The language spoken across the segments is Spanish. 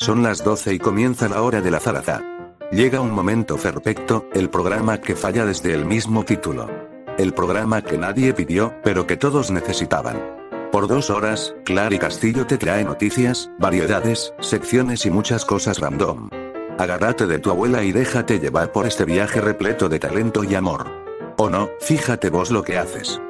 Son las 12 y comienza la hora de la zaraza. Llega un momento perfecto, el programa que falla desde el mismo título. El programa que nadie pidió, pero que todos necesitaban. Por dos horas, Clary Castillo te trae noticias, variedades, secciones y muchas cosas random. Agárrate de tu abuela y déjate llevar por este viaje repleto de talento y amor. O no, fíjate vos lo que haces.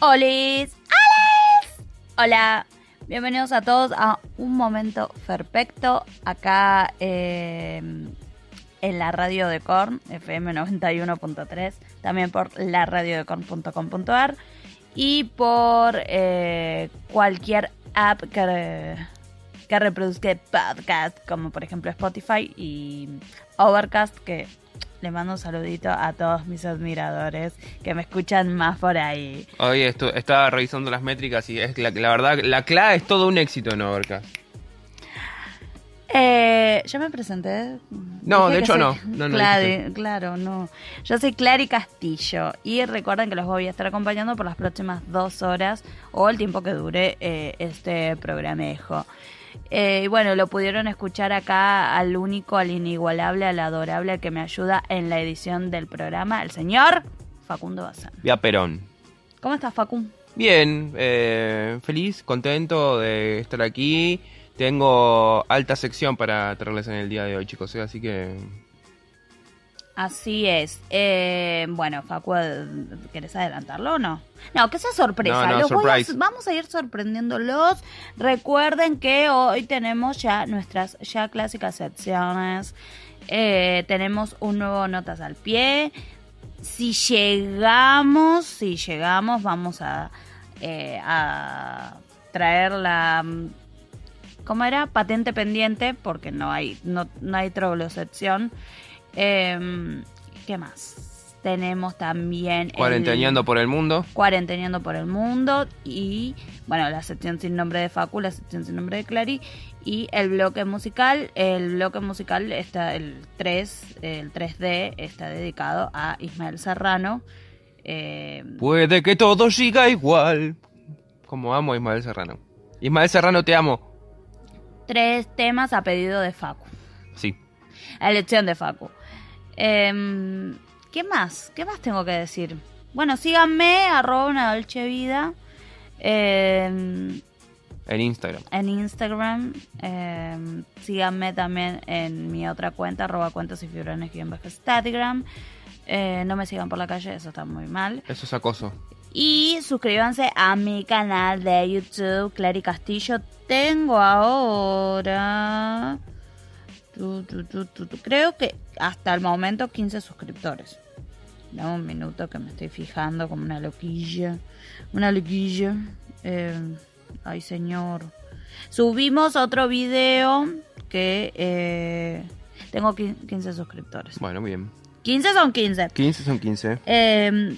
¡Olis! ¡Ales! Hola, bienvenidos a todos a Un Momento Perfecto, acá eh, en la radio de Korn, FM 91.3, también por laradiodecorn.com.ar y por eh, cualquier app que, que reproduzca podcast, como por ejemplo Spotify y Overcast, que le mando un saludito a todos mis admiradores que me escuchan más por ahí. Oye, esto, estaba revisando las métricas y es la, la verdad, la clave es todo un éxito en Overcast. Eh, yo me presenté. No, Dije de hecho soy no. Claro, no. Yo soy Clary Castillo y recuerden que los voy a estar acompañando por las próximas dos horas o el tiempo que dure eh, este programejo. Eh, y bueno, lo pudieron escuchar acá al único, al inigualable, al adorable, al que me ayuda en la edición del programa, el señor Facundo Bazán. Vía Perón. ¿Cómo estás, Facu? Bien, eh, feliz, contento de estar aquí. Tengo alta sección para traerles en el día de hoy, chicos, eh, así que... Así es. Eh, bueno, Facu, ¿querés adelantarlo o no? No, que sea sorpresa. No, no, Los voy a- vamos a ir sorprendiéndolos. Recuerden que hoy tenemos ya nuestras ya clásicas secciones. Eh, tenemos un nuevo Notas al Pie. Si llegamos, si llegamos, vamos a, eh, a traer la... ¿Cómo era? Patente pendiente, porque no hay, no, no hay troglosección. Em, ¿Qué más? Tenemos también... Cuarenteneando por el mundo. Cuarenteneando por el mundo y, bueno, la sección sin nombre de Facu, la sección sin nombre de Clary y el bloque musical. El bloque musical está, el 3, el 3D está dedicado a Ismael Serrano. Eh, Puede que todo siga igual. Como amo a Ismael Serrano. Ismael Serrano, te amo. tres temas a pedido de Facu, Sí. a elección de Facu. Em, ¿Qué más? ¿Qué más tengo que decir? Bueno, síganme, arroba una dolce vida. em, En Instagram. en Instagram. eh, síganme también en mi otra cuenta, arroba cuentos y fibrones guion bajo Instagram. Eh, no me sigan por la calle, eso está muy mal. Eso es acoso. Y suscríbanse a mi canal de YouTube, Clary Castillo. Tengo ahora... tu, tu, tu, tu, tu, creo que hasta el momento 15 suscriptores. Dame un minuto que me estoy fijando como una loquilla. Una loquilla. Eh, ay, señor. Subimos otro video que eh, tengo qui- 15 suscriptores. Bueno, bien. 15 son 15. 15 son 15. Eh,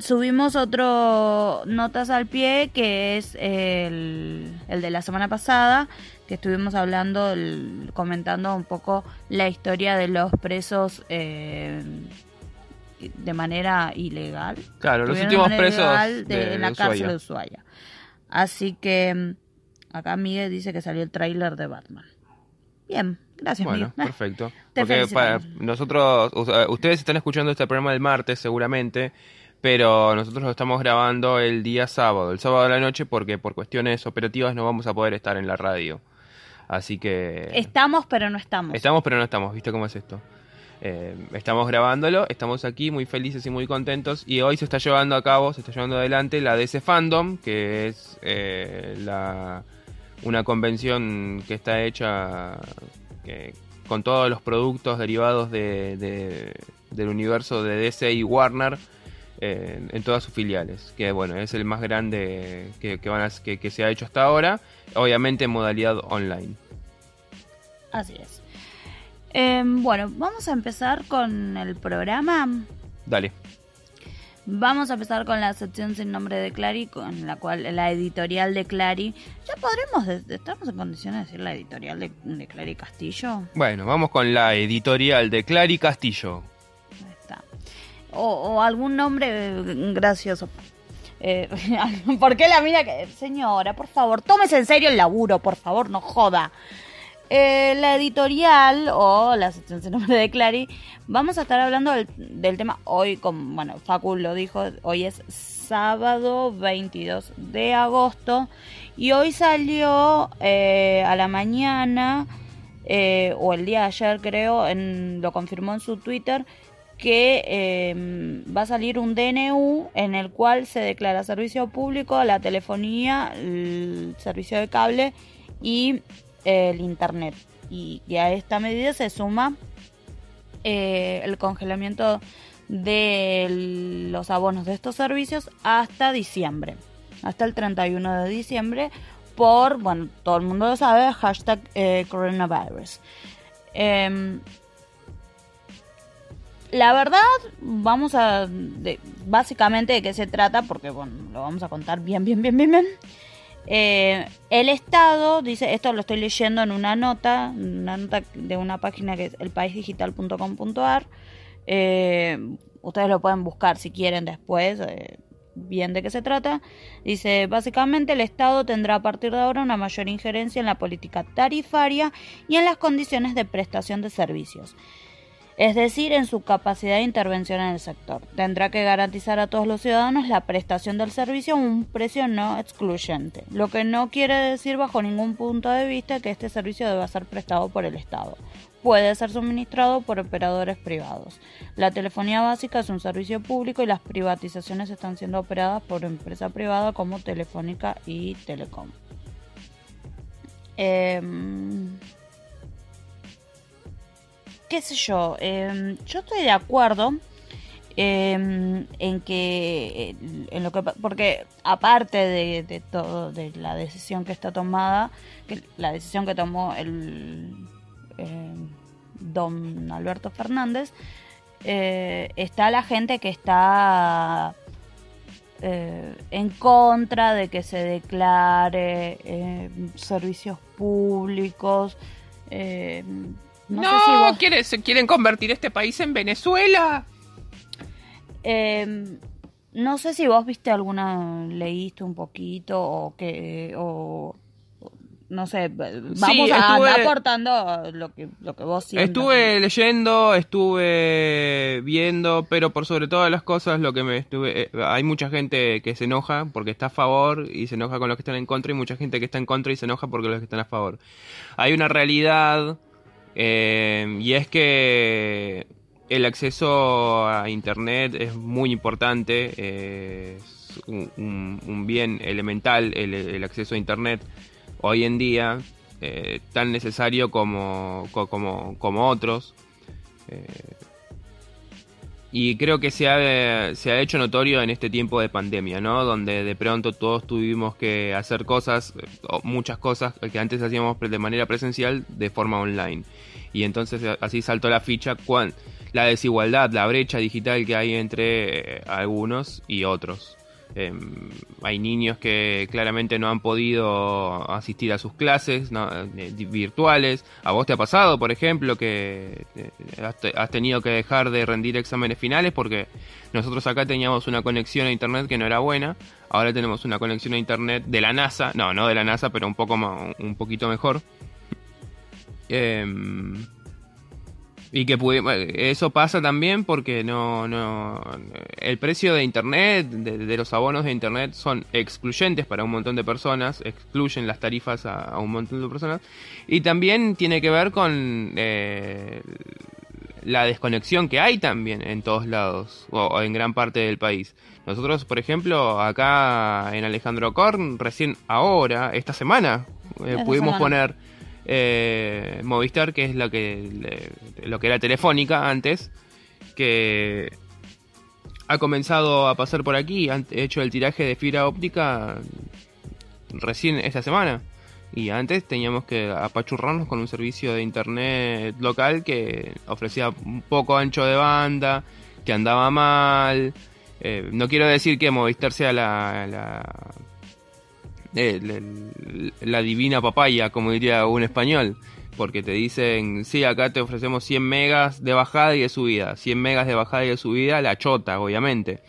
subimos otro Notas al Pie, que es el, el de la semana pasada, que estuvimos hablando, el- comentando un poco la historia de los presos eh, de manera ilegal. Claro, los últimos presos ilegal de, de, en la cárcel de Ushuaia. Así que mm, acá Miguel dice que salió el tráiler de Batman. Bien, gracias Bueno, Miguel. Perfecto. te Porque para felicitamos. nosotros, ustedes están escuchando este programa el martes seguramente, pero nosotros lo estamos grabando el día sábado, el sábado de la noche, porque por cuestiones operativas no vamos a poder estar en la radio. Así que Estamos, pero no estamos. estamos, pero no estamos. ¿Viste cómo es esto? Eh, estamos grabándolo, estamos aquí muy felices y muy contentos y hoy se está llevando a cabo, se está llevando adelante la DC Fandom, que es eh, la, una convención que está hecha que- con todos los productos derivados de, de- del universo de DC y Warner en todas sus filiales, que bueno, es el más grande que, que van a- que- que se ha hecho hasta ahora, obviamente en modalidad online. Así es. Em, bueno, vamos a empezar con el programa. Dale. Vamos a empezar con la sección sin nombre de Clary, con la cual la editorial de Clary. ¿Ya podremos, estamos en condiciones de decir la editorial de, de Clary Castillo? Bueno, vamos con la editorial de Clary Castillo. O, algún nombre eh, gracioso. Eh, ¿Por qué la mina que... Señora, por favor, tómese en serio el laburo, por favor, no joda. Eh, la editorial o la sección de nombre de Clary, vamos a estar hablando del, tema hoy, como, bueno, Facu lo dijo, hoy es sábado 22 de agosto y hoy salió eh, a la mañana, o el día de ayer creo, en, lo confirmó en su Twitter, que eh, va a salir un DNU en el cual se declara servicio público la telefonía, el servicio de cable y eh, el internet. Y, a esta medida se suma eh, el congelamiento de los abonos de estos servicios hasta diciembre, hasta el 31 de diciembre, por, bueno, todo el mundo lo sabe, hashtag coronavirus. La verdad, vamos a. básicamente de qué se trata, porque bueno, lo vamos a contar bien, bien, bien, bien, bien. Eh, el Estado, dice, esto lo estoy leyendo en una nota, una nota de una página que es elpaisdigital.com.ar. Eh, ustedes lo pueden buscar si quieren después, eh, bien de qué se trata. Dice, básicamente el Estado tendrá a partir de ahora una mayor injerencia en la política tarifaria y en las condiciones de prestación de servicios es decir, en su capacidad de intervención en el sector. Tendrá que garantizar a todos los ciudadanos la prestación del servicio a un precio no excluyente, lo que no quiere decir bajo ningún punto de vista que este servicio deba ser prestado por el Estado. Puede ser suministrado por operadores privados. La telefonía básica es un servicio público y las privatizaciones están siendo operadas por empresa privada como Telefónica y Telecom. Eh, qué sé yo, em, yo estoy de acuerdo em, en que, en lo que, porque aparte de, todo, de la decisión que está tomada, la decisión que tomó el em, don Alberto Fernández, eh, está la gente que está eh, en contra de que se declare servicios públicos. No, ¿quieren convertir este país en Venezuela? Em, no sé si vos viste alguna, leíste un poquito o que, o no sé, vamos a aportando lo que, lo que vos sientas. Estuve leyendo, estuve viendo, pero por sobre todas las cosas lo que me estuve... Eh, hay mucha gente que se enoja porque está a favor y se enoja con los que están en contra y mucha gente que está en contra y se enoja porque los que están a favor. Hay una realidad eh, y es que el acceso a Internet es muy importante, es un, bien elemental el, acceso a Internet hoy en día, eh, tan necesario como, como, como otros. Eh, y creo que se ha, se ha hecho notorio en este tiempo de pandemia, ¿no? Donde de pronto todos tuvimos que hacer cosas, muchas cosas que antes hacíamos de manera presencial de forma online. Y entonces eh, así saltó la ficha cuán, la desigualdad, la brecha digital que hay entre eh, algunos y otros. Em, hay niños que claramente no han podido asistir a sus clases eh, virtuales. ¿A vos te ha pasado, por ejemplo, que has, tenido que dejar de rendir exámenes finales porque nosotros acá teníamos una conexión a internet que no era buena? Ahora tenemos una conexión a internet de la NASA, no, no de la NASA, pero un poco más, un poquito mejor. Em, y que eso pasa también porque no, no el precio de internet, de, los abonos de internet son excluyentes para un montón de personas, excluyen las tarifas a, un montón de personas y también tiene que ver con eh, la desconexión que hay también en todos lados o, en gran parte del país. Nosotros, por ejemplo, acá en Alejandro Korn, recién ahora, esta semana, eh, pudimos poner eh, Movistar, que es lo que, lo que era Telefónica antes, que ha comenzado a pasar por aquí, ha hecho el tiraje de fibra óptica recién esta semana. Y antes teníamos que apachurrarnos con un servicio de internet local que ofrecía un poco ancho de banda, que andaba mal. Eh, no quiero decir que Movistar sea la eh, la divina papaya, como diría un español. Porque te dicen, sí, acá te ofrecemos 100 megas de bajada y de subida. 100 megas de bajada y de subida, la chota, obviamente.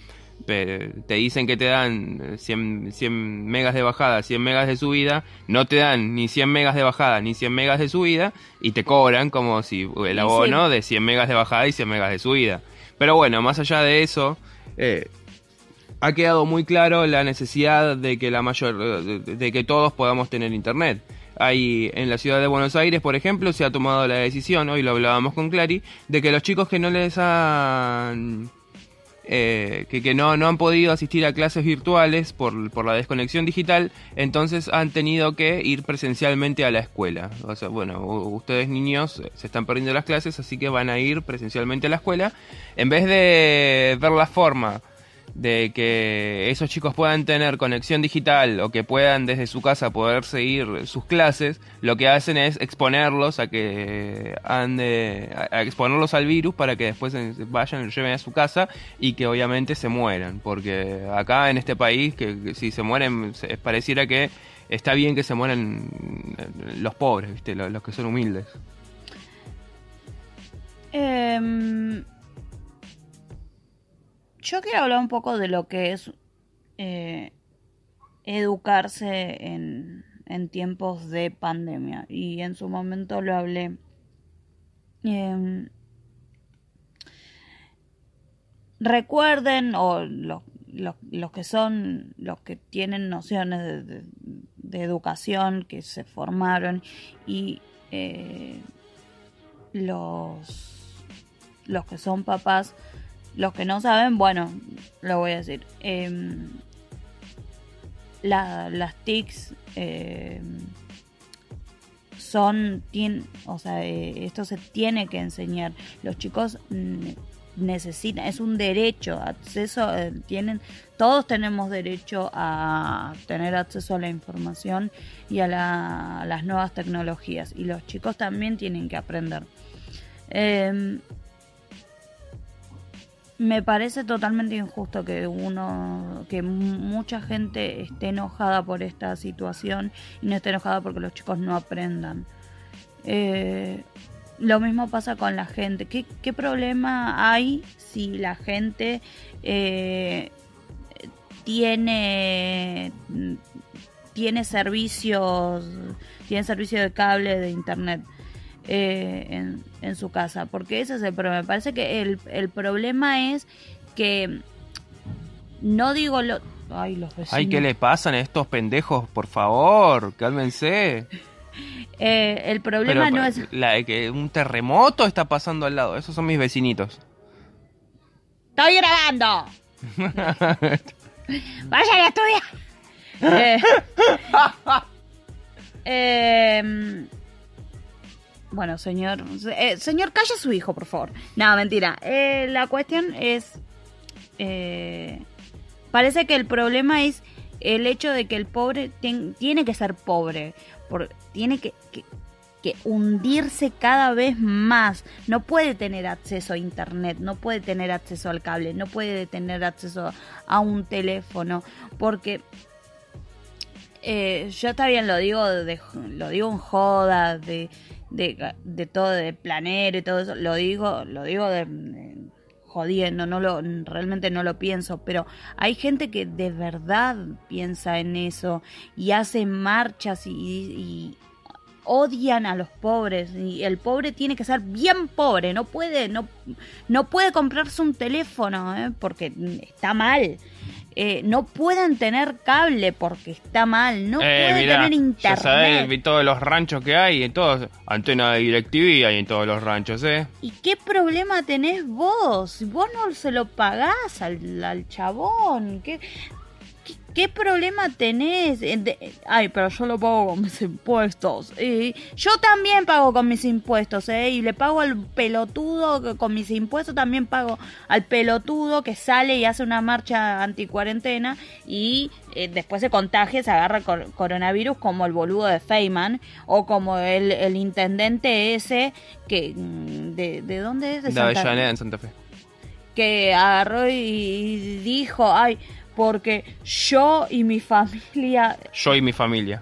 pe- te dicen que te dan 100, 100 megas de bajada, 100 megas de subida, no te dan ni 100 megas de bajada ni 100 megas de subida y te cobran como si el abono sí. de 100 megas de bajada y 100 megas de subida. Pero bueno, más allá de eso, eh, ha quedado muy claro la necesidad de que la mayor de, que todos podamos tener internet. Hay en la ciudad de Buenos Aires, por ejemplo, se ha tomado la decisión, hoy lo hablábamos con Clary, de que los chicos que no les han eh, que, que no, no han podido asistir a clases virtuales por, por la desconexión digital, entonces han tenido que ir presencialmente a la escuela. O sea, bueno, ustedes niños se están perdiendo las clases, así que van a ir presencialmente a la escuela. En vez de ver la forma de que esos chicos puedan tener conexión digital o que puedan desde su casa poder seguir sus clases, lo que hacen es exponerlos a que ande, a exponerlos al virus para que después vayan lleven a su casa y que obviamente se mueran, porque acá en este país que, si se mueren pareciera que está bien que se mueran eh, los pobres, ¿viste? Los, que son humildes. Em, yo quiero hablar un poco de lo que es eh, educarse en, en tiempos de pandemia. Y en su momento lo hablé. Em, recuerden, o los, los, que son, los que tienen nociones de educación, que se formaron y eh, los, los que son papás, los que no saben, bueno, lo voy a decir. Em, la- las TICs em, son, tien- o sea, eh, esto se tiene que enseñar. Los chicos necesitan, es un derecho, acceso, eh, tienen, todos tenemos derecho a tener acceso a la información y a, la- a las nuevas tecnologías. Y los chicos también tienen que aprender. Me parece totalmente injusto que uno, que mu- mucha gente esté enojada por esta situación y no esté enojada porque los chicos no aprendan. Eh, lo mismo pasa con la gente. ¿Qué, qué problema hay si la gente eh, tiene tiene servicios tiene servicio de cable de internet eh, en, en su casa porque ese es el problema me parece que el, el problema es que no digo lo ay los vecinos Ay, ¿qué le pasan a estos pendejos? Por favor, cálmense. Eh, el problema Pero, no es la- que un terremoto está pasando al lado. Esos son mis vecinitos. ¡Estoy grabando! ¡Vayan a estudiar! Eh, bueno, señor. eh, señor, calle a su hijo, por favor. No, mentira. Eh, la cuestión es. eh, parece que el problema es el hecho de que el pobre tien- tiene que ser pobre. Por, tiene que hundirse cada vez más. No puede tener acceso a internet, no puede tener acceso al cable, no puede tener acceso a un teléfono, porque eh, yo está bien, lo digo, de, lo digo en joda, de, de, de todo, de planero y todo eso, lo digo, lo digo de, jodiendo, no lo, realmente no lo pienso, pero hay gente que de verdad piensa en eso y hace marchas y, y odian a los pobres y el pobre tiene que ser bien pobre, no puede, no, no puede comprarse un teléfono ¿eh? porque está mal. Eh, no pueden tener cable porque está mal, no eh, pueden mirá, tener ya internet. sabés vi todos los ranchos que hay, en todos, antena de DirecTV hay en todos los ranchos, ¿eh? ¿Y qué problema tenés vos? Vos no se lo pagás al, al chabón. ¿Qué, qué, problema tenés? Eh, ay, pero yo lo pago con mis impuestos. Y yo también pago con mis impuestos, ¿eh? Y le pago al pelotudo, que con mis impuestos también pago al pelotudo que sale y hace una marcha anticuarentena y eh, después se contagia, se agarra cor- coronavirus como el boludo de Feynman o como el, el intendente ese que... mm, ¿De, de dónde es? De De Santa- Avellaneda en Santa Fe. que agarró y dijo, ay, porque yo y mi familia, Yo y mi familia.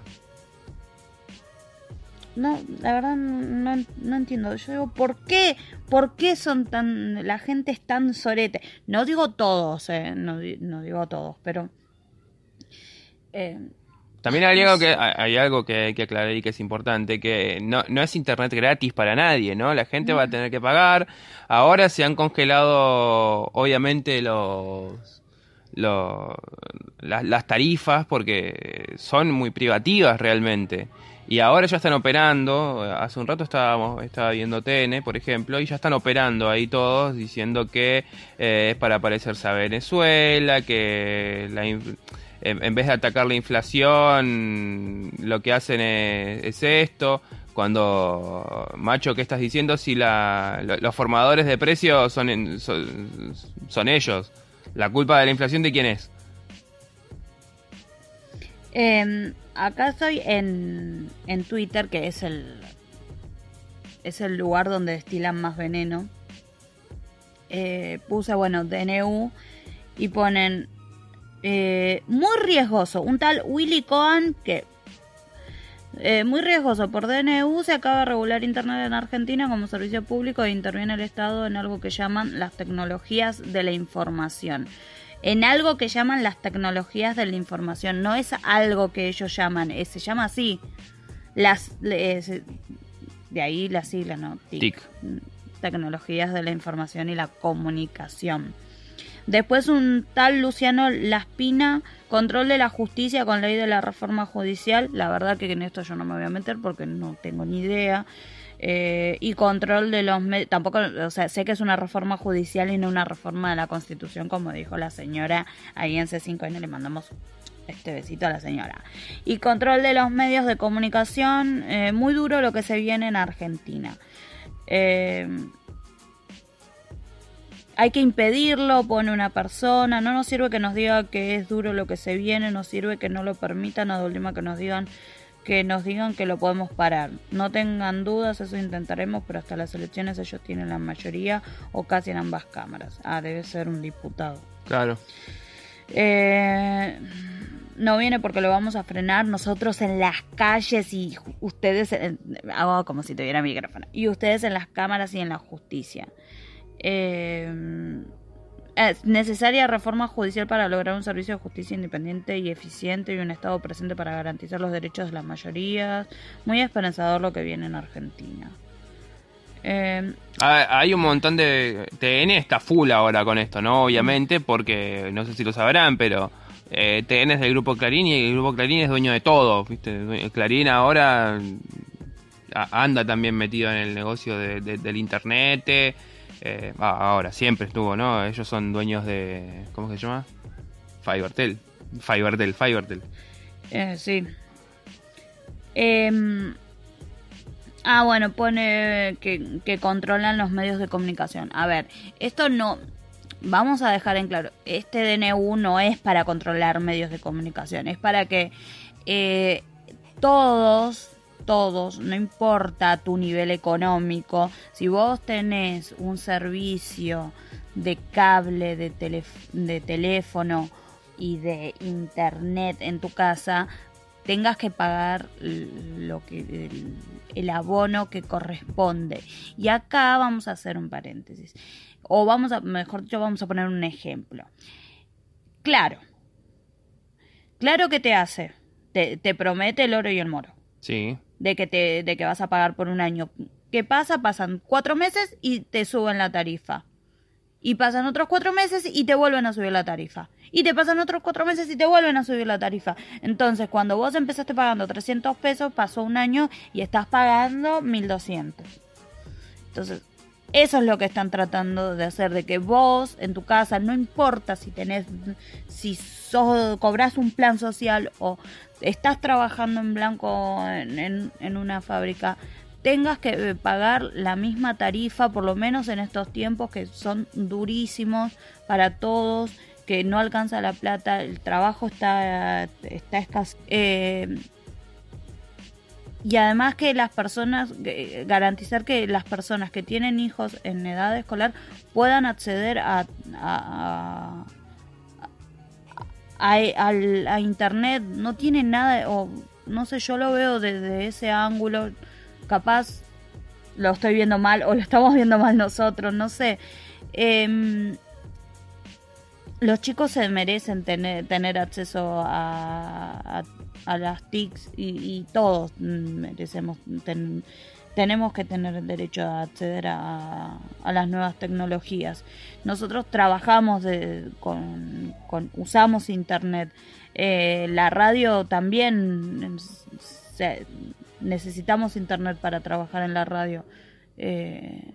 no, la verdad no, no entiendo. Yo digo, ¿por qué? ¿Por qué son tan, la gente es tan sorete? No digo todos, eh, no, no digo todos, pero... Eh, también hay algo que hay algo que hay que aclarar y que es importante, que no, no es internet gratis para nadie, ¿no? La gente va a tener que pagar. Ahora se han congelado, obviamente, los, los las tarifas porque son muy privativas realmente. Y ahora ya están operando, hace un rato estábamos, estaba viendo TN, por ejemplo, y ya están operando ahí todos diciendo que eh, es para parecerse a Venezuela, que la, en, vez de atacar la inflación, lo que hacen es, esto. Cuando, macho, ¿qué estás diciendo? Si la, los formadores de precios son, son, ellos. ¿La culpa de la inflación de quién es? Em, acá estoy en, en Twitter, que es el, es el lugar donde destilan más veneno. Eh, puse, bueno, DNU y ponen eh, muy riesgoso. Un tal Willy Cohen que... Eh, muy riesgoso. Por DNU se acaba de regular Internet en Argentina como servicio público e interviene el Estado en algo que llaman las tecnologías de la información. En algo que llaman las tecnologías de la información. No es algo que ellos llaman, se llama así. Las, de ahí las siglas, ¿no? TIC. Tecnologías de la información y la comunicación. Después un tal Luciano Laspina, control de la justicia con ley de la reforma judicial. La verdad que en esto yo no me voy a meter porque no tengo ni idea. Eh, y control de los medios. Tampoco, o sea, sé que es una reforma judicial y no una reforma de la Constitución, como dijo la señora ahí en C5N. Le mandamos este besito a la señora. Y control de los medios de comunicación. Eh, muy duro lo que se viene en Argentina. Eh, hay que impedirlo, pone una persona, no nos sirve que nos diga que es duro lo que se viene, nos sirve que no lo permitan, a última que nos digan que nos digan que lo podemos parar. No tengan dudas, eso intentaremos, pero hasta las elecciones ellos tienen la mayoría o casi en ambas cámaras. Ah, debe ser un diputado. Claro. Eh, no viene porque lo vamos a frenar nosotros en las calles y ustedes, hago como si tuviera micrófono, y ustedes en las cámaras y en la justicia. Eh, es necesaria reforma judicial para lograr un servicio de justicia independiente y eficiente y un Estado presente para garantizar los derechos de las mayorías. Muy esperanzador lo que viene en Argentina. Eh, hay un montón de... TN está full ahora con esto, ¿no? Obviamente, porque no sé si lo sabrán, pero eh, TN es del grupo Clarín y el grupo Clarín es dueño de todo, ¿viste? Clarín ahora anda también metido en el negocio del internet eh, ahora, siempre estuvo, ¿no? Ellos son dueños de. ¿Cómo se llama? Fivertel. Fivertel, Fivertel. Eh, sí. Em, ah, bueno, pone que, controlan los medios de comunicación. A ver, esto no. Vamos a dejar en claro, este DNU no es para controlar medios de comunicación, es para que eh, todos todos, no importa tu nivel económico, si vos tenés un servicio de cable, de, de teléfono y de internet en tu casa, tengas que pagar lo que el, abono que corresponde. Y acá vamos a hacer un paréntesis. O vamos a, mejor dicho, vamos a poner un ejemplo. Claro. Claro que te hace. Te, te promete el oro y el moro. Sí de que, te, de que vas a pagar por un año. ¿Qué pasa? Pasan cuatro meses y te suben la tarifa. Y pasan otros cuatro meses y te vuelven a subir la tarifa. Y te pasan otros cuatro meses y te vuelven a subir la tarifa. Entonces, cuando vos empezaste pagando 300 pesos, pasó un año y estás pagando 1200. Entonces, eso es lo que están tratando de hacer, de que vos en tu casa, no importa si tenés, si sos, cobras un plan social o estás trabajando en blanco en, en, una fábrica, tengas que eh, pagar la misma tarifa, por lo menos en estos tiempos que son durísimos para todos, que no alcanza la plata, el trabajo está, está escaso. Eh, y además que las personas, garantizar que las personas que tienen hijos en edad escolar puedan acceder a, a, a, internet, no tiene nada, o no sé, yo lo veo desde ese ángulo, capaz lo estoy viendo mal o lo estamos viendo mal nosotros, no sé. Em, los chicos se merecen tener, tener acceso a, a, las TICs y, todos merecemos tenemos que tener el derecho a acceder a, a las nuevas tecnologías. Nosotros trabajamos con, con, usamos internet. Eh, la radio también necesitamos internet para trabajar en la radio. Eh,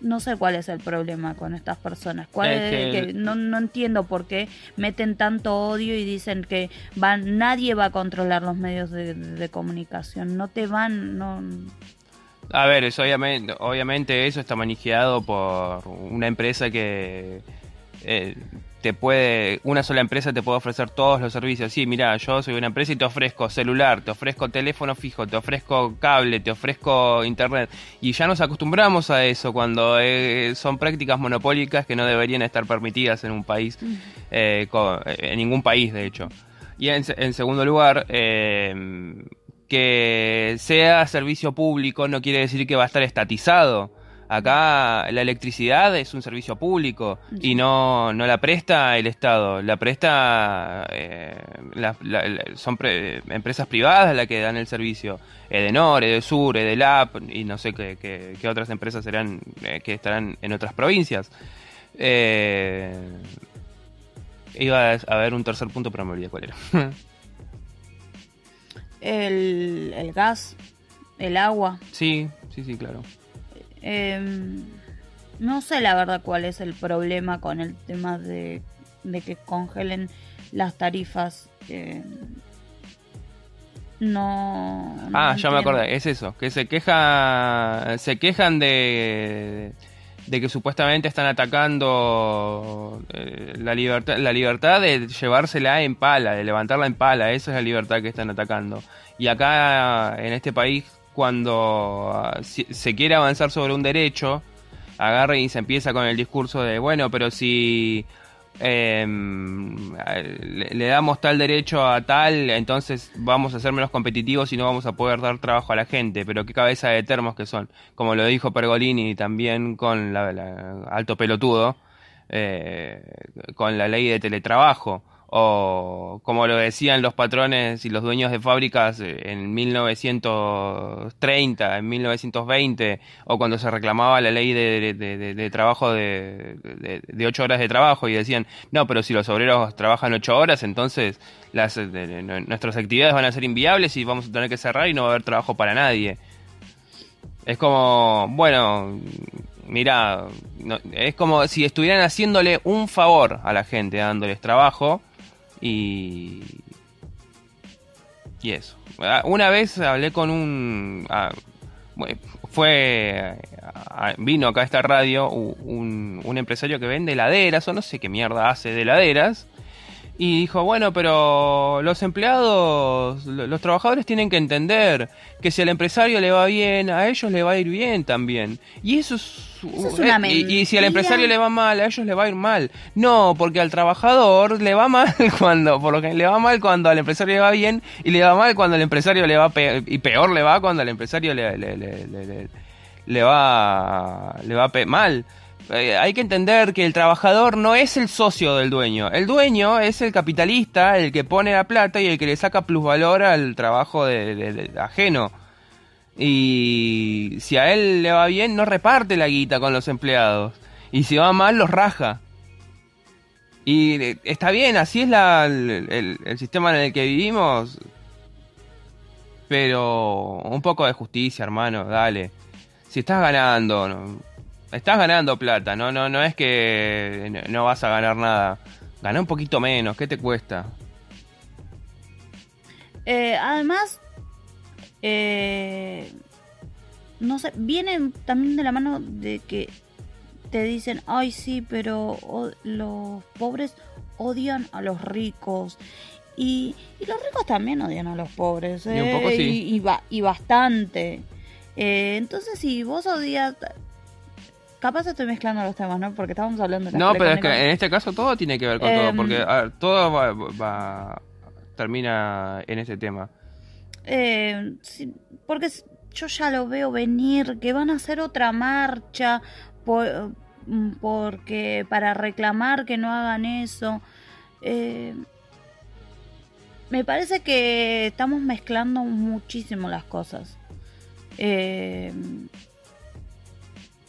no sé cuál es el problema con estas personas. ¿Cuál que... no, no, entiendo por qué meten tanto odio y dicen que van, nadie va a controlar los medios de, comunicación. No te van, no. A ver, eso obviamente, obviamente eso está manejado por una empresa que eh, te puede, una sola empresa te puede ofrecer todos los servicios. Sí, mira, yo soy una empresa y te ofrezco celular, te ofrezco teléfono fijo, te ofrezco cable, te ofrezco internet. Y ya nos acostumbramos a eso cuando eh, son prácticas monopólicas que no deberían estar permitidas en un país, eh, en ningún país de hecho. Y en, en segundo lugar, que sea servicio público no quiere decir que va a estar estatizado. Acá la electricidad es un servicio público y no, no la presta el Estado, la presta eh, son empresas privadas las que dan el servicio. Edenor, Edesur, Edelap y no sé qué, qué, otras empresas serán eh, que estarán en otras provincias. Eh, iba a haber un tercer punto, pero me olvidé cuál era. el, el gas, el agua. Sí, sí, sí, claro. Em, no sé la verdad cuál es el problema con el tema de, que congelen las tarifas. no, Ah, ya me acordé, es eso, que se queja, se quejan de de que supuestamente están atacando eh, la libertad la libertad de llevársela en pala, de levantarla en pala, esa es la libertad que están atacando. Y acá en este país cuando ah, se quiere avanzar sobre un derecho, agarra y se empieza con el discurso de, bueno, pero si em, le, damos tal derecho a tal, entonces vamos a ser menos competitivos y no vamos a poder dar trabajo a la gente. Pero qué cabeza de termos que son, como lo dijo Pergolini también con la, alto pelotudo, eh, con la ley de teletrabajo o como lo decían los patrones y los dueños de fábricas en 1930, en 1920, o cuando se reclamaba la ley de, trabajo de, de, ocho horas de trabajo y decían, no, pero si los obreros trabajan ocho horas, entonces las, nuestras actividades van a ser inviables y vamos a tener que cerrar y no va a haber trabajo para nadie. Es como, bueno, mira, es como si estuvieran haciéndole un favor a la gente dándoles trabajo y. Y eso. Ah, una vez hablé con un. Ah, fue. Ah, vino acá a esta radio un, un empresario que vende heladeras, o no sé qué mierda hace de heladeras. Y dijo, bueno, pero los empleados, los trabajadores tienen que entender que si al empresario le va bien, a ellos le va a ir bien también. Y eso es... una y, y, si al empresario le va mal, a ellos le va a ir mal. No, porque al trabajador le va mal cuando, por lo que le va mal cuando al empresario le va bien y le va mal cuando al empresario le va peor, y peor le va cuando al empresario le, le, le, le va, le va mal. Eh, hay que entender que el trabajador no es el socio del dueño. El dueño es el capitalista, el que pone la plata y el que le saca plusvalor al trabajo de, ajeno. Y si a él le va bien, no reparte la guita con los empleados. Y si va mal, los raja. Y eh, está bien, así es el, el, sistema en el que vivimos. Pero un poco de justicia, hermano, dale. Si estás ganando, estás ganando plata, no, no, no es que no vas a ganar nada. Gana un poquito menos, ¿qué te cuesta? Eh, además, eh, no sé, viene también de la mano de que te dicen, ay sí, pero los pobres odian a los ricos. Y, y, los ricos también odian a los pobres. Y, un poco, sí. y, bastante. Eh, entonces, si vos odias, Capaz estoy mezclando los temas, ¿no? Porque estábamos hablando de No, pero es que en este caso todo tiene que ver con todo, porque em, todo va, termina en ese tema. Eh, porque yo ya lo veo venir, que van a hacer otra marcha por, mm, porque para reclamar que no hagan eso. Eh, me parece que estamos mezclando muchísimo las cosas. Eh,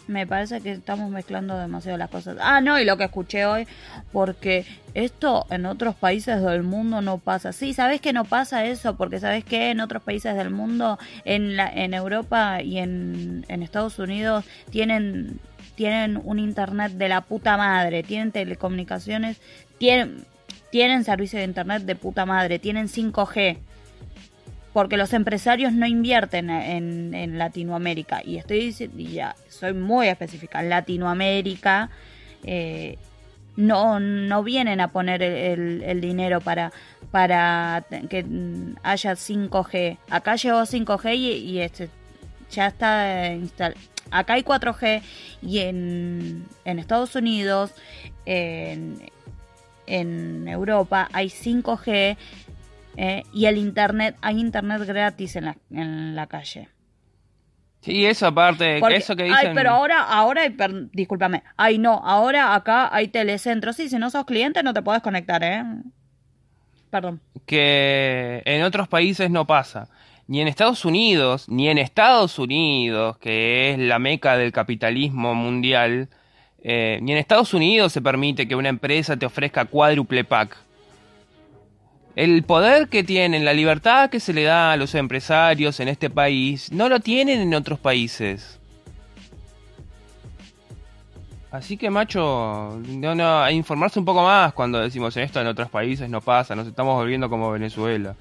me parece que estamos mezclando demasiado las cosas. Ah, no, y lo que escuché hoy, porque esto en otros países del mundo no pasa. Sí, ¿sabes que no pasa eso? Porque ¿sabes que En otros países del mundo, en, la, en Europa y en, en Estados Unidos, tienen, tienen un internet de la puta madre, tienen telecomunicaciones, tienen, tienen servicio de internet de puta madre, tienen 5G porque los empresarios no invierten en, Latinoamérica. Y estoy diciendo, ya soy muy específica, en Latinoamérica eh, no, no vienen a poner el, dinero para, para que haya 5G. Acá llegó 5G y, este, ya está instalado. Acá hay 4G y en, en Estados Unidos, en, en Europa hay 5G eh, y el internet, hay internet gratis en la, en la calle. Sí, eso aparte, eso que dicen... Ay, pero ahora, ahora, discúlpame, ay no, ahora acá hay telecentros, sí, si no sos cliente no te puedes conectar, ¿eh? Perdón. Que en otros países no pasa. Ni en Estados Unidos, ni en Estados Unidos, que es la meca del capitalismo mundial, eh, ni en Estados Unidos se permite que una empresa te ofrezca cuádruple pack el poder que tienen, la libertad que se le da a los empresarios en este país, no lo tienen en otros países. Así que, macho, no, a informarse un poco más cuando decimos esto en otros países no pasa, nos estamos volviendo como Venezuela.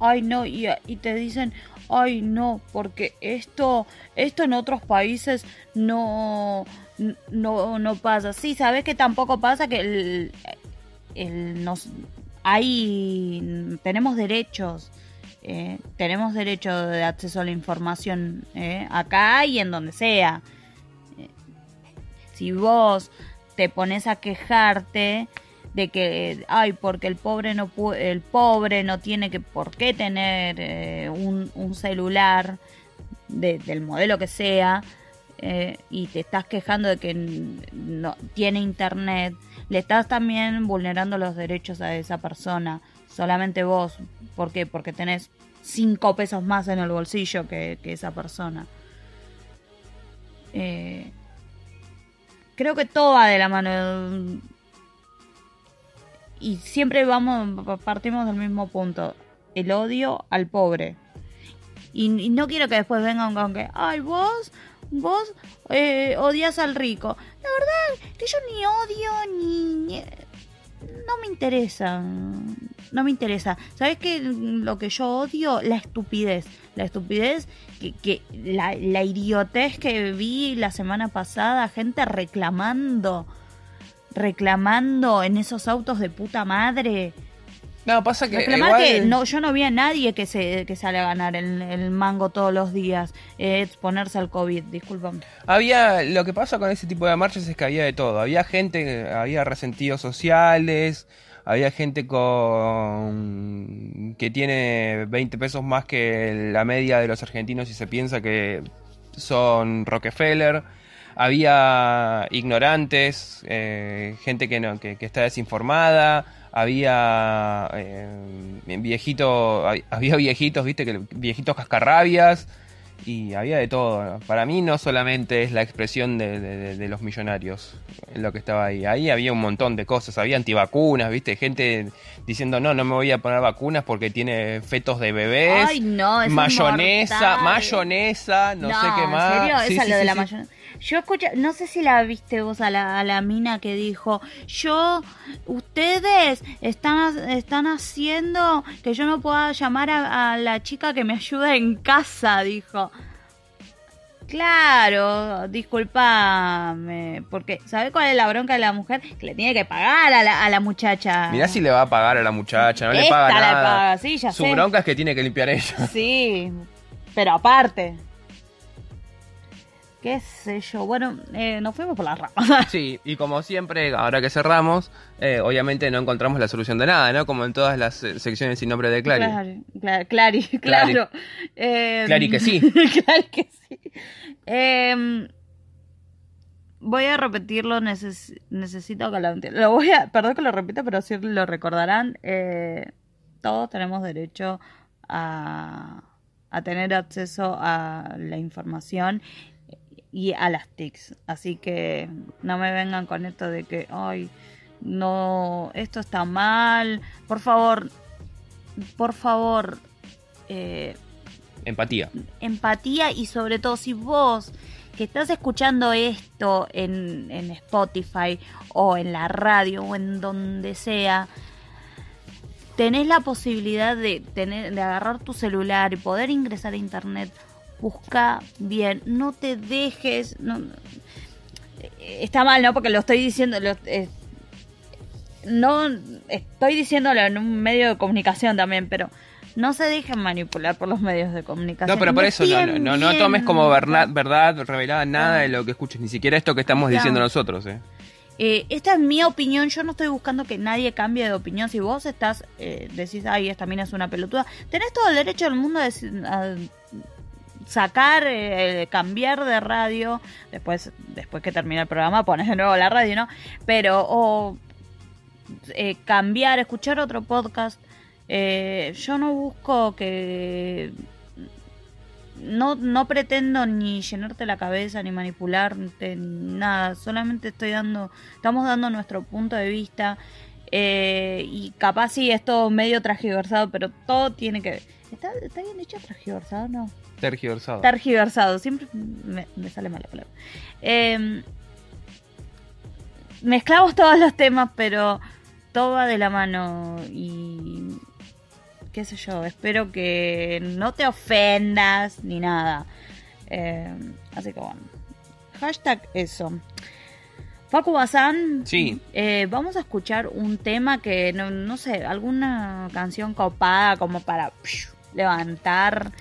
Ay, no, y, y te dicen, ay, no, porque esto, esto en otros países no, no, no pasa. Sí, sabes que tampoco pasa que el, el, nos, hay, tenemos derechos, eh, tenemos derecho de acceso a la información eh, acá y en donde sea. Eh, si vos te pones a quejarte de que, ay, porque el pobre no el pobre no tiene que por qué tener un, un, celular del modelo que sea y te estás quejando de que no tiene internet le estás también vulnerando los derechos a esa persona. Solamente vos. ¿Por qué? Porque tenés cinco pesos más en el bolsillo que, esa persona. Eh, creo que todo va de la mano. Y siempre vamos, partimos del mismo punto. El odio al pobre. Y, no quiero que después vengan con que, ay, vos vos eh, odias al rico. La verdad que yo ni odio ni... No me interesa. No me interesa. ¿Sabes qué? Lo que yo odio, la estupidez. La estupidez, que, que la, la idiotez que vi la semana pasada, gente reclamando, reclamando en esos autos de puta madre no, pasa que. que no, yo no vi a nadie que se que sale a ganar el, mango todos los días, eh, exponerse al COVID, disculpame. Había. Lo que pasa con ese tipo de marchas es que había de todo. Había gente, había resentidos sociales, había gente con. que tiene 20 pesos más que la media de los argentinos y se piensa que son Rockefeller había ignorantes, eh, gente que, no, que, que, está desinformada, había eh, viejitos, había viejitos, viste, que viejitos cascarrabias y había de todo. Para mí no solamente es la expresión de, los millonarios lo que estaba ahí. Ahí había un montón de cosas. Había antivacunas, viste, gente diciendo no, no me voy a poner vacunas porque tiene fetos de bebés. Ay, no, mayonesa, mayonesa, no, sé qué más. ¿En serio? Esa lo de la mayonesa. Yo escuché, no sé si la viste vos a la, a la mina que dijo, yo, ustedes están, están haciendo que yo no pueda llamar a, la chica que me ayuda en casa, dijo. Claro, disculpame, porque ¿sabe cuál es la bronca de la mujer? Que le tiene que pagar a la, a la muchacha. Mirá si le va a pagar a la muchacha, no le paga nada. Sí, ya Su bronca es que tiene que limpiar ella. Sí, pero aparte. Qué sé yo. Bueno, eh, nos fuimos por las ramas. Sí, y como siempre, ahora que cerramos, eh, obviamente no encontramos la solución de nada, ¿no? Como en todas las eh, secciones sin nombre de Clary. Claro, claro, Clary, claro. Eh, Clary que sí. Clary que sí. Eh, voy a repetirlo, neces- necesito que lo. Lo voy a, perdón que lo repita, pero sí lo recordarán. Eh, todos tenemos derecho a, a tener acceso a la información y a las TICs. Así que no me vengan con esto de que, ay, no, esto está mal. Por favor, por favor, eh, Empatía. empatía y sobre todo si vos que estás escuchando esto en, en Spotify o en la radio o en donde sea, tenés la posibilidad de, tener, de agarrar tu celular y poder ingresar a internet, busca bien, no te dejes... No, está mal, ¿no? Porque lo estoy diciendo... Lo, eh, no estoy diciéndolo en un medio de comunicación también, pero no se dejen manipular por los medios de comunicación. No, pero por eso no, no, no, tomes como verdad, verdad revelada nada de lo que escuches, ni siquiera esto que estamos Claro. diciendo nosotros, ¿eh? Eh, esta es mi opinión, yo no estoy buscando que nadie cambie de opinión. Si vos estás, eh, decís, ay, esta mina es una pelotuda, tenés todo el derecho del mundo a, deci- a sacar, eh, cambiar de radio, después, después que termine el programa pones de nuevo la radio, ¿no? Pero, o eh, cambiar, escuchar otro podcast. Eh, yo no busco que no, no pretendo ni llenarte la cabeza, ni manipularte, ni nada. Solamente estoy dando, estamos dando nuestro punto de vista. eh, y capaz sí es todo medio transgiversado, pero todo tiene que ver. ¿Está, está bien dicho transgiversado? No. Tergiversado. Tergiversado, siempre me, me sale mal la palabra. Eh, mezclamos todos los temas, pero todo va de la mano y qué sé yo, espero que no te ofendas ni nada. Eh, así que bueno, hashtag eso. Facu Bazán, Sí. eh, vamos a escuchar un tema que, no, no sé, alguna canción copada como para psh, levantar.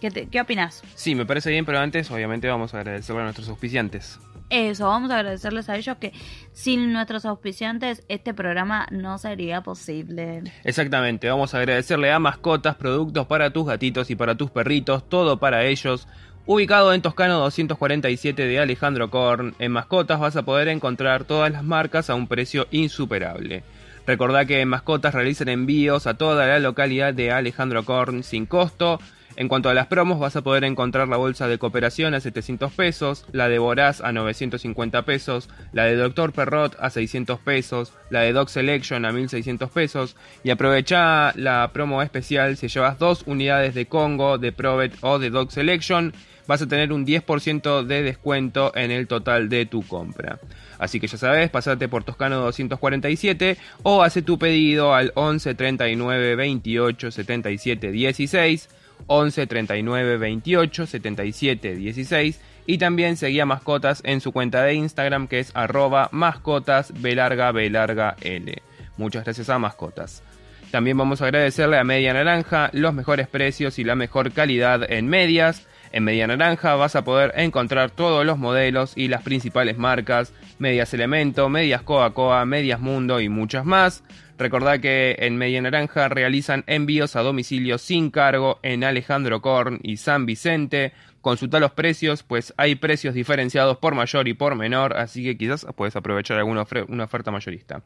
¿Qué, te- ¿Qué opinas? Sí, me parece bien, pero antes obviamente vamos a agradecerle a nuestros auspiciantes. Eso, vamos a agradecerles a ellos que sin nuestros auspiciantes este programa no sería posible. Exactamente, vamos a agradecerle a Mascotas, productos para tus gatitos y para tus perritos, todo para ellos. Ubicado en Toscano 247 de Alejandro Korn, en Mascotas vas a poder encontrar todas las marcas a un precio insuperable. Recordá que en Mascotas realizan envíos a toda la localidad de Alejandro Korn sin costo. En cuanto a las promos, vas a poder encontrar la bolsa de cooperación a 700 pesos, la de Voraz a 950 pesos, la de Dr. Perrot a 600 pesos, la de Dog Selection a 1600 pesos y aprovecha la promo especial si llevas dos unidades de Congo, de Provet o de Dog Selection, vas a tener un 10% de descuento en el total de tu compra. Así que ya sabes, pasate por Toscano 247 o hace tu pedido al 11 39 28 77 16 11 39 28 77 16 y también seguía mascotas en su cuenta de Instagram que es arroba mascotas L. Muchas gracias a mascotas. También vamos a agradecerle a Media Naranja los mejores precios y la mejor calidad en medias. En Media Naranja vas a poder encontrar todos los modelos y las principales marcas, Medias Elemento, Medias Coa Coa, Medias Mundo y muchas más. Recordá que en Media Naranja realizan envíos a domicilio sin cargo en Alejandro Korn y San Vicente. Consulta los precios, pues hay precios diferenciados por mayor y por menor, así que quizás puedes aprovechar alguna una oferta mayorista.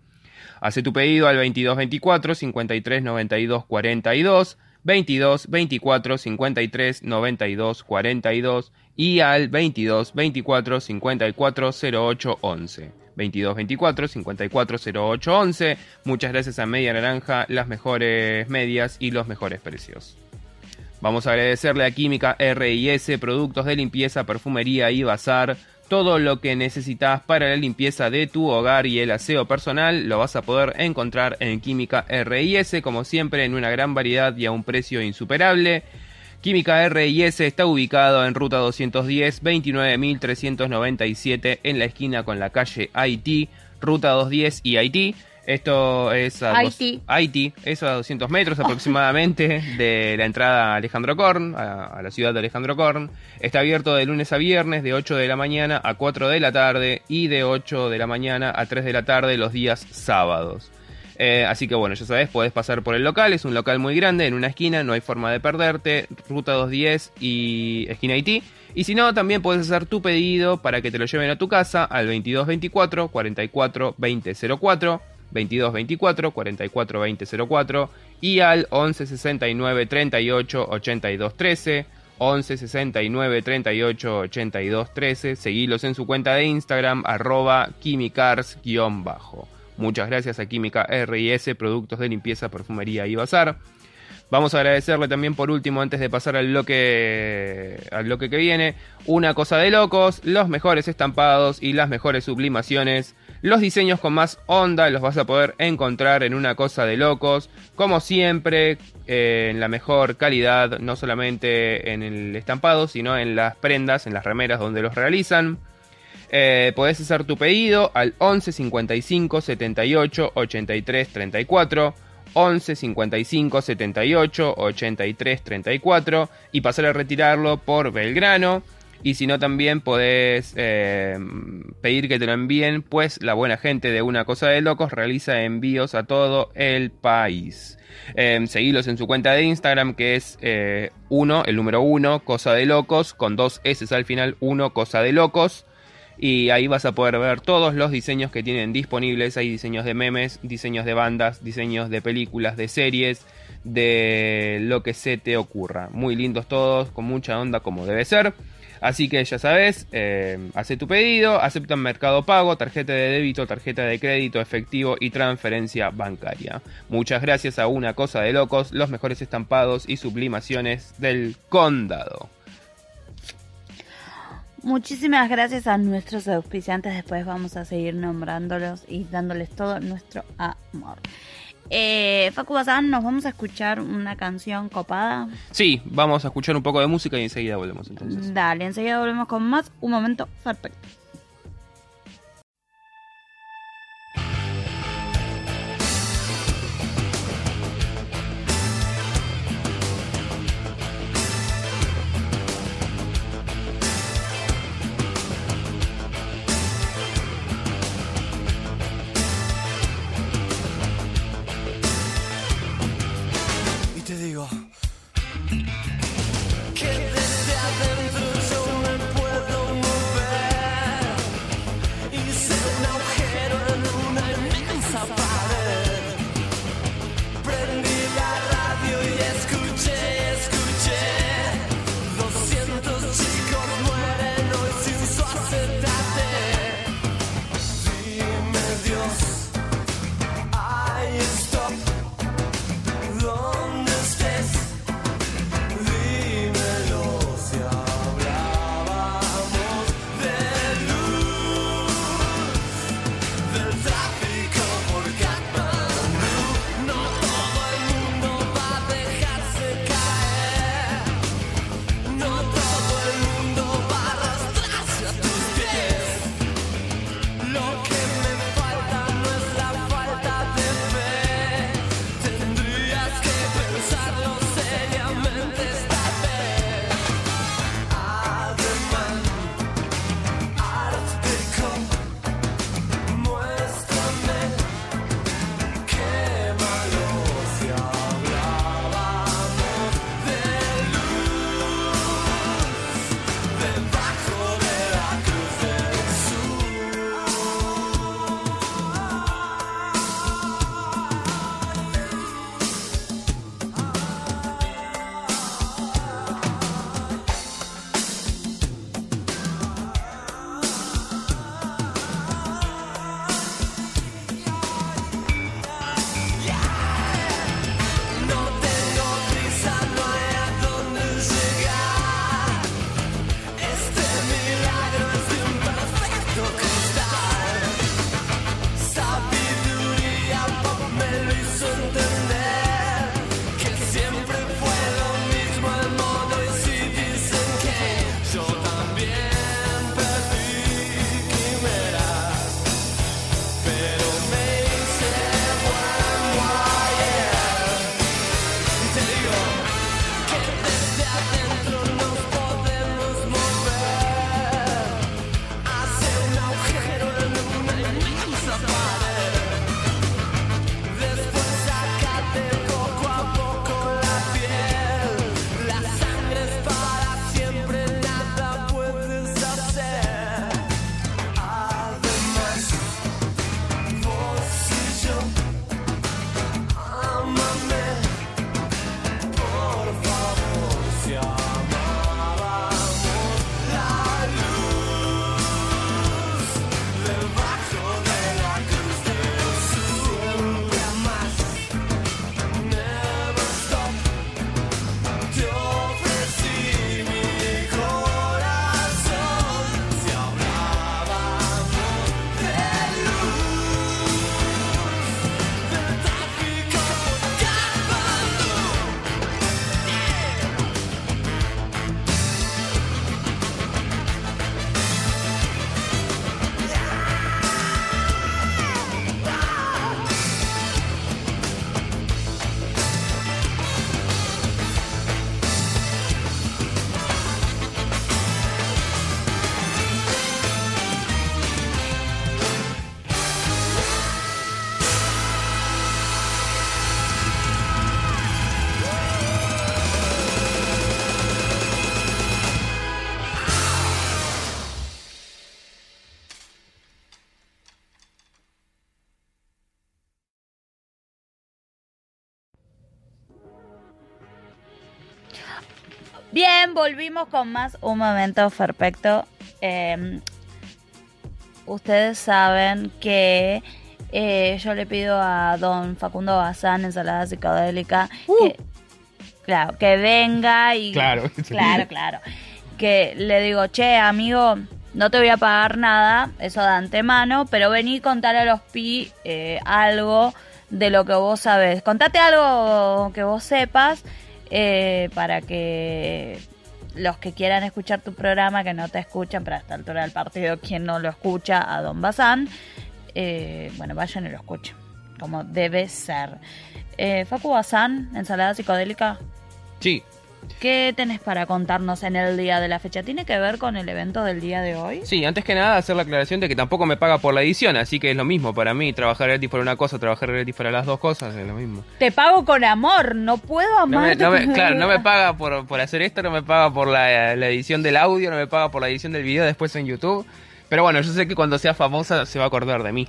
Hace tu pedido al 2224 53 92 42, 22 24 53 92 42 y al 22 24 54 08 11. 22 24 54 08 11. Muchas gracias a Media Naranja, las mejores medias y los mejores precios. Vamos a agradecerle a Química RIS, productos de limpieza, perfumería y bazar. Todo lo que necesitas para la limpieza de tu hogar y el aseo personal lo vas a poder encontrar en Química RIS, como siempre en una gran variedad y a un precio insuperable. Química RIS está ubicado en ruta 210, 29397 en la esquina con la calle Haití, ruta 210 y Haití. Esto es a, dos- Haití. Haití, eso a 200 metros aproximadamente de la entrada a Alejandro Korn, a, a la ciudad de Alejandro Korn. Está abierto de lunes a viernes de 8 de la mañana a 4 de la tarde y de 8 de la mañana a 3 de la tarde los días sábados. Eh, así que bueno, ya sabes, puedes pasar por el local, es un local muy grande, en una esquina, no hay forma de perderte, ruta 210 y esquina Haití. Y si no, también puedes hacer tu pedido para que te lo lleven a tu casa al 2224 44 2004, 2224 44 2004 y al 11 69 38 82 13. 11 69 38 82 13. Seguilos en su cuenta de Instagram, arroba quimicars-bajo. Muchas gracias a Química RIS, productos de limpieza, perfumería y bazar. Vamos a agradecerle también por último, antes de pasar al bloque, al que viene, una cosa de locos, los mejores estampados y las mejores sublimaciones. Los diseños con más onda los vas a poder encontrar en una cosa de locos, como siempre, eh, en la mejor calidad, no solamente en el estampado, sino en las prendas, en las remeras donde los realizan. Eh, podés hacer tu pedido al 11 55 78 83 34. 11 55 78 83 34 y pasar a retirarlo por Belgrano. Y si no, también podés eh, pedir que te lo envíen, pues la buena gente de Una Cosa de Locos realiza envíos a todo el país. Eh, seguilos en su cuenta de Instagram, que es 1, el número 1, Cosa de Locos, con dos S al final, 1, Cosa de Locos. Y ahí vas a poder ver todos los diseños que tienen disponibles. Hay diseños de memes, diseños de bandas, diseños de películas, de series, de lo que se te ocurra. Muy lindos todos, con mucha onda como debe ser. Así que ya sabes, eh, hace tu pedido, aceptan Mercado Pago, tarjeta de débito, tarjeta de crédito, efectivo y transferencia bancaria. Muchas gracias a Una Cosa de Locos, los mejores estampados y sublimaciones del condado. Muchísimas gracias a nuestros auspiciantes. Después vamos a seguir nombrándolos y dándoles todo nuestro amor. Eh, Facu Bazán, nos vamos a escuchar una canción copada. Sí, vamos a escuchar un poco de música y enseguida volvemos entonces. Dale, enseguida volvemos con más. Un momento perfecto. Bien, volvimos con más Un Momento Perfecto. Eh, ustedes saben que eh, yo le pido a don Facundo Bazán, ensalada psicodélica, que, claro, que venga y... Claro. Claro, claro. Que le digo, che, amigo, no te voy a pagar nada, eso de antemano, pero vení y contar a los pi eh, algo de lo que vos sabés. Contate algo que vos sepas eh, para que los que quieran escuchar tu programa, que no te escuchan, pero a esta altura del partido, quien no lo escucha, a Don Bazán, eh, bueno, vayan y lo escuchen, como debe ser. Eh, Facu Bazán, ensalada psicodélica, Sí, ¿qué tenés para contarnos en el día de la fecha? ¿Tiene que ver con el evento del día de hoy? sí, antes que nada hacer la aclaración de que tampoco me paga por la edición, así que es lo mismo para mí, trabajar gratis para una cosa, trabajar gratis para las dos cosas, es lo mismo. Te pago con amor, no puedo No no con claro, no me paga por, por hacer esto, no me paga por la, la edición del audio, no me paga por la edición del video después en YouTube. Pero bueno, yo sé que cuando sea famosa se va a acordar de mí.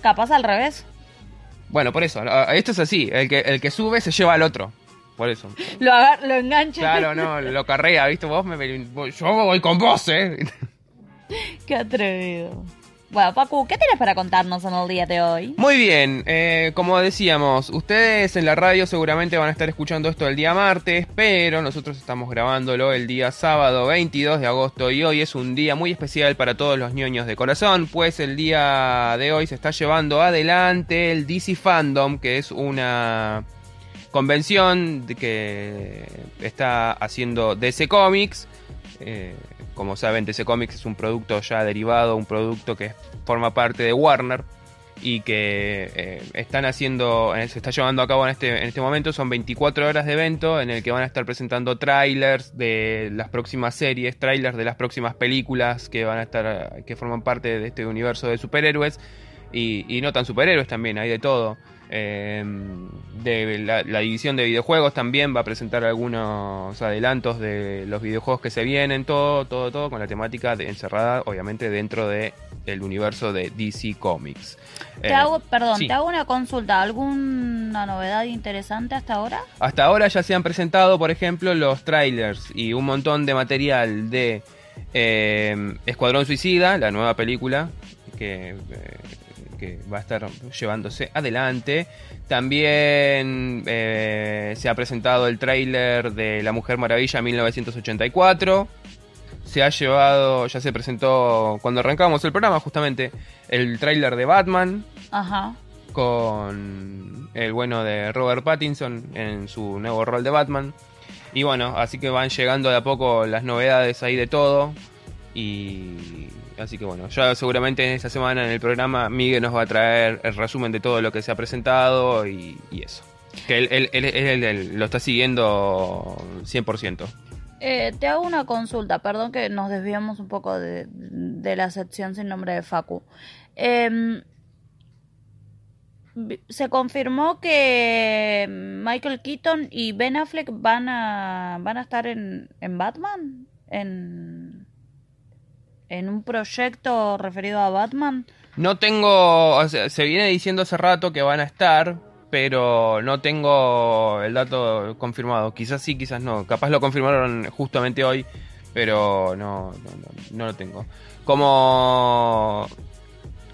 Capaz al revés. Bueno, por eso, esto es así, el que, el que sube se lleva al otro. Por eso. Lo, agar- lo engancha. Claro, no, lo carrea, ¿viste? Vos me, yo voy con vos, ¿eh? Qué atrevido. Bueno, Facu, ¿qué tienes para contarnos en el día de hoy? Muy bien, eh, como decíamos, ustedes en la radio seguramente van a estar escuchando esto el día martes, pero nosotros estamos grabándolo el día sábado 22 de agosto y hoy es un día muy especial para todos los ñoños de corazón, pues el día de hoy se está llevando adelante el DC Fandom, que es una convención que está haciendo DC Comics. Eh, como saben, DC Comics es un producto ya derivado, un producto que forma parte de Warner y que eh, están haciendo, eh, se está llevando a cabo en este, este momento. Son 24 horas de evento en el que van a estar presentando trailers de las próximas series, trailers de las próximas películas que van a estar, que forman parte de este universo de superhéroes y, y no tan superhéroes también, hay de todo. Eh, de la, la división de videojuegos también va a presentar algunos adelantos de los videojuegos que se vienen, todo, todo, todo con la temática de, encerrada, obviamente, dentro de el universo de DC Comics. Te Eh, hago, perdón, sí. te hago una consulta. ¿Alguna novedad interesante hasta ahora? Hasta ahora ya se han presentado, por ejemplo, los trailers y un montón de material de eh, Escuadrón Suicida, la nueva película que, eh, que va a estar llevándose adelante. También eh, se ha presentado el trailer de La Mujer Maravilla 1984. Se ha llevado, ya se presentó cuando arrancamos el programa justamente, el trailer de Batman, Ajá. con el bueno de Robert Pattinson en su nuevo rol de Batman. Y bueno, así que van llegando de a poco las novedades ahí de todo. Y así que bueno, ya seguramente en esta semana en el programa Miguel nos va a traer el resumen de todo lo que se ha presentado y, eso. Que él, él- él- él- lo está siguiendo 100%. Eh, te hago una consulta, perdón que nos desviamos un poco de, la sección sin nombre de Facu. Em, se confirmó que Michael Keaton y Ben Affleck van a, van a estar en, en Batman, en, en un proyecto referido a Batman. No tengo, o sea, se viene diciendo hace rato que van a estar, pero no tengo el dato confirmado. Quizás sí, quizás no. Capaz lo confirmaron justamente hoy, pero no, no, lo tengo. Como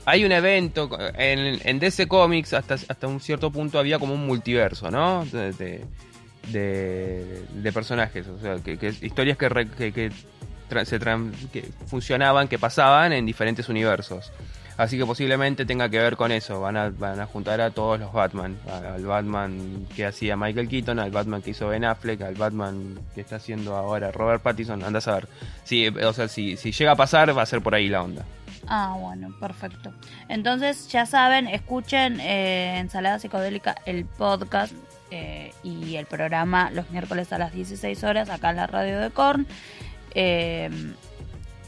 hay un evento en, DC Comics hasta, hasta un cierto punto había como un multiverso, ¿no? De, de, de- personajes, o sea, que, historias que se funcionaban, que pasaban en diferentes universos. Así que posiblemente tenga que ver con eso. Van a, van a juntar a todos los Batman. Al Batman que hacía Michael Keaton, al Batman que hizo Ben Affleck, al Batman que está haciendo ahora Robert Pattinson. Anda a saber. Sí, o sea, si, si llega a pasar, va a ser por ahí la onda. Ah, bueno, perfecto. Entonces, ya saben, escuchen eh, Ensalada Psicodélica, el podcast eh, y el programa los miércoles a las 16 horas acá en la radio de Korn. Eh,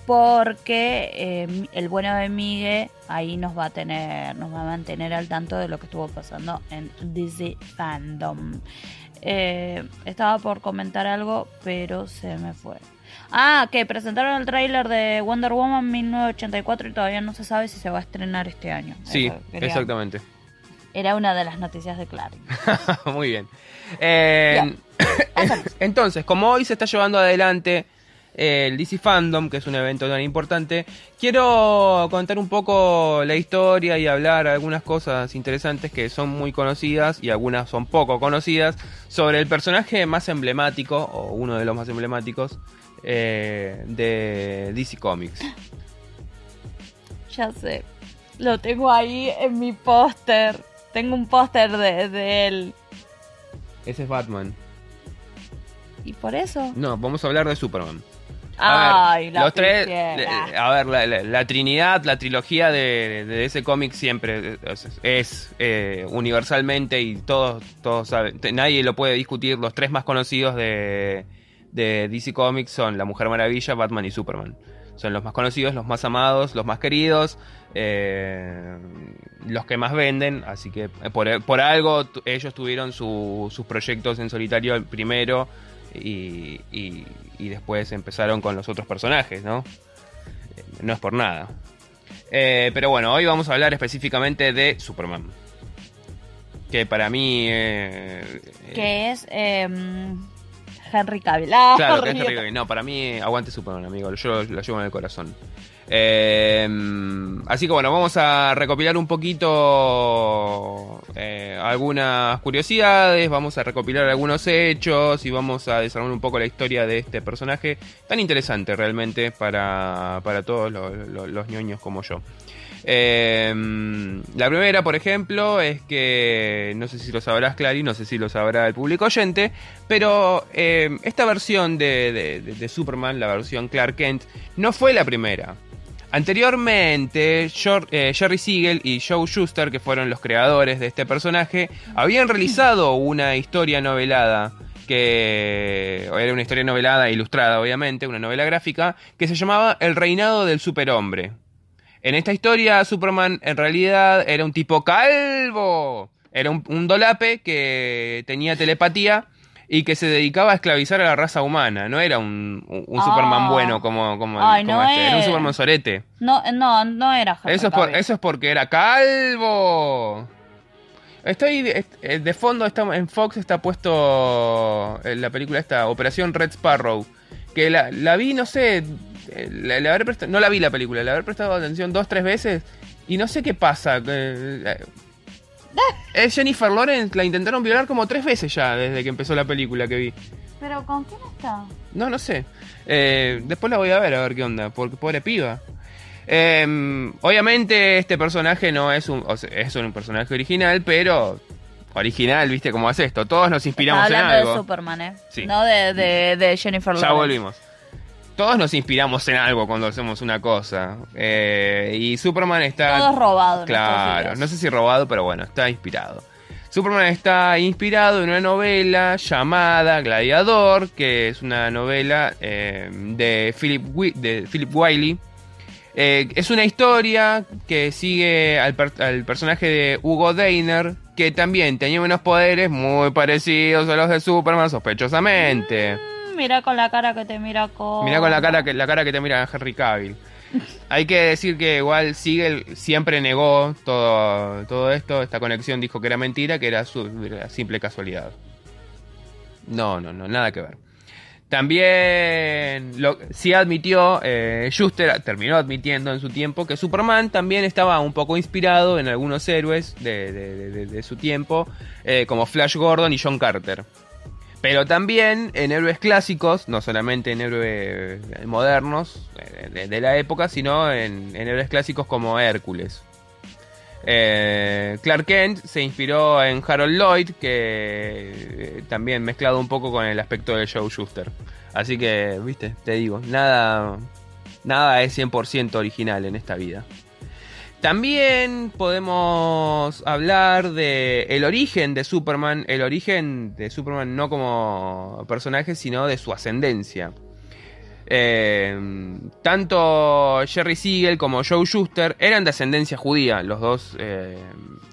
porque eh, el bueno de Migue ahí nos va a tener, nos va a mantener al tanto de lo que estuvo pasando en DC Fandom. Eh, estaba por comentar algo, pero se me fue. Ah, que presentaron el tráiler de Wonder Woman 1984 y todavía no se sabe si se va a estrenar este año. Sí, Eso exactamente. Era una de las noticias de Clarín. Muy bien. Eh, entonces, como hoy se está llevando adelante el DC Fandom, que es un evento tan importante, quiero contar un poco la historia y hablar algunas cosas interesantes que son muy conocidas y algunas son poco conocidas sobre el personaje más emblemático, o uno de los más emblemáticos, eh, de DC Comics. Ya sé. Lo tengo ahí en mi póster. Tengo un póster de, de él. Ese es Batman. ¿Y por eso? No, vamos a hablar de Superman. A Ay, ver, la los tres, eh, a ver, la, la- la Trinidad, la trilogía de, de ese cómic siempre eh, es, es, eh, universalmente y todos, todos saben, nadie lo puede discutir. Los tres más conocidos de, de DC Comics son la Mujer Maravilla, Batman y Superman. Son los más conocidos, los más amados, los más queridos, eh, los que más venden. Así que eh, por, por algo ellos tuvieron su- sus proyectos en solitario primero y, y- y después empezaron con los otros personajes, ¿no? No es por nada. Eh, pero bueno, hoy vamos a hablar específicamente de Superman. Que para mí... eh, eh, Que es em, Henry Cavill. Ah, Claro, que es. Henry Cavill. No, para mí, aguante Superman, amigo. Yo lo, lo llevo en el corazón. Eh, así que bueno, vamos a recopilar un poquito eh, algunas curiosidades, vamos a recopilar algunos hechos y vamos a desarrollar un poco la historia de este personaje tan interesante realmente para, para todos los, los- ñoños como yo. Eh, la primera, por ejemplo, es que no sé si lo sabrás, Clary, no sé si lo sabrá el público oyente, pero esta versión de Superman, la versión Clark Kent, no fue la primera. Anteriormente, eh, Jerry Siegel y Joe Schuster, que fueron los creadores de este personaje, habían realizado una historia novelada que era una historia novelada ilustrada, obviamente, una novela gráfica que se llamaba El reinado del superhombre. En esta historia, Superman en realidad era un tipo calvo. Era un, un dolape que tenía telepatía y que se dedicaba a esclavizar a la raza humana. No era un, un- un Ah. Superman bueno como, como, Ay, como no este. Era un. Superman sorete. No, no, no era Eso es, por, eso es porque era calvo. Estoy est- eh, de fondo está, en Fox está puesto eh, la película esta Operación Red Sparrow que la, la vi no sé eh, la- no la vi la película le habré prestado atención dos tres veces y no sé qué pasa eh, es Jennifer Lawrence la intentaron violar como tres veces ya desde que empezó la película que vi ¿Pero con quién está? no, no sé. Eh, después la voy a ver a ver qué onda, porque pobre piba. Eh, obviamente este personaje no es un, o sea, es un personaje original, pero original, viste cómo es esto. Todos nos inspiramos Está en hablando de algo. Superman, ¿eh? Sí. No de, de, de Jennifer Ya Lawrence. volvimos. Todos nos inspiramos en algo cuando hacemos una cosa. Eh, y Superman está... Todo robado. Claro, no sé si robado, pero bueno, está inspirado. Superman está inspirado en una novela llamada Gladiador, que es una novela eh, de, Philip de Philip Wiley. Eh, es una historia que sigue al, per- al personaje de Hugo Deiner, que también tenía unos poderes muy parecidos a los de Superman, sospechosamente. Mm, Mira con la cara que te mira con... Mira con la cara que la cara que te mira Henry Cavill. Hay que decir que igual Siegel siempre negó todo, todo esto, esta conexión dijo que era mentira, que era, su, simple casualidad. No, no, no, nada que ver. También lo, sí admitió, eh, Schuster terminó admitiendo en su tiempo que Superman también estaba un poco inspirado en algunos héroes de su tiempo, eh, como Flash Gordon y John Carter. Pero también en héroes clásicos, no solamente en héroes eh, modernos eh, de, la época, sino en, héroes clásicos como Hércules. Eh, Clark Kent se inspiró en Harold Lloyd, que también mezclado un poco con el aspecto de Joe Schuster. Así que, viste, te digo, nada, nada es 100% original en esta vida. También podemos hablar de el origen de Superman, el origen de Superman no como personaje, sino de su ascendencia. Eh, tanto Jerry Siegel como Joe Schuster eran de ascendencia judía, los dos eh,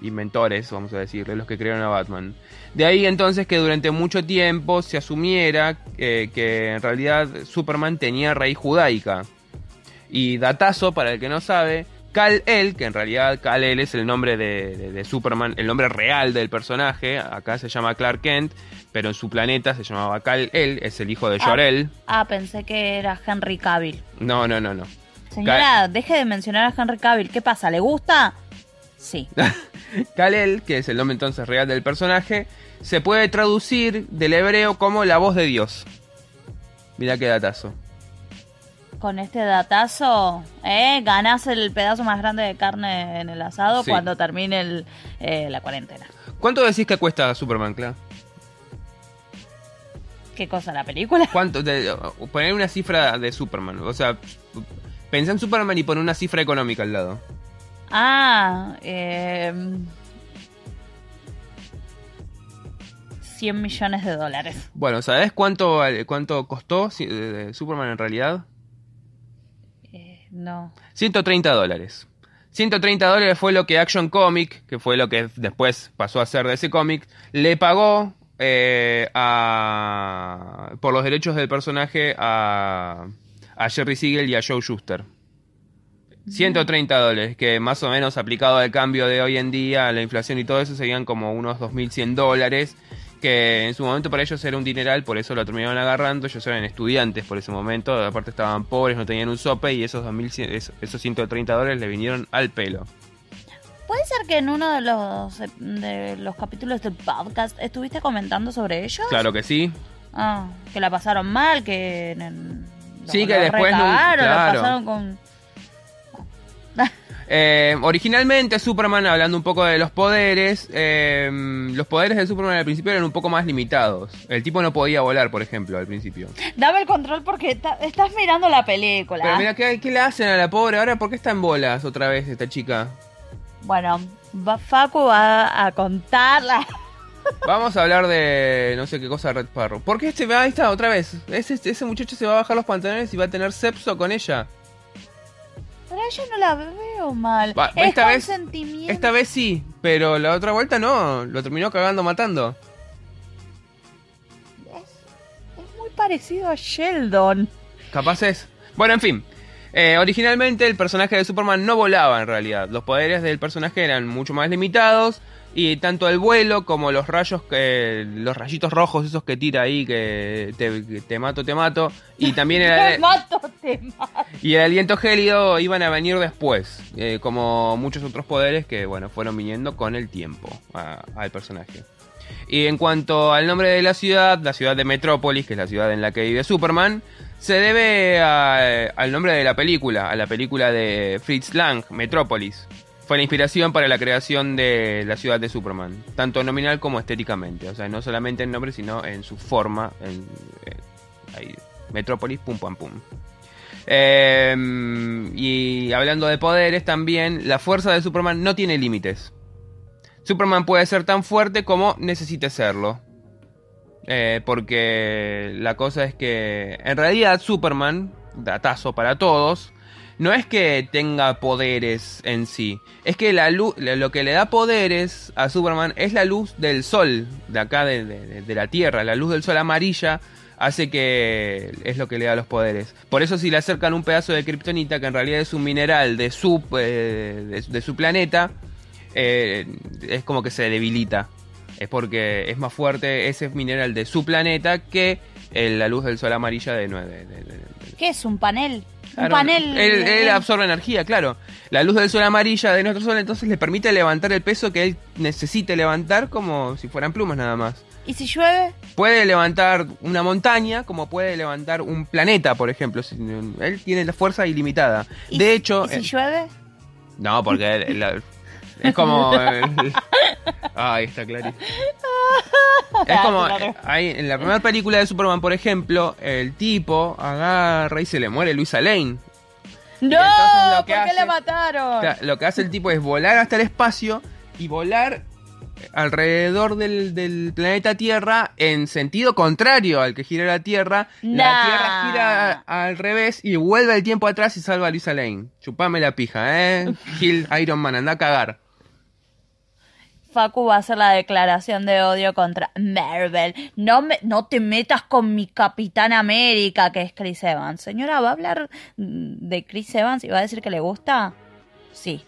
inventores, vamos a decirle, los que crearon a Batman. De ahí entonces que durante mucho tiempo se asumiera eh, que en realidad Superman tenía raíz judaica. Y datazo, para el que no sabe, Kal-El, que en realidad Kal-El es el nombre de, de- de Superman, el nombre real del personaje, acá se llama Clark Kent, pero en su planeta se llamaba Kal-El, es el hijo de Ah. Jor-El. Ah, pensé que era Henry Cavill. No, no, no, no. Señora, deje de mencionar a Henry Cavill. ¿Qué pasa? ¿Le gusta? Sí. Kal-El, que es el nombre entonces real del personaje, se puede traducir del hebreo como la voz de Dios. Mira qué datazo. Con este datazo, ¿eh? Ganás el pedazo más grande de carne en el asado Sí. cuando termine el, eh, la cuarentena. ¿Cuánto decís que cuesta Superman, Cla? ¿Qué cosa, la película? ¿Cuánto? de- poner una cifra de Superman. O sea, pensá en Superman y poner una cifra económica al lado. Ah, eh, 100 millones de dólares. Bueno, ¿sabés cuánto, cuánto costó de Superman en realidad? No. 130 dólares. 130 dólares fue lo que Action Comic, que fue lo que después pasó a ser de ese cómic, le pagó eh, a, por los derechos del personaje a, a Jerry Siegel y a Joe Schuster. 130 dólares, que más o menos aplicado al cambio de hoy en día, a la inflación y todo eso, serían como unos 2.100 dólares, que en su momento para ellos era un dineral, por eso lo terminaron agarrando, ellos eran estudiantes por ese momento, aparte estaban pobres, no tenían un sope, y esos, 2100, es- esos 130 dólares le vinieron al pelo. ¿Puede ser que en uno de los, de los capítulos del podcast estuviste comentando sobre ellos? Claro que sí. Ah, que la pasaron mal, que... en- Sí, lo- que después no- claro. pasaron con... Eh, originalmente Superman, hablando un poco de los poderes, eh, los poderes de Superman al principio eran un poco más limitados. El tipo no podía volar, por ejemplo, al principio. Dame el control porque estás mirando la película. Pero mira, ¿qué, qué le hacen a la pobre? Ahora, ¿por qué está en bolas otra vez esta chica? Bueno, va- Facu va a contarla. Vamos a hablar de no sé qué cosa Red Sparrow. ¿Por qué este ahí está otra vez? Ese, ese muchacho se va a bajar los pantalones y va a tener sexo con ella. Pero ella no la veo mal. Va, es esta vez- consentimiento. Esta vez sí, pero la otra vuelta no. Lo terminó cagando matando. Es muy parecido a Sheldon. Capaz es. Bueno, en fin. Eh, originalmente el personaje de Superman no volaba en realidad. Los poderes del personaje eran mucho más limitados. Y tanto el vuelo como los rayos, que, los rayitos rojos esos que tira ahí, que te, que te mato, te mato. Y también Te el, mato, te mato. y el aliento gélido iban a venir después. eh, como muchos otros poderes que, bueno, fueron viniendo con el tiempo a- al personaje. Y en cuanto al nombre de la ciudad, la ciudad de Metrópolis, que es la ciudad en la que vive Superman, se debe a- al nombre de la película, a la película de Fritz Lang, Metrópolis. Fue la inspiración para la creación de la ciudad de Superman, tanto nominal como estéticamente. O sea, no solamente en nombre, sino en su forma. En, eh, Metrópolis, pum, pam, pum. Eh, y hablando de poderes también, la fuerza de Superman no tiene límites. Superman puede ser tan fuerte como necesite serlo. Eh, porque la cosa es que en realidad Superman, datazo para todos, no es que tenga poderes en sí, es que la luz, lo que le da poderes a Superman es la luz del sol, de acá de, de- la Tierra, la luz del sol amarilla hace que es lo que le da los poderes. Por eso si le acercan un pedazo de kriptonita, que en realidad es un mineral de su, eh, de, su planeta, eh, es como que se debilita. Es porque es más fuerte ese mineral de su planeta que la luz del sol amarilla de 9. ¿Qué es? ¿Un panel? Un panel. Él, él eh, absorbe energía, claro. La luz del sol amarilla de nuestro sol entonces le permite levantar el peso que él necesite levantar como si fueran plumas nada más. ¿Y si llueve? Puede levantar una montaña como puede levantar un planeta, por ejemplo. Él tiene la fuerza ilimitada. ¿Y De hecho... ¿Y si eh, llueve? no, porque él- él- es como... el- Ay, está clarísimo. Es como, eh, ahí, en la primera película de Superman, por ejemplo, el tipo agarra y se le muere Luisa Lane. ¡No! ¿Por qué hace- le mataron? Lo que hace el tipo es volar hasta el espacio y volar alrededor del, del planeta Tierra en sentido contrario al que gira la Tierra. Nah. La Tierra gira al revés y vuelve el tiempo atrás y salva a Lisa Lane. Chupame la pija, ¿eh? Gil Iron Man, anda a cagar. Facu va a hacer la declaración de odio contra Marvel. No, me, no te metas con mi Capitán América, que es Chris Evans. Señora, ¿va a hablar de Chris Evans y va a decir que le gusta? Sí.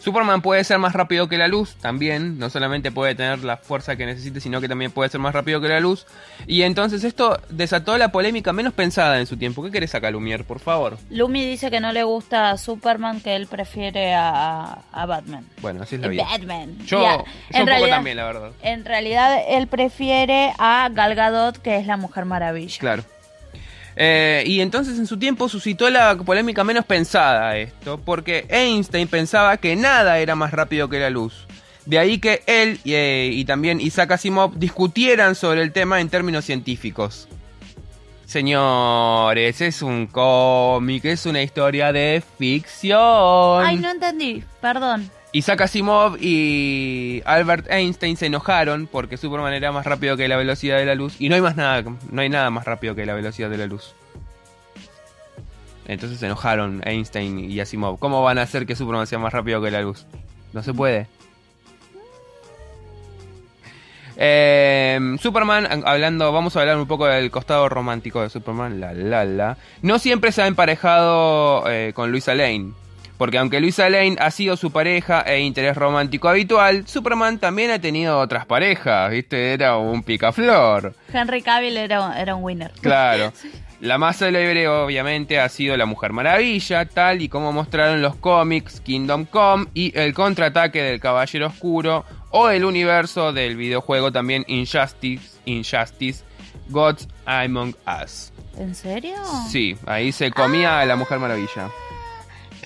Superman puede ser más rápido que la luz, también, no solamente puede tener la fuerza que necesite, sino que también puede ser más rápido que la luz. Y entonces esto desató la polémica menos pensada en su tiempo. ¿Qué querés acá, Lumière, por favor? Lumi dice que no le gusta a Superman, que él prefiere a, a Batman. Bueno, así es la vida. Batman. Yo, en un poco realidad- también, la verdad. En realidad, él prefiere a Gal Gadot, que es la Mujer Maravilla. Claro. Eh, y entonces en su tiempo suscitó la polémica menos pensada esto, porque Einstein pensaba que nada era más rápido que la luz. De ahí que él y, eh, y también Isaac Asimov discutieran sobre el tema en términos científicos. Señores, es un cómic, es una historia de ficción. Ay, no entendí, perdón. Isaac Asimov y Albert Einstein se enojaron porque Superman era más rápido que la velocidad de la luz y no hay más nada, no hay nada más rápido que la velocidad de la luz. Entonces se enojaron Einstein y Asimov. ¿Cómo van a hacer que Superman sea más rápido que la luz? No se puede. Eh, Superman, hablando, vamos a hablar un poco del costado romántico de Superman, la la la. No siempre se ha emparejado eh, con Luisa Lane. Porque aunque Luisa Lane ha sido su pareja e interés romántico habitual, Superman también ha tenido otras parejas, ¿viste? Era un picaflor. Henry Cavill era, era un winner. Claro. La más célebre, obviamente, ha sido la Mujer Maravilla, tal y como mostraron los cómics Kingdom Come y el contraataque del Caballero Oscuro, o el universo del videojuego también Injustice, Injustice Gods Among Us. ¿En serio? Sí, ahí se comía a la Mujer Maravilla.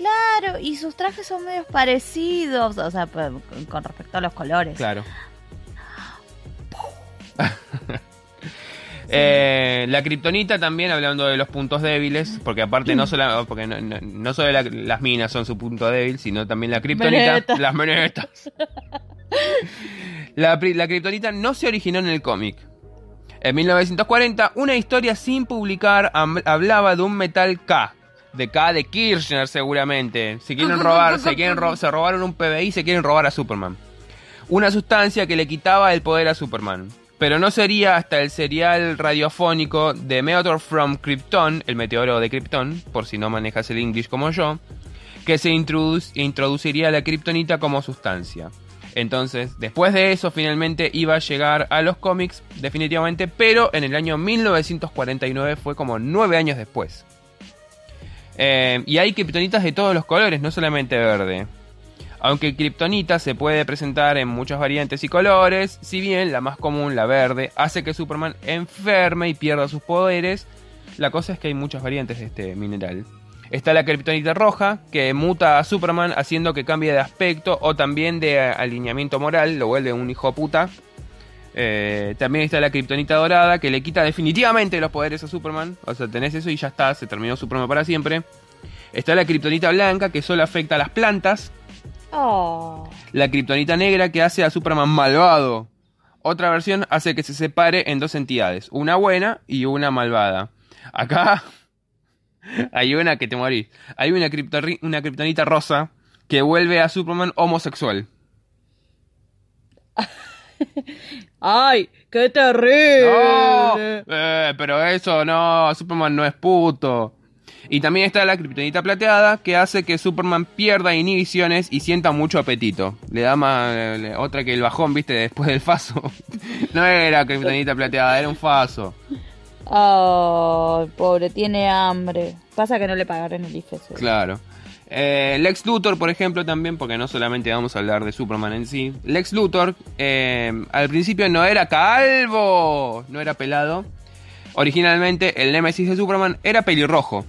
Claro, y sus trajes son medios parecidos, o sea, pues, con- respecto a los colores. Claro. Eh, la kriptonita también, hablando de los puntos débiles, porque aparte no solo, porque no, no- no solo la- las minas son su punto débil, sino también la kriptonita, las menetas. la, la kriptonita no se originó en el cómic. En 1940, una historia sin publicar hablaba de un metal K. De K de Kirchner seguramente. Se quieren robar, se quieren se robaron un PBI se quieren robar a Superman una sustancia que le quitaba el poder a Superman. Pero no sería hasta el serial radiofónico The Meteor from Krypton, el meteoro de Krypton, por si no manejas el English como yo, que se introdu- introduciría la kriptonita como sustancia. Entonces, después de eso, finalmente iba a llegar a los cómics, definitivamente, pero en el año 1949 fue como nueve años después. Eh, y hay kriptonitas de todos los colores, no solamente verde. Aunque Kryptonita se puede presentar en muchas variantes y colores, si bien la más común, la verde, hace que Superman enferme y pierda sus poderes, la cosa es que hay muchas variantes de este mineral. Está la Kryptonita roja, que muta a Superman haciendo que cambie de aspecto o también de alineamiento moral, lo vuelve un hijo puta. Eh, también está la Kryptonita dorada, que le quita definitivamente los poderes a Superman. O sea, tenés eso y ya está, se terminó Superman para siempre. Está la Kryptonita blanca, que solo afecta a las plantas. Oh. La kriptonita negra que hace a Superman malvado. Otra versión hace que se separe en dos entidades, una buena y una malvada. Acá hay una que te morís. Hay una, kriptorri- una kriptonita rosa que vuelve a Superman homosexual. ¡Ay, qué terrible! ¡No! Eh, pero eso no, Superman no es puto. Y también está la kriptonita plateada que hace que Superman pierda inhibiciones y sienta mucho apetito. Le da más otra que el bajón, viste, después del faso. no era kriptonita plateada, era un faso. Ay, pobre, tiene hambre. Pasa que no le pagaron el IFS. Claro. Eh, Lex Luthor, por ejemplo, también, porque no solamente vamos a hablar de Superman en sí. Lex Luthor, eh, al principio no era calvo, no era pelado. Originalmente, el némesis de Superman era pelirrojo.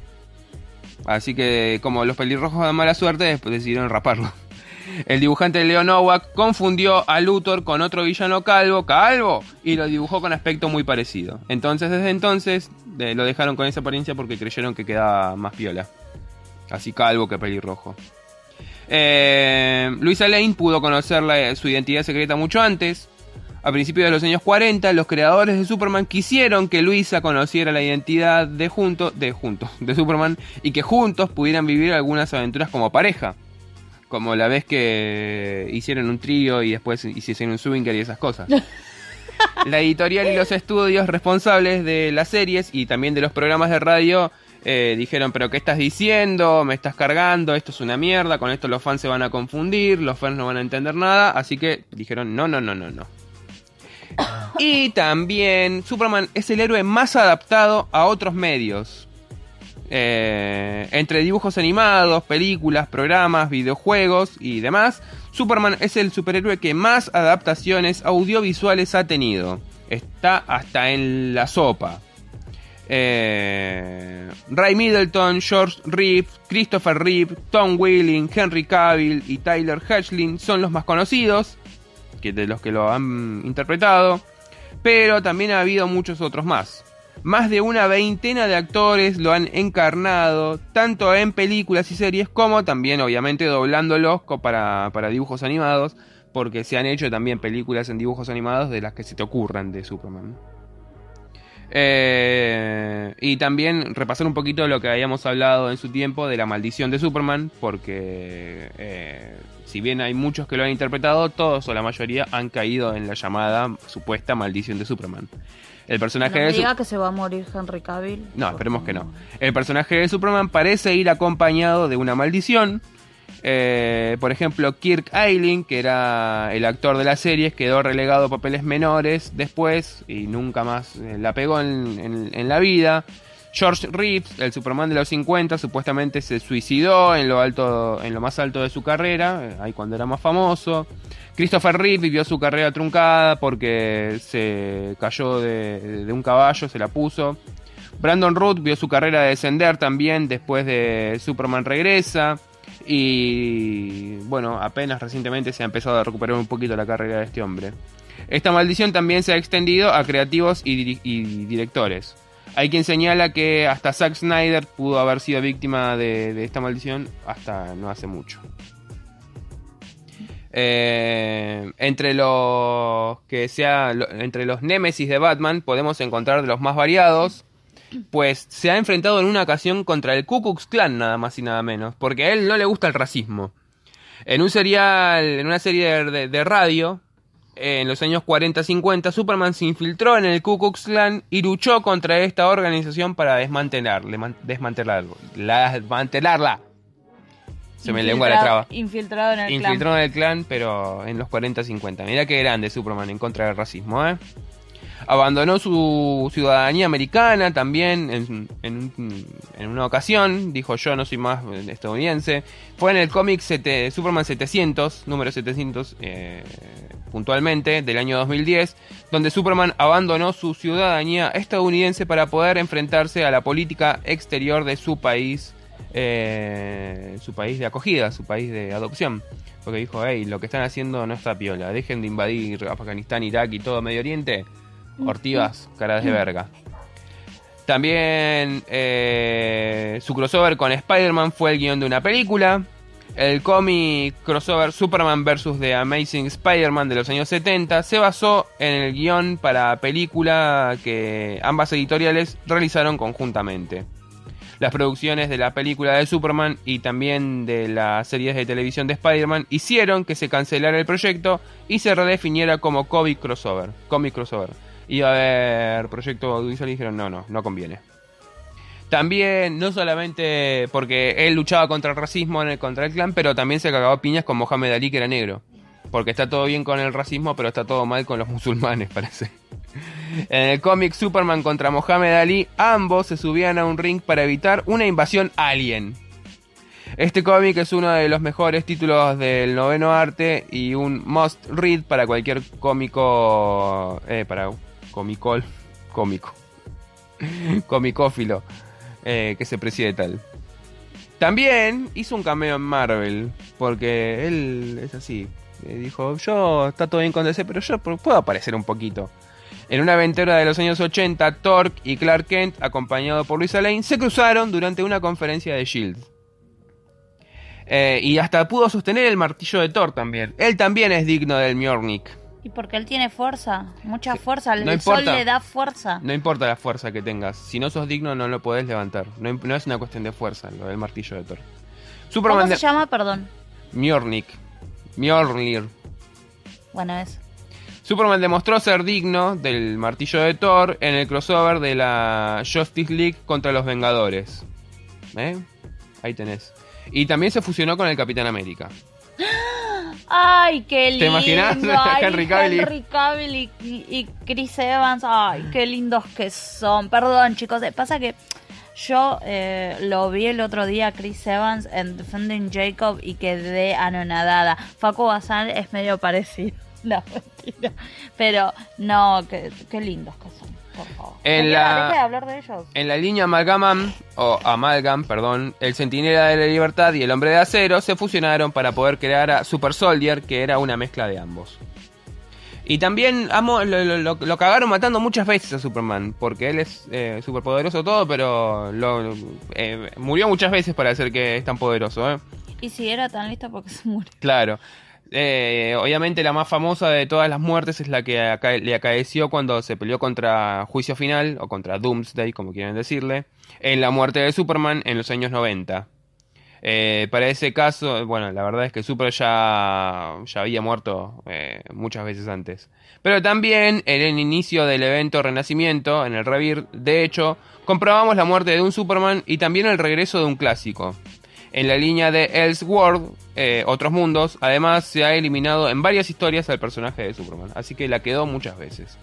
Así que, como los pelirrojos dan mala suerte, después decidieron raparlo. El dibujante Leo Nowak confundió a Luthor con otro villano calvo, calvo, y lo dibujó con aspecto muy parecido. Entonces, desde entonces, eh, lo dejaron con esa apariencia porque creyeron que quedaba más piola. Así calvo que pelirrojo. Eh, Luisa Lane pudo conocer la- su identidad secreta mucho antes. A principios de los años 40, los creadores de Superman quisieron que Luisa conociera la identidad de junto, de juntos, de Superman y que juntos pudieran vivir algunas aventuras como pareja. Como la vez que hicieron un trío y después hicieron un swinger y esas cosas. La editorial y los estudios responsables de las series y también de los programas de radio eh, dijeron, pero ¿qué estás diciendo? ¿Me estás cargando? Esto es una mierda, con esto los fans se van a confundir, los fans no van a entender nada, así que dijeron, no, no, no, no, no. Y también Superman es el héroe más adaptado a otros medios. Eh, entre dibujos animados, películas, programas, videojuegos y demás, Superman es el superhéroe que más adaptaciones audiovisuales ha tenido. Está hasta en la sopa. Eh, Ray Middleton, George Reeves, Christopher Reeve, Tom Welling, Henry Cavill y Tyler Hatchlin son los más conocidos, que de los que lo han interpretado, pero también ha habido muchos otros más. Más de una veintena de actores lo han encarnado, tanto en películas y series como también obviamente doblándolos para, para dibujos animados, porque se han hecho también películas en dibujos animados de las que se te ocurran de Superman. Eh, y también repasar un poquito lo que habíamos hablado en su tiempo de la maldición de Superman, porque eh, si bien hay muchos que lo han interpretado, todos o la mayoría han caído en la llamada supuesta maldición de Superman. El No personaje me de Su- diga que se va a morir Henry Cavill. no, esperemos que no. El personaje de Superman parece ir acompañado de una maldición. Eh, por ejemplo, Kirk Eiling, que era el actor de la serie, quedó relegado a papeles menores después y nunca más eh, la pegó en, la vida. George Reeves, el Superman de los 50, supuestamente se suicidó en lo alto, en lo más alto de su carrera, eh, ahí cuando era más famoso. Christopher Reeve vivió su carrera truncada porque se cayó de, de un caballo, se la puso. Brandon Root vio su carrera descender también después de Superman Regresa. Y bueno, apenas recientemente se ha empezado a recuperar un poquito la carrera de este hombre. Esta maldición también se ha extendido a creativos y, directores. Hay quien señala que hasta Zack Snyder pudo haber sido víctima de, esta maldición hasta no hace mucho. Eh, entre los que sea entre los némesis de Batman podemos encontrar de los más variados pues se ha enfrentado en una ocasión contra el Ku Klux Klan nada más y nada menos porque a él no le gusta el racismo en un serial en una serie de, radio eh, en los años 40-50 Superman se infiltró en el Ku Klux Klan y luchó contra esta organización para desmantelar, leman- desmantelar, la, desmantelarla. Se me lengua la traba. Infiltrado en el clan. Infiltró en el clan, pero en los 40-50. Mirá qué grande Superman en contra del racismo, ¿eh? Abandonó su ciudadanía americana también en, en un- en una ocasión. Dijo yo no soy más estadounidense. Fue en el cómic Superman 700, número 700 eh, puntualmente, del año 2010, donde Superman abandonó su ciudadanía estadounidense para poder enfrentarse a la política exterior de su país eh, su país de acogida, su país de adopción. Porque dijo, hey, lo que están haciendo no está piola, dejen de invadir Afganistán, Irak y todo Medio Oriente. Ortivas, caras de verga. También eh, su crossover con Spider-Man fue el guion de una película. El cómic crossover Superman vs. The Amazing Spider-Man de los años 70 se basó en el guion para película que ambas editoriales realizaron conjuntamente. Las producciones de la película de Superman y también de las series de televisión de Spider-Man hicieron que se cancelara el proyecto y se redefiniera como comic crossover. Comic crossover. Iba a haber proyecto audiovisual y dijeron no, no, no conviene. También, no solamente porque él luchaba contra el racismo contra el clan, pero también se cagaba piñas con Mohamed Ali, que era negro. Porque está todo bien con el racismo, pero está todo mal con los musulmanes, parece. En el cómic Superman contra Mohamed Ali, ambos se subían a un ring para evitar una invasión alien. Este cómic es uno de los mejores títulos del noveno arte y un must read para cualquier cómico. Eh, para comicol. Cómico. Comicófilo. eh, que se preside tal. También hizo un cameo en Marvel. Porque él es así. dijo: Yo está todo bien con DC, pero yo puedo aparecer un poquito. En una aventura de los años 80, Torque y Clark Kent, acompañado por Luisa Lane, se cruzaron durante una conferencia de Shield. Eh, y hasta pudo sostener el martillo de Thor también. Él también es digno del Mjolnir. Y porque él tiene fuerza, mucha fuerza. El No sol importa. le da fuerza. No importa la fuerza que tengas, si no sos digno no lo podés levantar. No, es una cuestión de fuerza lo del martillo de Thor. ¿Cómo Superman se de llama? Perdón. Mjolnir. Mjolnir. Bueno, eso. Superman demostró ser digno del martillo de Thor en el crossover de la Justice League contra los Vengadores. ¿eh? Ahí tenés. Y también se fusionó con el Capitán América. Ay, qué lindo. ¿Te imaginas? Ay, Henry Cavill y- Henry Cavill y, y Chris Evans. Ay, qué lindos que son. Perdón, chicos. eh, Pasa que yo eh, lo vi el otro día, Chris Evans, en Defending Jacob y quedé anonadada. Facu Bazán es medio parecido. No, mentira. Pero no, qué, qué lindos que son, por favor. En la- deja de hablar de ellos. En la línea Amalgamam, o Amalgam, perdón, el Centinela de la Libertad y el Hombre de Acero se fusionaron para poder crear a Super Soldier, que era una mezcla de ambos. Y también amo, lo, lo- lo- lo cagaron matando muchas veces a Superman, porque él es eh, superpoderoso todo, pero lo, eh, murió muchas veces para hacer que es tan poderoso. ¿eh? Y si era tan listo porque se murió. Claro. Eh, obviamente la más famosa de todas las muertes es la que le acaeció cuando se peleó contra Juicio Final, o contra Doomsday, como quieren decirle, en la muerte de Superman en los años 90. Eh, para ese caso, bueno, la verdad es que Super ya, ya había muerto eh, muchas veces antes. Pero también en el inicio del evento Renacimiento, en el Revir, de hecho, comprobamos la muerte de un Superman y también el regreso de un clásico. En la línea de Elseworld, eh, Otros Mundos, además se ha eliminado en varias historias al personaje de Superman, así que la quedó muchas veces.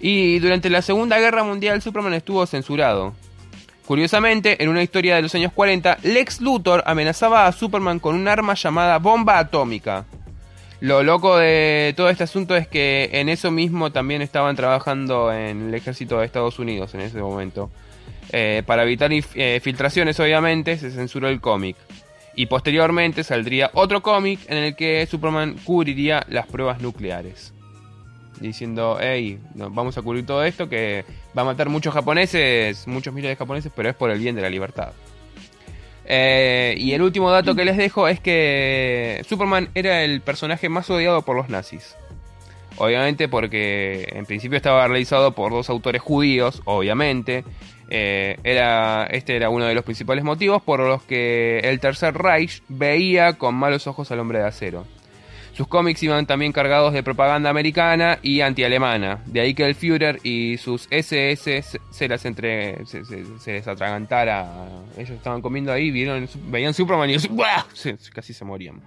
Y durante la Segunda Guerra Mundial Superman estuvo censurado. Curiosamente, en una historia de los años 40, Lex Luthor amenazaba a Superman con un arma llamada bomba atómica. Lo loco de todo este asunto es que en eso mismo también estaban trabajando en el ejército de Estados Unidos en ese momento. Eh, para evitar eh, filtraciones, obviamente, se censuró el cómic. Y posteriormente saldría otro cómic en el que Superman cubriría las pruebas nucleares. Diciendo, hey, vamos a cubrir todo esto que va a matar muchos japoneses, muchos miles de japoneses, pero es por el bien de la libertad. Eh, y el último dato que les dejo es que Superman era el personaje más odiado por los nazis. Obviamente porque en principio estaba realizado por dos autores judíos, obviamente. Eh, era, este era uno de los principales motivos por los que el Tercer Reich veía con malos ojos al hombre de acero. Sus cómics iban también cargados de propaganda americana y antialemana. De ahí que el Führer y sus SS se, las entre, se, se- les atragantara. Ellos estaban comiendo ahí, vieron, veían Superman y casi se morían.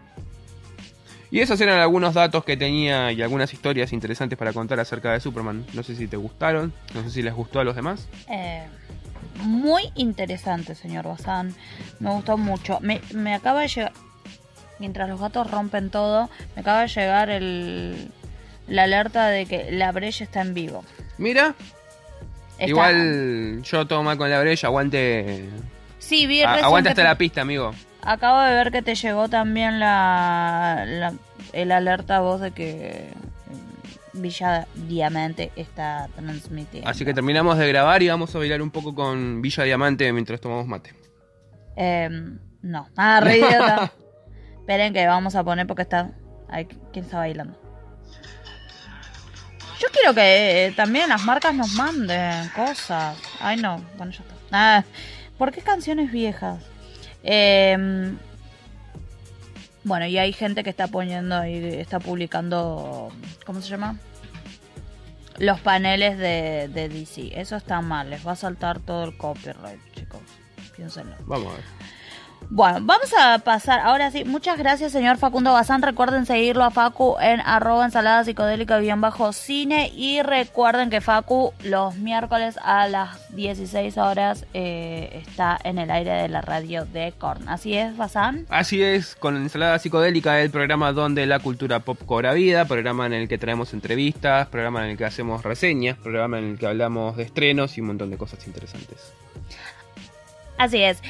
Y esos eran algunos datos que tenía y algunas historias interesantes para contar acerca de Superman. No sé si te gustaron, no sé si les gustó a los demás. Eh, muy interesante, señor Bazán. Me gustó mucho. Me, me acaba de llegar. Mientras los gatos rompen todo, me acaba de llegar el, la alerta de que la brecha está en vivo. Mira, Está- igual yo todo mal con la brecha, aguante. Sí, vi a- aguante hasta te- la pista, amigo. Acabo de ver que te llegó también la, la- el alerta a vos de que Villa Diamante está transmitiendo. Así que terminamos de grabar y vamos a bailar un poco con Villa Diamante mientras tomamos mate. Em, no. Ah, re idiota. Esperen que vamos a poner porque está. Ay, ¿Quién está bailando? Yo quiero que eh, también las marcas nos manden cosas. Ay, no. Bueno, ya está. Ah, ¿Por qué canciones viejas? Em, bueno, y hay gente que está poniendo ahí, está publicando. ¿Cómo se llama? Los paneles de, de DC. Eso está mal. Les va a saltar todo el copyright, chicos. Piénsenlo. Vamos a ver. Bueno, vamos a pasar. Ahora sí, muchas gracias, señor Facundo Bazán. Recuerden seguirlo a Facu en arroba ensalada psicodélica bien bajo cine. Y recuerden que Facu los miércoles a las 16 horas eh, está en el aire de la radio de Korn. Así es, Bazán. Así es, con Ensalada Psicodélica, el programa donde la cultura pop cobra vida, programa en el que traemos entrevistas, programa en el que hacemos reseñas, programa en el que hablamos de estrenos y un montón de cosas interesantes. Así es.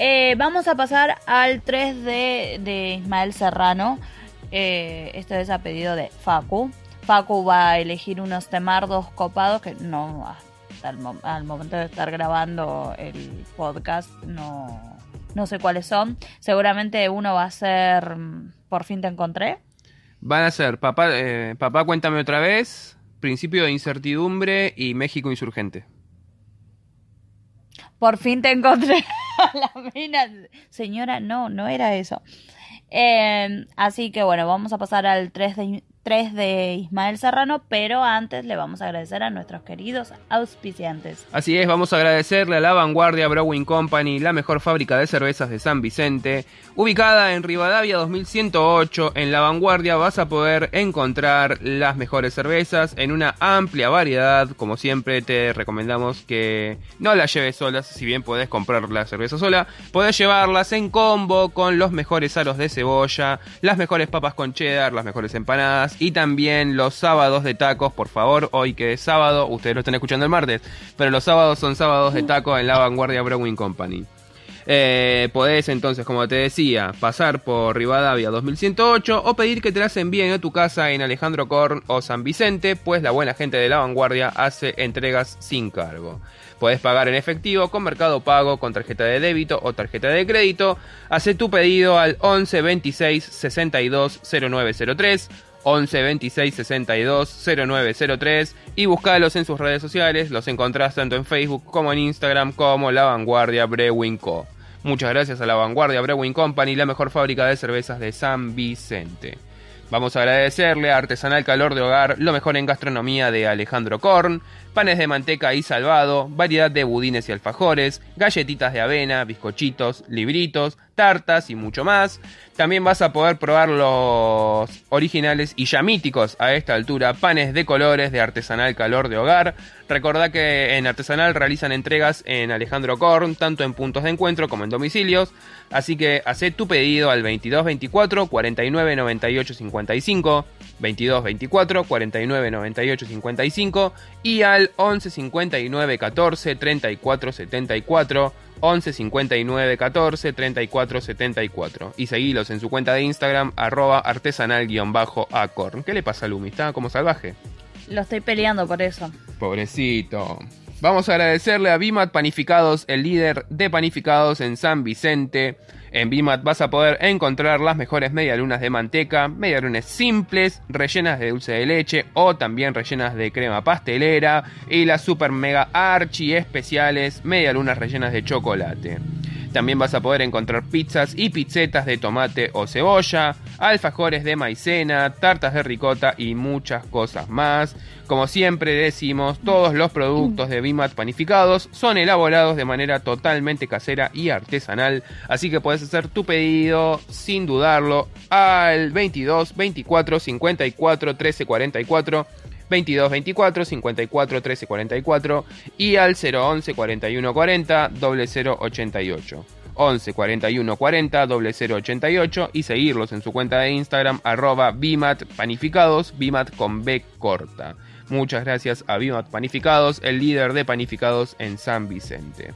Eh, vamos a pasar al 3 de, de Ismael Serrano. Eh, esto es a pedido de Facu. Facu va a elegir unos temardos copados que no hasta el al momento de estar grabando el podcast no, no sé cuáles son. Seguramente uno va a ser mm, Por fin te encontré. Van a ser Papá, eh, Papá Cuéntame otra vez, Principio de Incertidumbre y México Insurgente. Por fin te encontré la mina. Señora, no, no era eso. Eh, así que bueno, vamos a pasar al 3 de, 3 de Ismael Serrano, pero antes le vamos a agradecer a nuestros queridos auspiciantes. Así es, vamos a agradecerle a la Vanguardia Brewing Company, la mejor fábrica de cervezas de San Vicente. Ubicada en Rivadavia 2108, en La Vanguardia vas a poder encontrar las mejores cervezas en una amplia variedad. Como siempre te recomendamos que no las lleves solas, si bien podés comprar la cerveza sola, podés llevarlas en combo con los mejores aros de cebolla, las mejores papas con cheddar, las mejores empanadas y también los sábados de tacos, por favor, hoy que es sábado, ustedes lo están escuchando el martes, pero los sábados son sábados de tacos en la Vanguardia Brewing Company. Eh, podés entonces, como te decía, pasar por Rivadavia 2108 o pedir que te las envíen a tu casa en Alejandro Korn o San Vicente, pues la buena gente de la vanguardia hace entregas sin cargo. Podés pagar en efectivo, con mercado pago, con tarjeta de débito o tarjeta de crédito. Hace tu pedido al 11 26 62 0903 11 26 62 0903 y buscalos en sus redes sociales. Los encontrás tanto en Facebook como en Instagram como La Vanguardia Brewing Co. Muchas gracias a La Vanguardia Brewing Company, la mejor fábrica de cervezas de San Vicente. Vamos a agradecerle a Artesanal Calor de Hogar, lo mejor en gastronomía de Alejandro Korn, panes de manteca y salvado, variedad de budines y alfajores, galletitas de avena, bizcochitos, libritos, tartas y mucho más. También vas a poder probar los originales y ya míticos a esta altura panes de colores de Artesanal Calor de Hogar. Recordá que en Artesanal realizan entregas en Alejandro Korn, tanto en puntos de encuentro como en domicilios. Así que haz tu pedido al 2224 49 98 55, 2224 49 98 55 y al 11 59 14 34 74. 11 59 14 34 74 y seguilos en su cuenta de Instagram arroba artesanal-acorn. ¿Qué le pasa a Lumi? ¿Está como salvaje? Lo estoy peleando por eso. Pobrecito. Vamos a agradecerle a Bimat Panificados, el líder de panificados en San Vicente. En Bimat vas a poder encontrar las mejores medialunas de manteca, medialunas simples, rellenas de dulce de leche o también rellenas de crema pastelera y las super mega archi especiales medialunas rellenas de chocolate. También vas a poder encontrar pizzas y pizzetas de tomate o cebolla, alfajores de maicena, tartas de ricota y muchas cosas más. Como siempre decimos, todos los productos de Bimat panificados son elaborados de manera totalmente casera y artesanal, así que puedes hacer tu pedido sin dudarlo al 22 24 54 13 44 22 24 54 13 44 y al 011 41 40 0088. 11 41 40 0088 y seguirlos en su cuenta de Instagram arroba Bimat Panificados, Bimat con B corta. Muchas gracias a Bimat Panificados, el líder de panificados en San Vicente.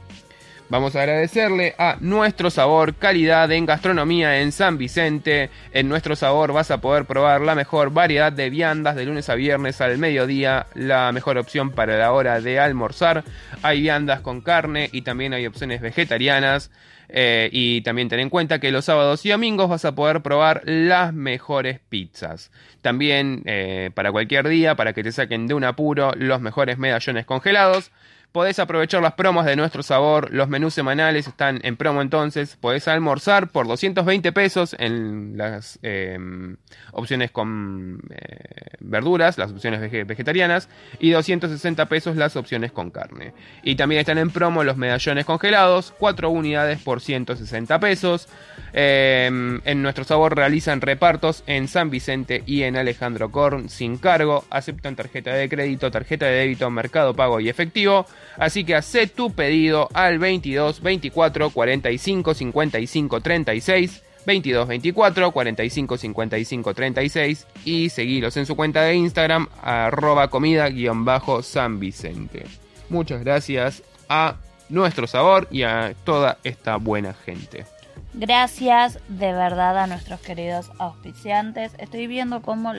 Vamos a agradecerle a Nuestro Sabor, calidad en gastronomía en San Vicente. En Nuestro Sabor vas a poder probar la mejor variedad de viandas de lunes a viernes al mediodía, la mejor opción para la hora de almorzar. Hay viandas con carne y también hay opciones vegetarianas. Eh, y también ten en cuenta que los sábados y domingos vas a poder probar las mejores pizzas. También eh, para cualquier día, para que te saquen de un apuro, los mejores medallones congelados. Podés aprovechar las promos de nuestro sabor. Los menús semanales están en promo entonces. Podés almorzar por 220 pesos en las em, opciones con eh, verduras, las opciones vegetarianas. Y 260 pesos las opciones con carne. Y también están en promo los medallones congelados. 4 unidades por 160 pesos. Em, en nuestro sabor realizan repartos en San Vicente y en Alejandro Korn sin cargo. Aceptan tarjeta de crédito, tarjeta de débito, mercado pago y efectivo. Así que haz tu pedido al 22 24 45 55 36. 22 24 45 55 36 y seguilos en su cuenta de Instagram arroba comida-san Vicente. Muchas gracias a nuestro sabor y a toda esta buena gente. Gracias de verdad a nuestros queridos auspiciantes. Estoy viendo cómo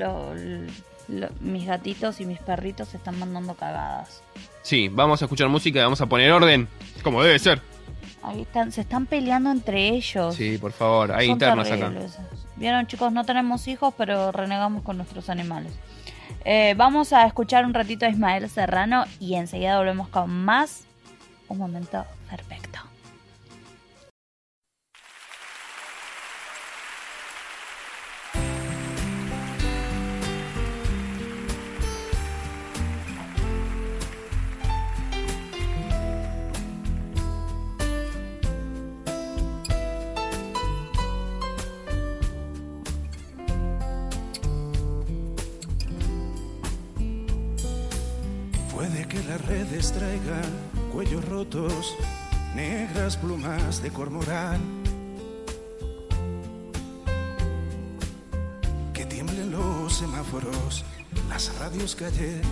mis gatitos y mis perritos se están mandando cagadas. Sí, vamos a escuchar música y vamos a poner orden, como debe ser. Ahí están, se están peleando entre ellos. Sí, por favor, hay internos acá. Vieron, chicos, no tenemos hijos, pero renegamos con nuestros animales. Eh, vamos a escuchar un ratito a Ismael Serrano y enseguida volvemos con más. Un momento perfecto. Las redes traigan cuellos rotos, negras plumas de cormorán. Que tiemblen los semáforos, las radios callen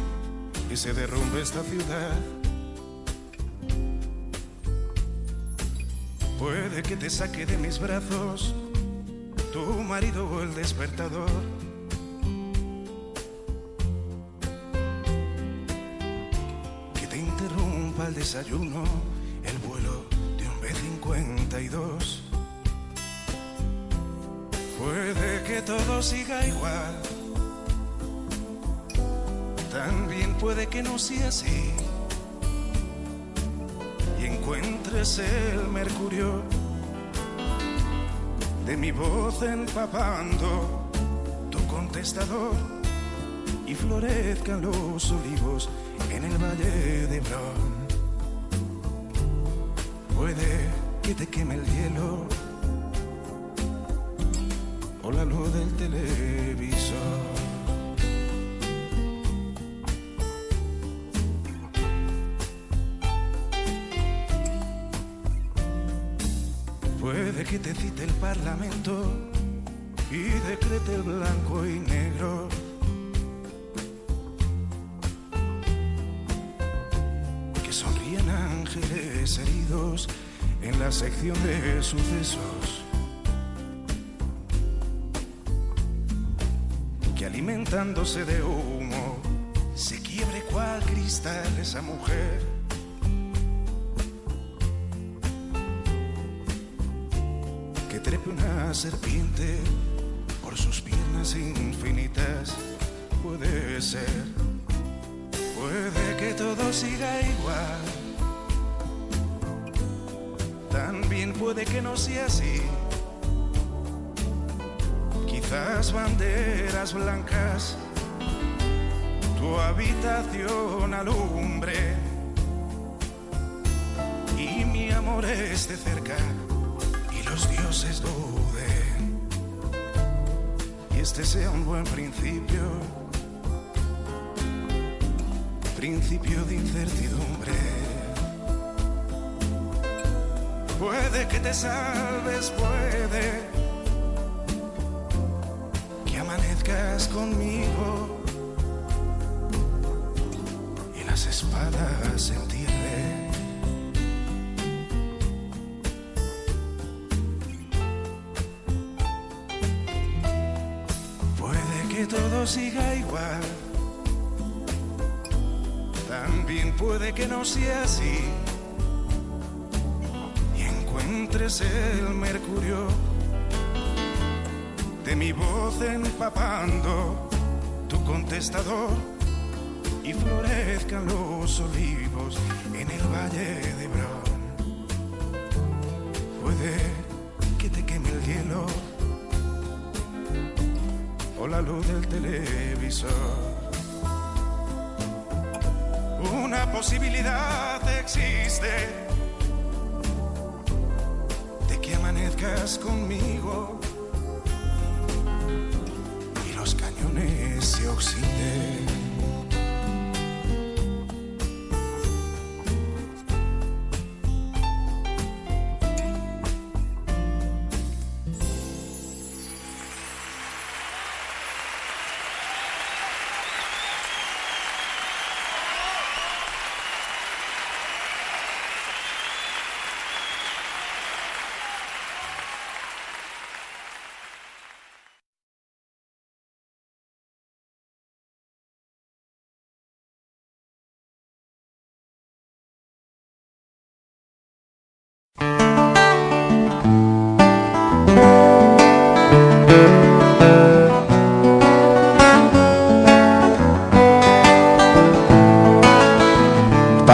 y se derrumbe esta ciudad. Puede que te saque de mis brazos tu marido o el despertador. Interrumpa el desayuno, el vuelo de un B-52. Puede que todo siga igual. También puede que no sea así. Y encuentres el mercurio de mi voz empapando tu contestador y florezcan los olivos en el valle de Bron. Puede que te queme el hielo o la luz del televisor. Puede que te cite el parlamento y decrete el blanco y negro. Heridos en la sección de sucesos. Que alimentándose de humo se quiebre cual cristal esa mujer. que trepe una serpiente por sus piernas infinitas. Puede ser, puede que todo siga igual. Puede que no sea así. Quizás banderas blancas, tu habitación alumbre y mi amor esté cerca y los dioses duden. Y este sea un buen principio, principio de incertidumbre. Puede que te salves, puede que amanezcas conmigo y las espadas se entierren. Puede que todo siga igual. También puede que no sea así. Encuentres el mercurio de mi voz empapando tu contestador y florezcan los olivos en el valle de Bron. Puede que te queme el hielo o la luz del televisor. Una posibilidad existe conmigo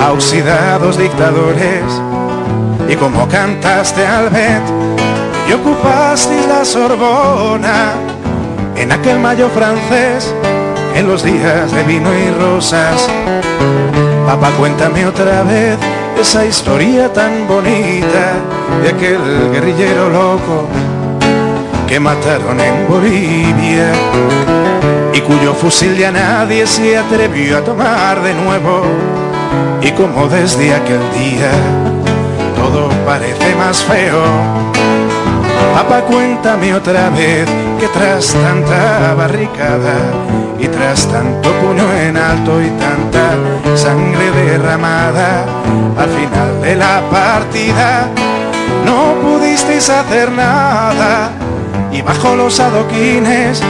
a dictadores. Y como cantaste al Bet y ocupaste la Sorbona en aquel mayo francés, en los días de vino y rosas. Papá, cuéntame otra vez esa historia tan bonita de aquel guerrillero loco que mataron en Bolivia y cuyo fusil ya nadie se atrevió a tomar de nuevo y como desde aquel día todo parece más feo. Papá, cuéntame otra vez que tras tanta barricada y tras tanto puño en alto y tanta sangre derramada, al final de la partida no pudisteis hacer nada y bajo los adoquines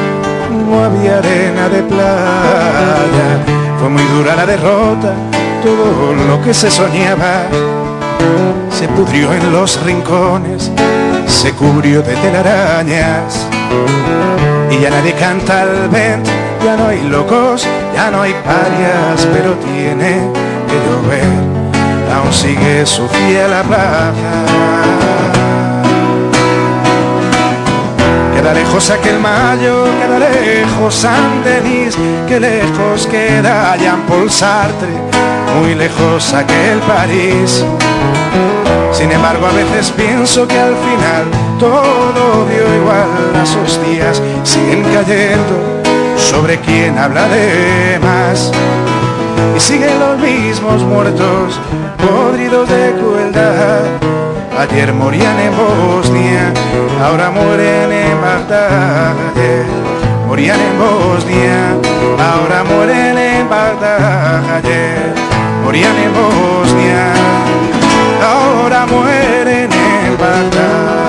no había arena de playa. Fue muy dura la derrota, todo lo que se soñaba. Se pudrió en los rincones, se cubrió de telarañas. Y ya nadie canta al vento, ya no hay locos, ya no hay parias, pero tiene que llover, aún sigue su fiel la plaza. Queda lejos aquel mayo, queda lejos San Denis, que lejos queda Jean Paul Sartre, muy lejos aquel París. Sin embargo, a veces pienso que al final todo dio igual, las hostias siguen cayendo sobre quien habla de más. Y siguen los mismos muertos, podridos de crueldad Ayer morían en Bosnia, ahora mueren en Bagdad. Ayer morían en Bosnia, ahora mueren en Bagdad. Ayer morían en Bosnia, ahora mueren en Bagdad.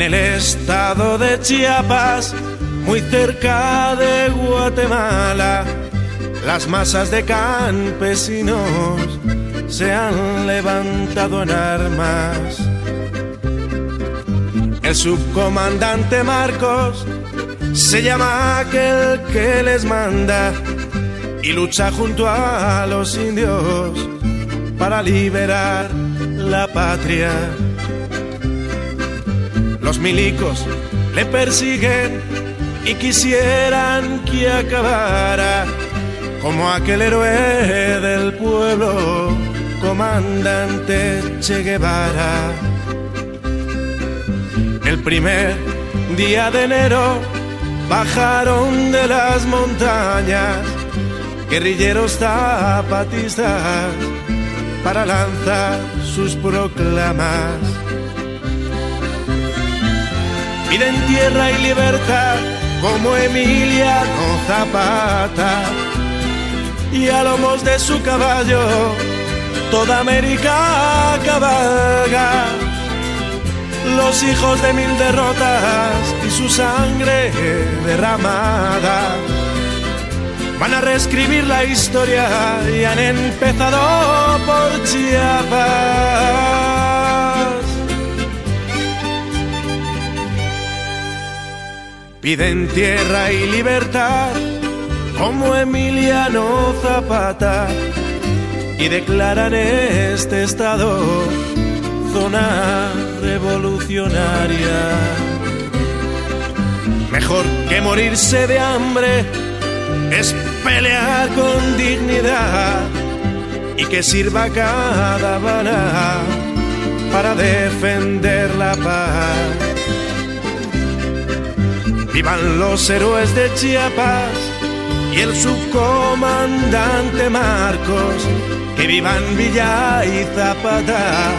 En el estado de Chiapas, muy cerca de Guatemala, las masas de campesinos se han levantado en armas. El subcomandante Marcos se llama aquel que les manda y lucha junto a los indios para liberar la patria. Los milicos le persiguen y quisieran que acabara como aquel héroe del pueblo, comandante Che Guevara. El primer día de enero bajaron de las montañas guerrilleros zapatistas para lanzar sus proclamas. Piden tierra y libertad como Emiliano Zapata y a lomos de su caballo toda América cabalga. Los hijos de mil derrotas y su sangre derramada van a reescribir la historia y han empezado por Chiapas. Piden tierra y libertad como Emiliano Zapata y declaran este estado zona revolucionaria. Mejor que morirse de hambre es pelear con dignidad y que sirva cada bala para defender la paz. Vivan los héroes de Chiapas y el subcomandante Marcos. Que vivan Villa y Zapata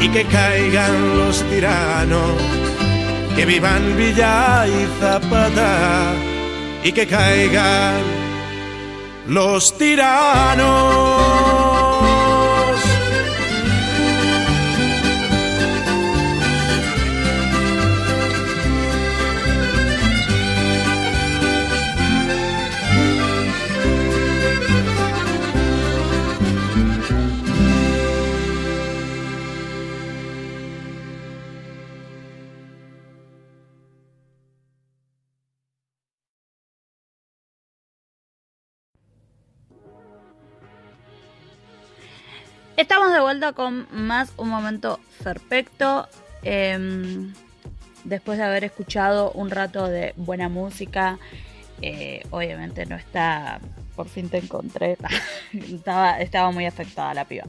y que caigan los tiranos. Que vivan Villa y Zapata y que caigan los tiranos. Estamos de vuelta con más un momento perfecto. Em, después de haber escuchado un rato de buena música, eh, obviamente no está. Por fin te encontré. estaba, estaba muy afectada la piba.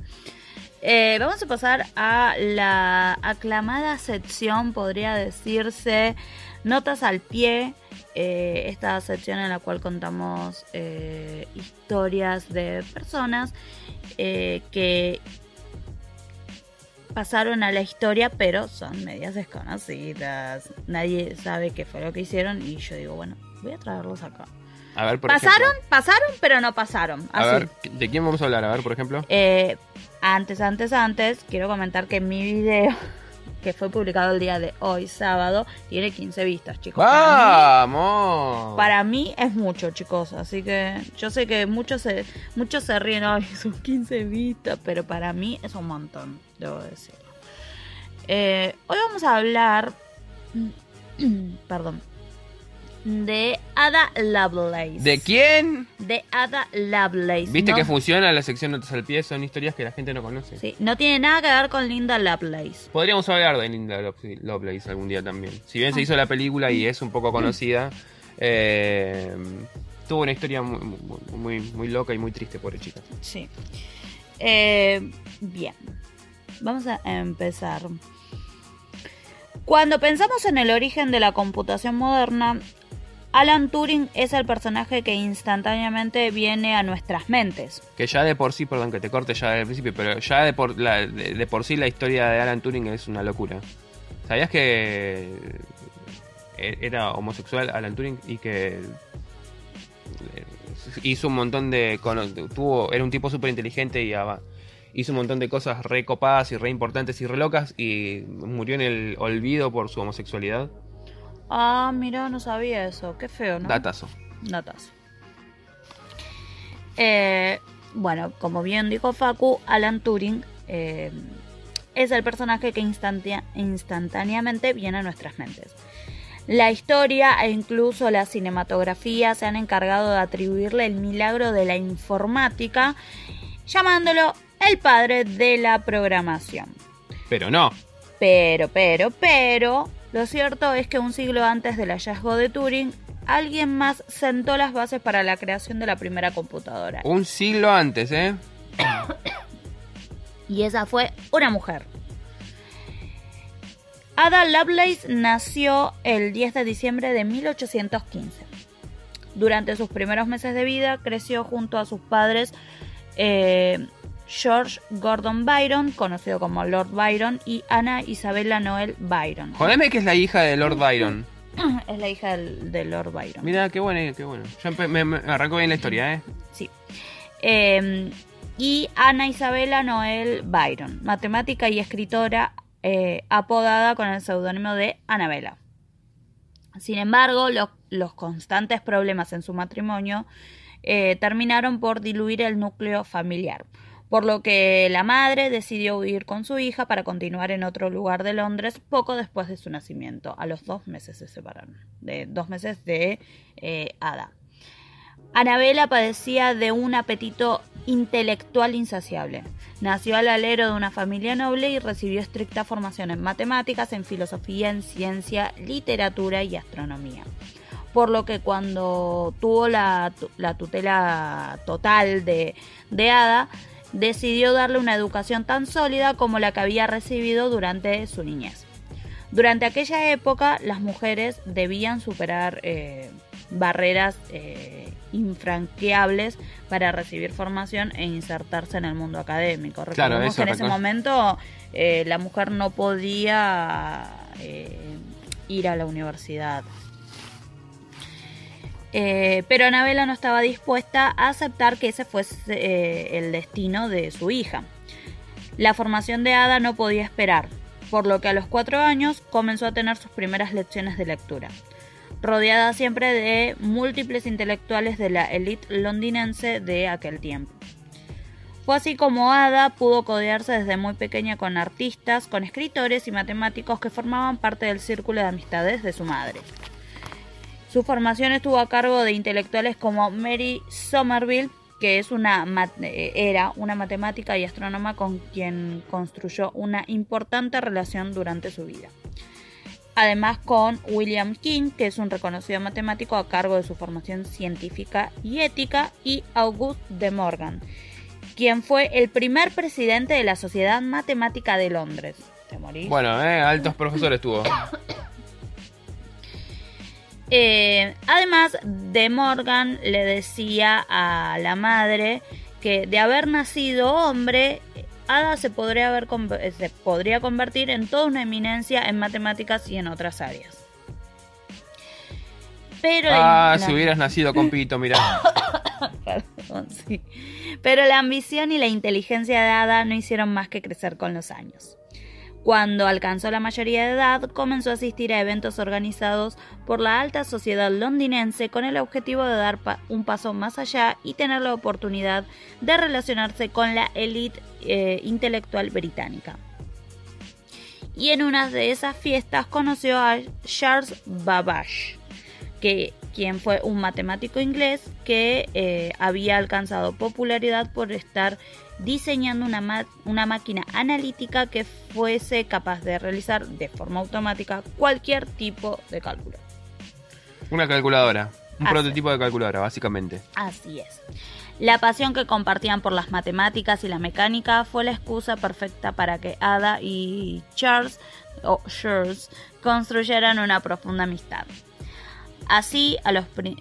Eh, vamos a pasar a la aclamada sección, podría decirse, Notas al pie. Eh, esta sección en la cual contamos eh, historias de personas eh, que pasaron a la historia, pero son medias desconocidas. Nadie sabe qué fue lo que hicieron y yo digo, bueno, voy a traerlos acá. A ver, por pasaron, ejemplo. pasaron, pero no pasaron. A ver, ¿de quién vamos a hablar? A ver, por ejemplo. Eh, antes, antes, antes, quiero comentar que mi video, que fue publicado el día de hoy, sábado, tiene 15 vistas, chicos. Para mí- ¡Vamos! Para mí es mucho, chicos. Así que yo sé que muchos se, muchos se ríen, ay, son 15 vistas, pero para mí es un montón, debo decirlo. Eh, hoy vamos a hablar, perdón, de Ada Lovelace. ¿De quién? De Ada Lovelace. ¿Viste No- que funciona la sección Notas al Pie? Son historias que la gente no conoce. Sí, no tiene nada que ver con Linda Lovelace. Podríamos hablar de Linda Love- Lovelace algún día también. Si bien Ah. se hizo la película y es un poco conocida, eh, tuvo una historia muy, muy, muy loca y muy triste, pobre chica. Sí. Eh, bien. Vamos a empezar. Cuando pensamos en el origen de la computación moderna, Alan Turing es el personaje que instantáneamente viene a nuestras mentes. Que ya de por sí, perdón que te corte ya del principio, pero ya de por, la, de, por sí la historia de Alan Turing es una locura. ¿Sabías que e- era homosexual Alan Turing y que eh, hizo un montón de... tuvo Era un tipo y hizo un montón de cosas re copadas y re importantes y re locas y murió en el olvido por su homosexualidad? Ah, mira, no sabía eso. Qué feo, ¿no? Datazo. Notas. Eh, bueno, como bien dijo Facu, Alan Turing eh, es el personaje que instantáneamente viene a nuestras mentes. La historia e incluso la cinematografía se han encargado de atribuirle el milagro de la informática, llamándolo el padre de la programación. Pero no. Pero, pero, pero, lo cierto es que un siglo antes del hallazgo de Turing, alguien más sentó las bases para la creación de la primera computadora. Un siglo antes, ¿eh? Y esa fue una mujer. Ada Lovelace nació el 10 de diciembre de 1815. Durante sus primeros meses de vida creció junto a sus padres eh, George Gordon Byron, conocido como Lord Byron, y Ana Isabella Noel Byron. Jodeme que es la hija de Lord Byron. Es la hija del- de Lord Byron. Mira, qué bueno, qué bueno. Ya me, me arrancó bien la historia, ¿eh? Sí. Eh, y Ana Isabella Noel Byron, matemática y escritora eh, apodada con el seudónimo de Anabela. Sin embargo, lo- los constantes problemas en su matrimonio eh, terminaron por diluir el núcleo familiar, por lo que la madre decidió huir con su hija para continuar en otro lugar de Londres poco después de su nacimiento. A los dos meses se separaron, de dos meses de eh, Ada. Anabela padecía de un apetito intelectual insaciable. Nació al alero de una familia noble y recibió estricta formación en matemáticas, en filosofía, en ciencia, literatura y astronomía. Por lo que cuando tuvo la, tu- la tutela total de, de Ada, decidió darle una educación tan sólida como la que había recibido durante su niñez. Durante aquella época, las mujeres debían superar eh, barreras eh, infranqueables para recibir formación e insertarse en el mundo académico. Claro, Recordemos que en ese momento eh, la mujer no podía eh, ir a la universidad. Eh, pero Anabela no estaba dispuesta a aceptar que ese fuese eh, el destino de su hija. La formación de Ada no podía esperar, por lo que a los cuatro años comenzó a tener sus primeras lecciones de lectura, rodeada siempre de múltiples intelectuales de la élite londinense de aquel tiempo. Fue así como Ada pudo codearse desde muy pequeña con artistas, con escritores y matemáticos que formaban parte del círculo de amistades de su madre. Su formación estuvo a cargo de intelectuales como Mary Somerville, que es una eh, era una matemática y astrónoma con quien construyó una importante relación durante su vida. Además con William King, que es un reconocido matemático a cargo de su formación científica y ética, y Auguste de Morgan, quien fue el primer presidente de la Sociedad Matemática de Londres. ¿Te morís? Bueno, eh, altos profesores tuvo. Eh, además, De Morgan le decía a la madre que de haber nacido hombre, Ada se podría, haber, se podría convertir en toda una eminencia en matemáticas y en otras áreas. Pero ah, si hubieras nacido con pito, mira. Perdón, sí. Pero la ambición y la inteligencia de Ada no hicieron más que crecer con los años. Cuando alcanzó la mayoría de edad, comenzó a asistir a eventos organizados por la alta sociedad londinense con el objetivo de dar un paso más allá y tener la oportunidad de relacionarse con la élite eh, intelectual británica. Y en una de esas fiestas conoció a Charles Babbage, que, quien fue un matemático inglés que eh, había alcanzado popularidad por estar diseñando una, una máquina analítica que fuese capaz de realizar de forma automática cualquier tipo de cálculo. Una calculadora, un prototipo de calculadora, básicamente. Así es. La pasión que compartían por las matemáticas y la mecánica fue la excusa perfecta para que Ada y Charles, o Charles construyeran una profunda amistad. Así,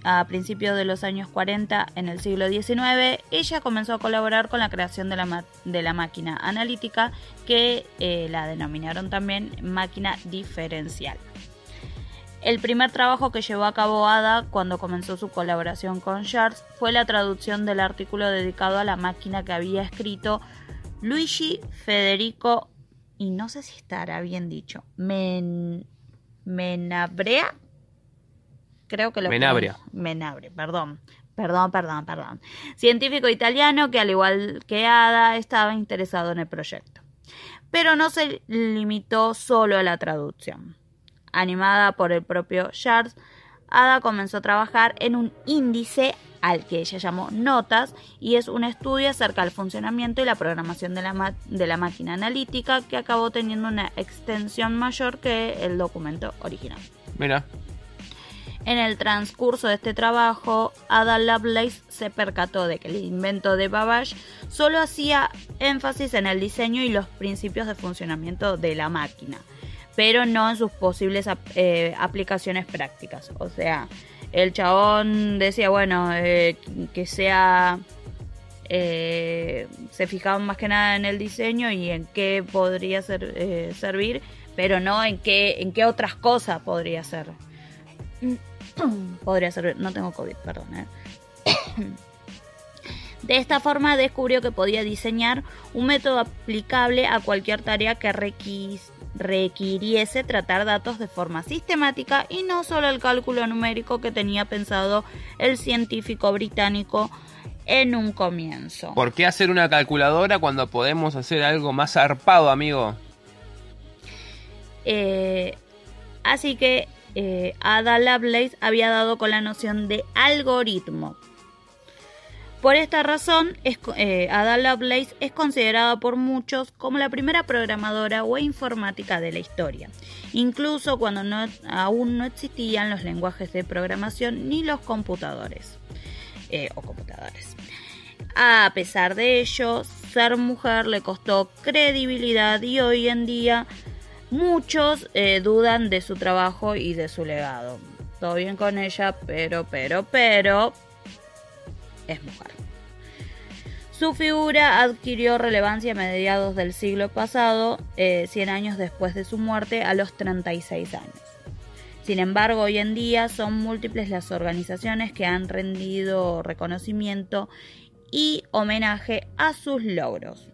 a, principios de los años 40, en el siglo XIX, ella comenzó a colaborar con la creación de la, de la máquina analítica, que eh, la denominaron también máquina diferencial. El primer trabajo que llevó a cabo Ada cuando comenzó su colaboración con Charles fue la traducción del artículo dedicado a la máquina que había escrito Luigi Federico, y no sé si estará bien dicho, Menabrea creo que lo Menabria. Menabre, perdón. Perdón, perdón, perdón. Científico italiano que al igual que Ada estaba interesado en el proyecto. Pero no se limitó solo a la traducción. Animada por el propio Charles, Ada comenzó a trabajar en un índice al que ella llamó Notas y es un estudio acerca del funcionamiento y la programación de la, de la máquina analítica que acabó teniendo una extensión mayor que el documento original. Mira, en el transcurso de este trabajo, Ada Lovelace se percató de que el invento de Babbage solo hacía énfasis en el diseño y los principios de funcionamiento de la máquina, pero no en sus posibles eh, aplicaciones prácticas. O sea, el chabón decía, bueno, eh, que sea... Eh, se fijaban más que nada en el diseño y en qué podría ser, servir, pero no en qué, en qué otras cosas podría ser. Podría ser, no tengo COVID, perdón. ¿eh? De esta forma descubrió que podía diseñar un método aplicable a cualquier tarea que requiriese tratar datos de forma sistemática y no solo el cálculo numérico que tenía pensado el científico británico en un comienzo. ¿Por qué hacer una calculadora cuando podemos hacer algo más zarpado, amigo? Eh, así que eh, Ada Lovelace había dado con la noción de algoritmo. Por esta razón, eh, Ada Lovelace es considerada por muchos como la primera programadora o informática de la historia, incluso cuando aún no existían los lenguajes de programación ni los computadores eh, o computadores. A pesar de ello, ser mujer le costó credibilidad y hoy en día Muchos eh, dudan de su trabajo y de su legado. Todo bien con ella, pero, pero, pero... Es mujer. Su figura adquirió relevancia a mediados del siglo pasado, 100 eh, años después de su muerte, a los 36 años. Sin embargo, hoy en día son múltiples las organizaciones que han rendido reconocimiento y homenaje a sus logros.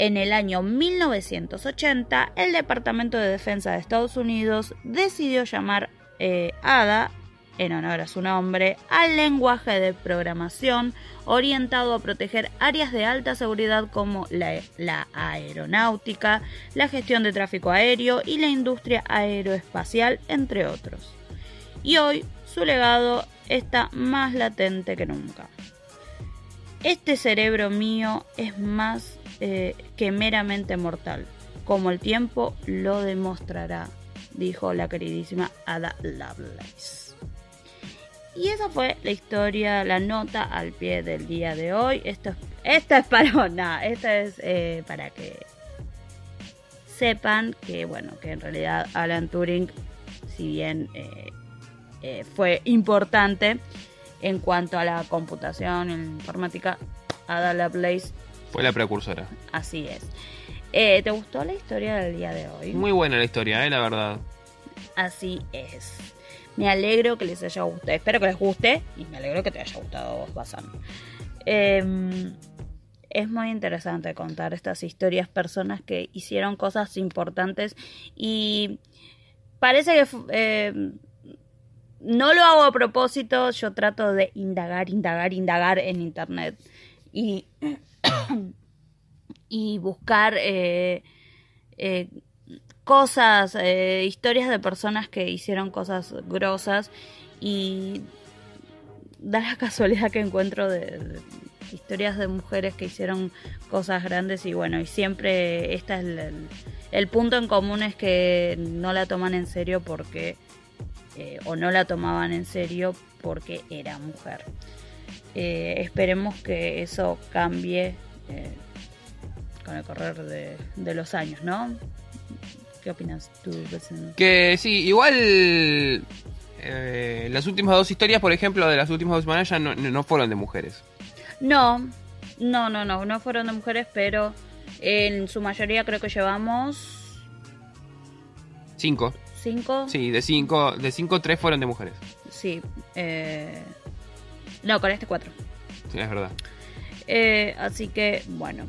En el año 1980, el Departamento de Defensa de Estados Unidos decidió llamar eh, ADA, en honor a su nombre, al lenguaje de programación orientado a proteger áreas de alta seguridad como la, la aeronáutica, la gestión de tráfico aéreo y la industria aeroespacial, entre otros. Y hoy su legado está más latente que nunca. Este cerebro mío es más eh, que meramente mortal, como el tiempo lo demostrará, dijo la queridísima Ada Lovelace. Y esa fue la historia, la nota al pie del día de hoy. Esto, esta es para nada, es eh, para que sepan que bueno, que en realidad Alan Turing, si bien eh, fue importante en cuanto a la computación, informática, Ada Lovelace Fue la precursora. así es. Eh, ¿Te gustó la historia del día de hoy? Muy buena la historia, eh, la verdad. Así es. Me alegro que les haya gustado. Espero que les guste. Y me alegro que te haya gustado vos, Bazán. Eh, es muy interesante contar estas historias, personas que hicieron cosas importantes y parece que eh, no lo hago a propósito, yo trato de indagar, indagar, indagar en internet y, y buscar eh, eh, cosas, eh, historias de personas que hicieron cosas grosas y da la casualidad que encuentro de, historias de mujeres que hicieron cosas grandes y bueno, y siempre este es el, punto en común es que no la toman en serio porque o no la tomaban en serio porque era mujer. Esperemos que eso cambie eh, con el correr de, de los años, ¿no? ¿Qué opinas tú? Que sí, igual eh, las últimas dos historias, por ejemplo, de las últimas dos semanas ya no, no fueron de mujeres. No, no, no, no, no fueron de mujeres, pero en su mayoría creo que llevamos Cinco. cinco. Sí, de cinco, de cinco, tres fueron de mujeres. Sí, eh, no, con este cuatro. Sí, es verdad. Eh, así que, bueno.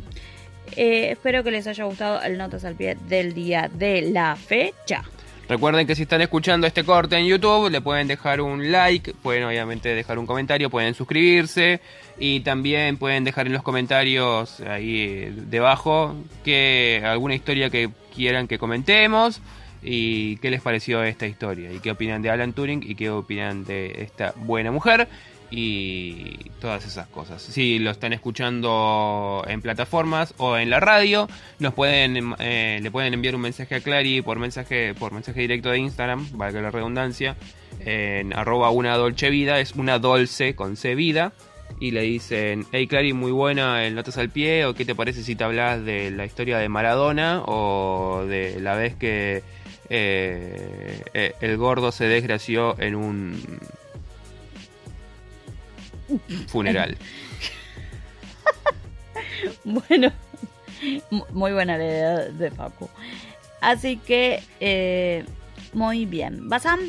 Eh, espero que les haya gustado el Notas al Pie del día de la fecha. Recuerden que si están escuchando este corte en YouTube, le pueden dejar un like, pueden obviamente dejar un comentario, pueden suscribirse y también pueden dejar en los comentarios ahí debajo que alguna historia que quieran que comentemos y qué les pareció esta historia y qué opinan de Alan Turing y qué opinan de esta buena mujer y todas esas cosas. Si lo están escuchando en plataformas o en la radio, nos pueden eh, le pueden enviar un mensaje a Clary por mensaje por mensaje directo de Instagram, valga la redundancia, en arroba una dolce vida, es una dolce con C vida. Y le dicen, hey Clary, muy buena el Notas al Pie, o qué te parece si te hablas de la historia de Maradona, o de la vez que eh, eh, el gordo se desgració en un funeral. Bueno, mu- muy buena la idea de Facu. Así que, eh, muy bien. Basam,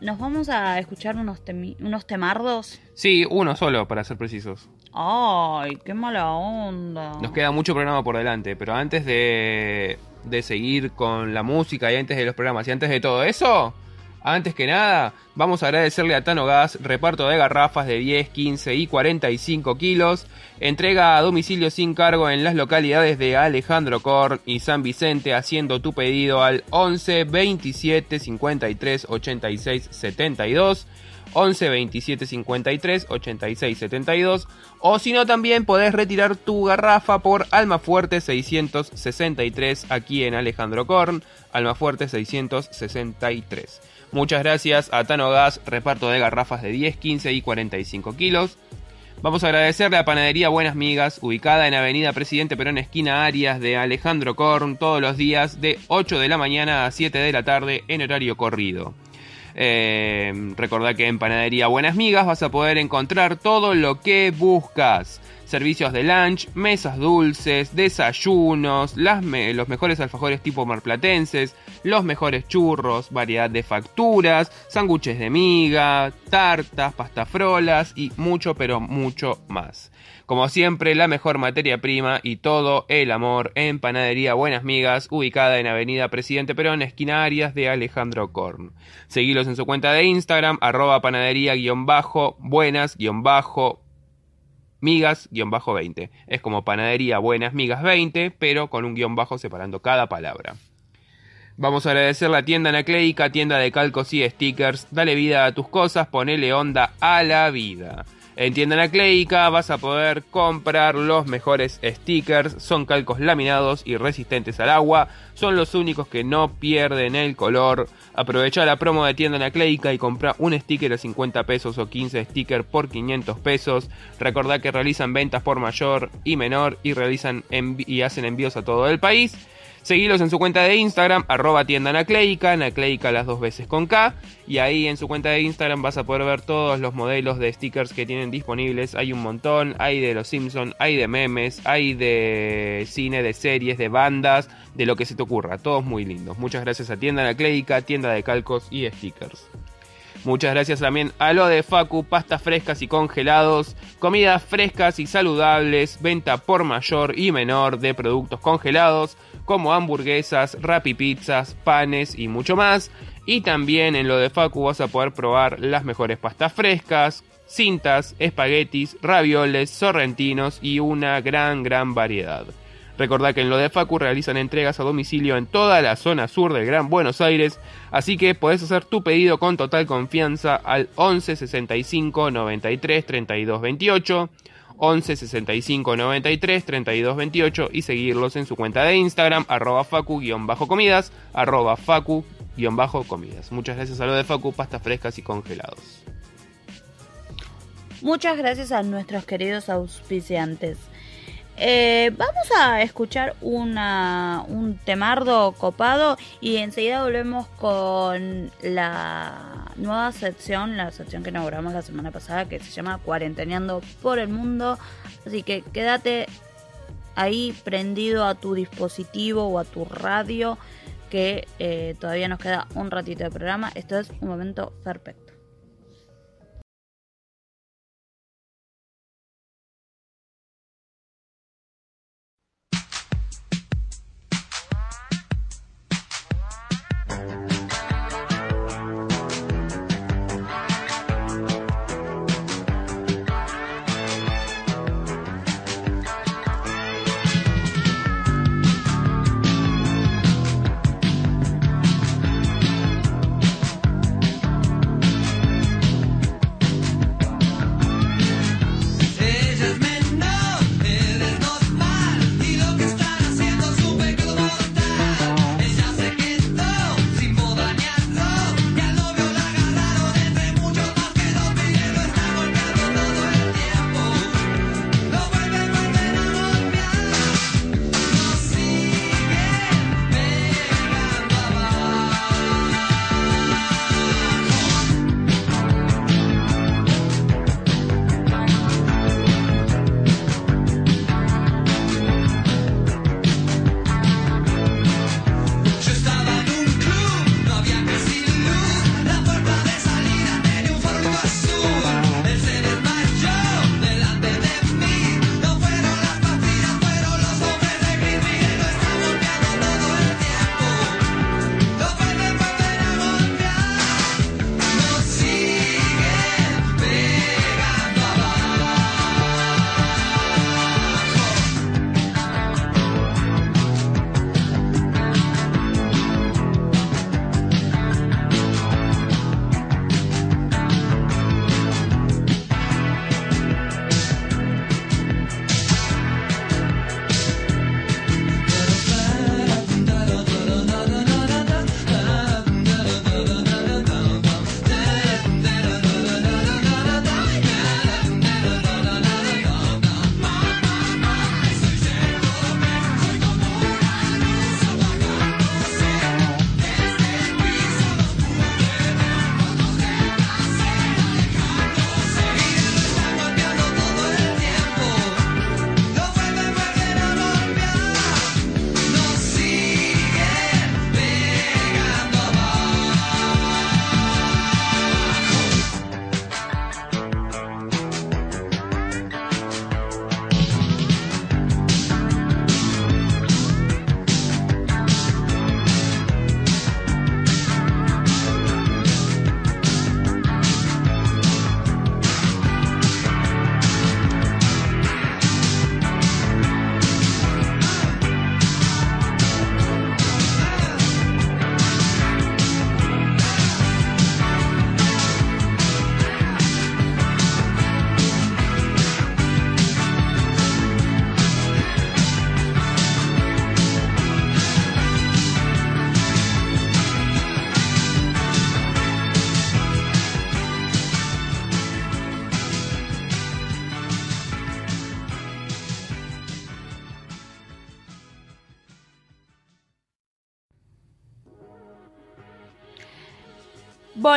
nos vamos a escuchar unos, temi- unos temardos. Sí, uno solo, para ser precisos. Ay, qué mala onda. Nos queda mucho programa por delante, pero antes de, de seguir con la música y antes de los programas y antes de todo eso, antes que nada, vamos a agradecerle a Tano Gas, reparto de garrafas de 10, 15 y 45 kilos, entrega a domicilio sin cargo en las localidades de Alejandro Korn y San Vicente, haciendo tu pedido al 11 27 53 86 72. 11 27 53 86 72 o si no también podés retirar tu garrafa por Almafuerte 663 aquí en Alejandro Korn, Almafuerte 663. Muchas gracias a Tano Gas, reparto de garrafas de 10, 15 y 45 kilos. Vamos a agradecerle a Panadería Buenas Migas, ubicada en Avenida Presidente Perón, esquina Arias de Alejandro Korn, todos los días de 8 de la mañana a 7 de la tarde en horario corrido. Eh, recordá que en Panadería Buenas Migas vas a poder encontrar todo lo que buscas. Servicios de lunch, mesas dulces, desayunos, las los mejores alfajores tipo marplatenses, los mejores churros, variedad de facturas, sándwiches de miga, tartas, pastafrolas y mucho pero mucho más. Como siempre, la mejor materia prima y todo el amor en Panadería Buenas Migas, ubicada en Avenida Presidente Perón, esquina Arias de Alejandro Korn. Seguilos en su cuenta de Instagram, arroba panadería-buenas-migas-20. Es como Panadería Buenas Migas 20, pero con un guion bajo separando cada palabra. Vamos a agradecer la tienda Anacleica, tienda de calcos y stickers. Dale vida a tus cosas, ponele onda a la vida. En Tienda Anacleica vas a poder comprar los mejores stickers, son calcos laminados y resistentes al agua, son los únicos que no pierden el color. Aprovecha la promo de Tienda Anacleica y compra un sticker a 50 pesos o 15 stickers por 500 pesos. Recordá que realizan ventas por mayor y menor y realizan y hacen envíos a todo el país. Seguilos en su cuenta de Instagram, arroba tienda Anacleica, Anacleica las dos veces con K. Y ahí en su cuenta de Instagram vas a poder ver todos los modelos de stickers que tienen disponibles. Hay un montón, hay de los Simpsons, hay de memes, hay de cine, de series, de bandas, de lo que se te ocurra. Todos muy lindos. Muchas gracias a Tienda Anacleica, tienda de calcos y stickers. Muchas gracias también a lo de Facu, pastas frescas y congelados, comidas frescas y saludables, venta por mayor y menor de productos congelados como hamburguesas, pizzas, panes y mucho más. Y también en lo de Facu vas a poder probar las mejores pastas frescas, cintas, espaguetis, ravioles, sorrentinos y una gran gran variedad. Recordá que en lo de Facu realizan entregas a domicilio en toda la zona sur del Gran Buenos Aires, así que podés hacer tu pedido con total confianza al 11 65 93 32 28, 11 65 93 32 28 y seguirlos en su cuenta de Instagram arroba facu-comidas, arroba facu-comidas. Muchas gracias a lo de Facu, pastas frescas y congelados. Muchas gracias a nuestros queridos auspiciantes. Eh, vamos a escuchar una, un temardo copado y enseguida volvemos con la nueva sección, la sección que inauguramos la semana pasada que se llama Cuarenteneando por el Mundo. Así que quédate ahí prendido a tu dispositivo o a tu radio que eh, todavía nos queda un ratito de programa. Esto es un momento perfecto.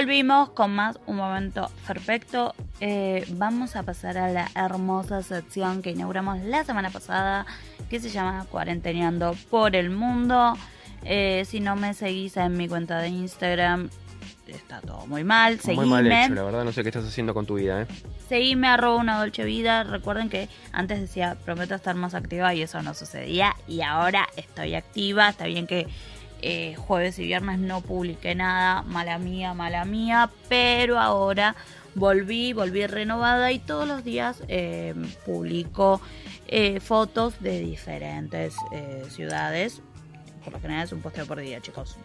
Volvimos con más un momento perfecto. Eh, vamos a pasar a la hermosa sección que inauguramos la semana pasada, que se llama Cuarenteneando por el Mundo. Eh, si no me seguís en mi cuenta de Instagram, está todo muy mal. Seguime. Muy mal hecho, la verdad, no sé qué estás haciendo con tu vida, ¿eh? Seguime arroba una dolce vida. Recuerden que antes decía prometo estar más activa y eso no sucedía. Y ahora estoy activa. Está bien que eh, jueves y viernes no publiqué nada. Mala mía, mala mía. Pero ahora volví, volví renovada y todos los días eh, publico eh, fotos de diferentes ciudades. Por lo general es un posteo por día, chicos.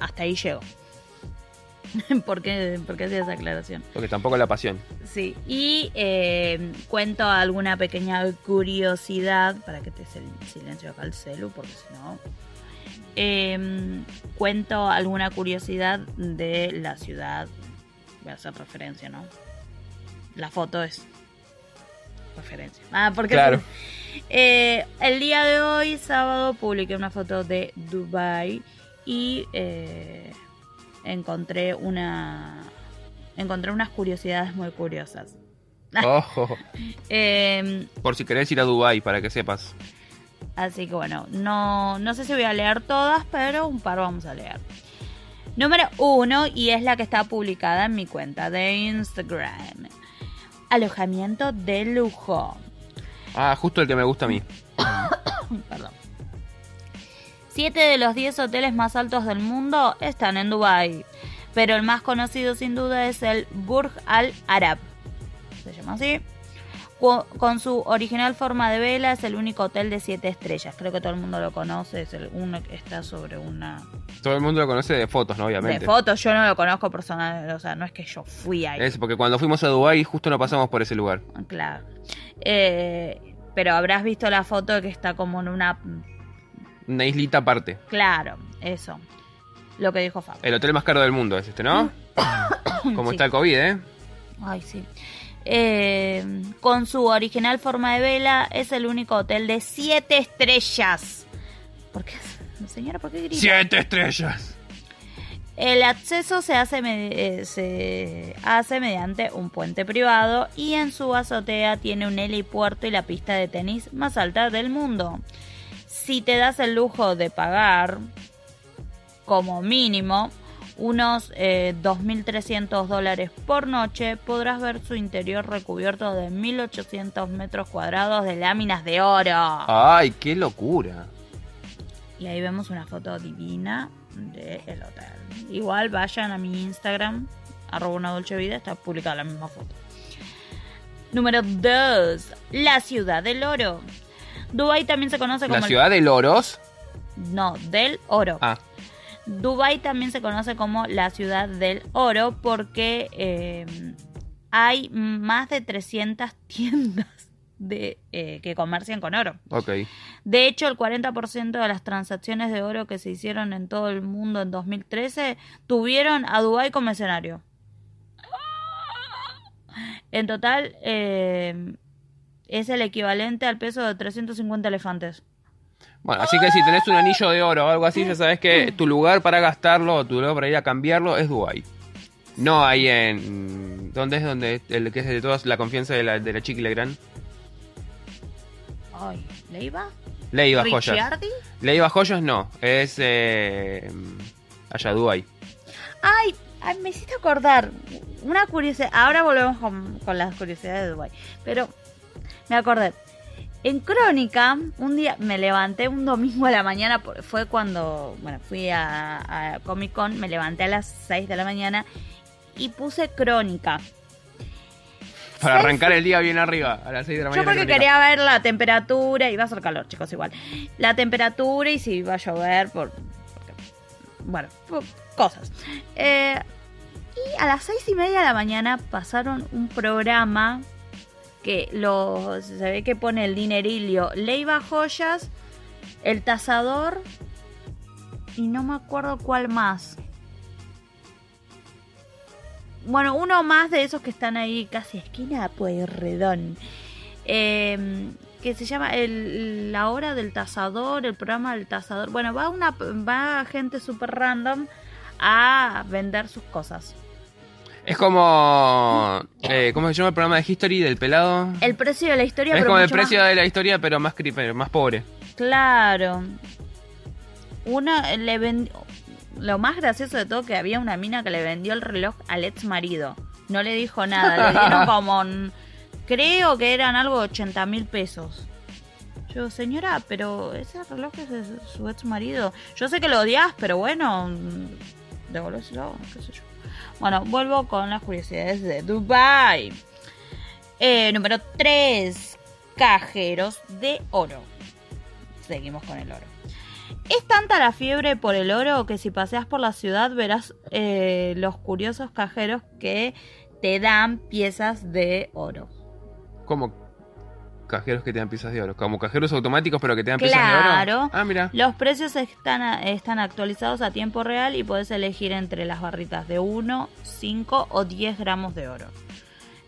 Hasta ahí llego. ¿Por qué, ¿Por qué hacía esa aclaración? Porque tampoco la pasión. Sí, y eh, cuento alguna pequeña curiosidad para que te sil- silencio acá el celu, porque si no. Em, cuento alguna curiosidad de la ciudad. Voy a hacer referencia, ¿no? La foto es referencia. Ah, porque Claro. eh, el día de hoy, sábado, publiqué una foto de Dubai y eh, encontré una encontré unas curiosidades muy curiosas. Ojo. Eh, Por si querés ir a Dubai para que sepas. Así que bueno, no, no sé si voy a leer todas, pero un par vamos a leer. Número uno, y es la que está publicada en mi cuenta de Instagram. Alojamiento de lujo. Ah, justo el que me gusta a mí. Perdón. Siete de los 10 hoteles más altos del mundo están en Dubai, pero el más conocido sin duda es el Burj Al Arab. Se llama así. Con su original forma de vela es el único hotel de 7 estrellas. Creo que todo el mundo lo conoce. Es el uno que está sobre una Todo el mundo lo conoce de fotos, ¿no? Obviamente. de fotos. Yo no lo conozco personal, o sea, no es que yo fui ahí. Es porque cuando fuimos a Dubai justo no pasamos por ese lugar. Claro. Eh, pero habrás visto la foto que está como en una Una islita aparte. Claro, eso. Lo que dijo Fab. El hotel más caro del mundo es este, ¿no? Como Sí. está el COVID, ¿eh? Ay, sí. Eh, con su original forma de vela, es el único hotel de siete estrellas. ¿Por qué? Señora, ¿por qué grita? ¡Siete estrellas! El acceso se hace, eh, se hace mediante un puente privado y en su azotea tiene un helipuerto y la pista de tenis más alta del mundo. Si te das el lujo de pagar, como mínimo, unos eh, 2.300 dólares por noche, podrás ver su interior recubierto de 1.800 metros cuadrados de láminas de oro. ¡Ay, qué locura! Y ahí vemos una foto divina del hotel. Igual vayan a mi Instagram, arroba una dulce vida, está publicada la misma foto. Número 2. La ciudad del oro. Dubai también se conoce como... La el- ciudad de Loros. No, del oro. Ah, Dubai también se conoce como la ciudad del oro porque eh, hay más de 300 tiendas de, eh, que comercian con oro. ok. De hecho, el 40% de las transacciones de oro que se hicieron en todo el mundo en 2013 tuvieron a Dubái como escenario. En total, eh, es el equivalente al peso de 350 elefantes. Bueno, así que si tenés un anillo de oro o algo así, ya sabes que tu lugar para gastarlo o tu lugar para ir a cambiarlo es Dubai. No ahí en... ¿Dónde es donde el que es de todas la confianza de la, de la Chiqui Legrand? Ay, ¿Leiva? Leiva Joyas. Leiva Joyas no, es eh, allá Dubai. Ay, ay, me hiciste acordar. Una curiosidad. Ahora volvemos con, con las curiosidades de Dubai. Pero me acordé. En Crónica, un día me levanté un domingo a la mañana. Fue cuando, bueno, fui a, a Comic Con. Me levanté a las 6 de la mañana y puse Crónica. Para arrancar el día bien arriba, a las 6 de la Yo mañana. porque crónica. quería ver la temperatura, iba a hacer calor, chicos, igual. La temperatura y si iba a llover, por. porque- bueno, por cosas. Eh, y a las seis y media de la mañana pasaron un programa que lo, se ve que pone el dinerilio Leiva Joyas, el tasador y no me acuerdo cuál más. Bueno, uno más de esos que están ahí casi esquina de Pueyrredón. Eh, que se llama el, La Hora del Tasador, el programa del Tasador. Bueno, va una va gente súper random a vender sus cosas. Es como. Eh, ¿Cómo se llama el programa de History del pelado? El precio de la historia, Es pero como el mucho más- precio de la historia, pero más, pero más pobre. Claro. Una le vendió. Lo más gracioso de todo que había una mina que le vendió el reloj al ex marido. No le dijo nada. Le dieron como. un- creo que eran algo de 80 mil pesos. Yo, señora, pero ese reloj es de su ex marido. Yo sé que lo odias, pero bueno. mm, Devolvéselo, qué sé yo. Bueno, vuelvo con las curiosidades de Dubai. Eh, número 3. Cajeros de oro. Seguimos con el oro. Es tanta la fiebre por el oro que si paseas por la ciudad verás eh, los curiosos cajeros que te dan piezas de oro. Como cajeros que te dan piezas de oro. Como cajeros automáticos, pero que te dan piezas de Claro. oro. Ah, mira. Los precios están, están actualizados a tiempo real y puedes elegir entre las barritas de 1, 5 o 10 gramos de oro.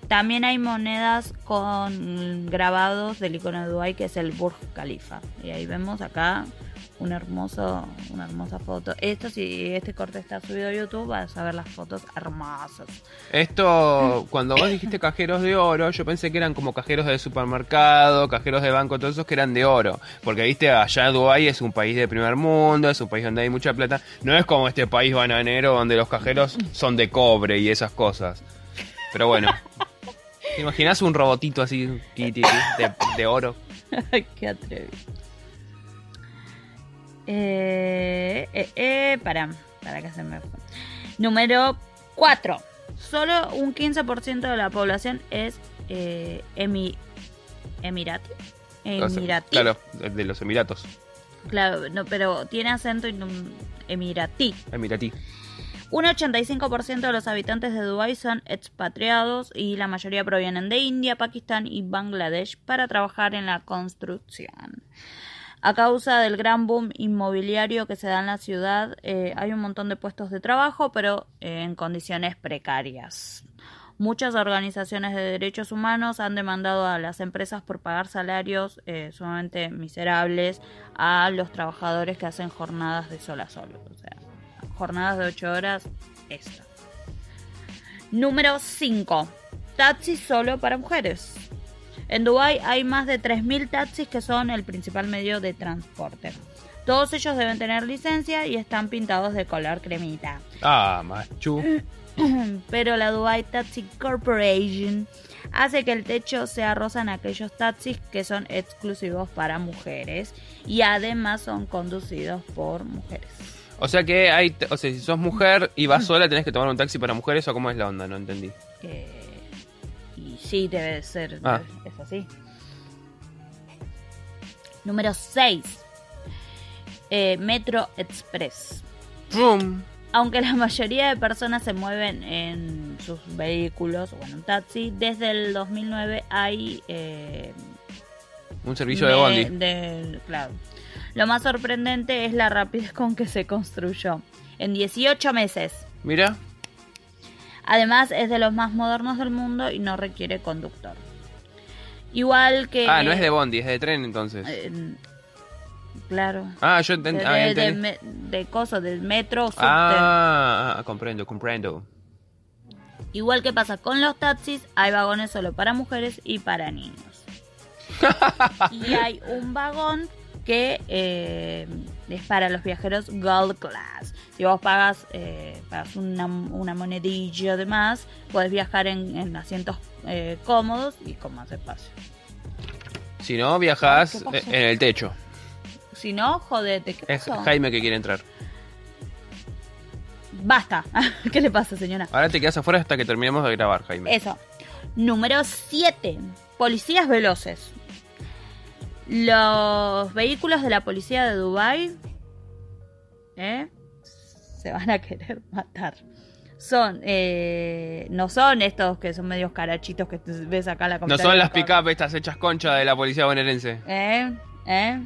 También hay monedas con grabados del icono de Dubai que es el Burj Khalifa. Y ahí vemos acá un hermoso, una hermosa foto. Esto si este corte está subido a YouTube vas a ver las fotos hermosas. Esto, cuando vos dijiste cajeros de oro, yo pensé que eran como cajeros de supermercado, cajeros de banco, todos esos que eran de oro. Porque viste, allá Dubái es un país de primer mundo, es un país donde hay mucha plata. No es como este país bananero donde los cajeros son de cobre y esas cosas. Pero bueno. ¿Te imaginas un robotito así de oro? Qué atrevido. Eh, eh, eh, para, para que se me. Número 4. Solo un 15% de la población es eh, emi- emirati. Sea, Emirati. Claro, de los Emiratos. Claro, no, pero tiene acento emiratí. Emiratí. Un 85% de los habitantes de Dubái son expatriados y la mayoría provienen de India, Pakistán y Bangladesh para trabajar en la construcción. A causa del gran boom inmobiliario que se da en la ciudad, eh, hay un montón de puestos de trabajo, pero eh, en condiciones precarias. Muchas organizaciones de derechos humanos han demandado a las empresas por pagar salarios eh, sumamente miserables a los trabajadores que hacen jornadas de sol a sol. O sea, jornadas de 8 horas, esto. Número 5. Taxis solo para mujeres. En Dubái hay más de 3.000 taxis que son el principal medio de transporte. Todos ellos deben tener licencia y están pintados de color cremita. Ah, machu. Pero la Dubai Taxi Corporation hace que el techo sea rosa en aquellos taxis que son exclusivos para mujeres y además son conducidos por mujeres. O sea que hay, o sea, si sos mujer y vas sola, tenés que tomar un taxi para mujeres o cómo es la onda, no entendí. Eh, y sí, debe ser. Ah. Es así. Número 6. Metro Express. ¡Pum! Aunque la mayoría de personas se mueven en sus vehículos o en un taxi, desde el 2009 hay. eh, Un servicio de me- bondi. de- claro. Lo más sorprendente es la rapidez con que se construyó. En 18 meses. Mira, Además es de los más modernos del mundo y no requiere conductor. Igual que... ah, no es de bondi, es de tren entonces. eh, claro. Ah, yo De, ah, de, de entendí. me- de cosas, del metro, subte. Ah, ah, comprendo, comprendo. Igual que pasa con los taxis, hay vagones solo para mujeres y para niños. y hay un vagón que eh, es para los viajeros Gold Class. Si vos pagas, eh, pagas una, una monedilla de más, podés viajar en, en asientos eh, cómodos y con más espacio. Si no, viajás eh, en el techo. Si no, jodete. ¿Qué Es? Jaime que quiere entrar. Basta. ¿Qué le pasa, señora? Ahora te quedas afuera hasta que terminemos de grabar, Jaime. Eso. Número 7. Policías veloces. Los vehículos de la policía de Dubai ¿eh? se van a querer matar. Son, eh, no son estos que son medios carachitos que ves acá en la No son las pick-up estas hechas concha de la policía bonaerense. ¿Eh? ¿Eh?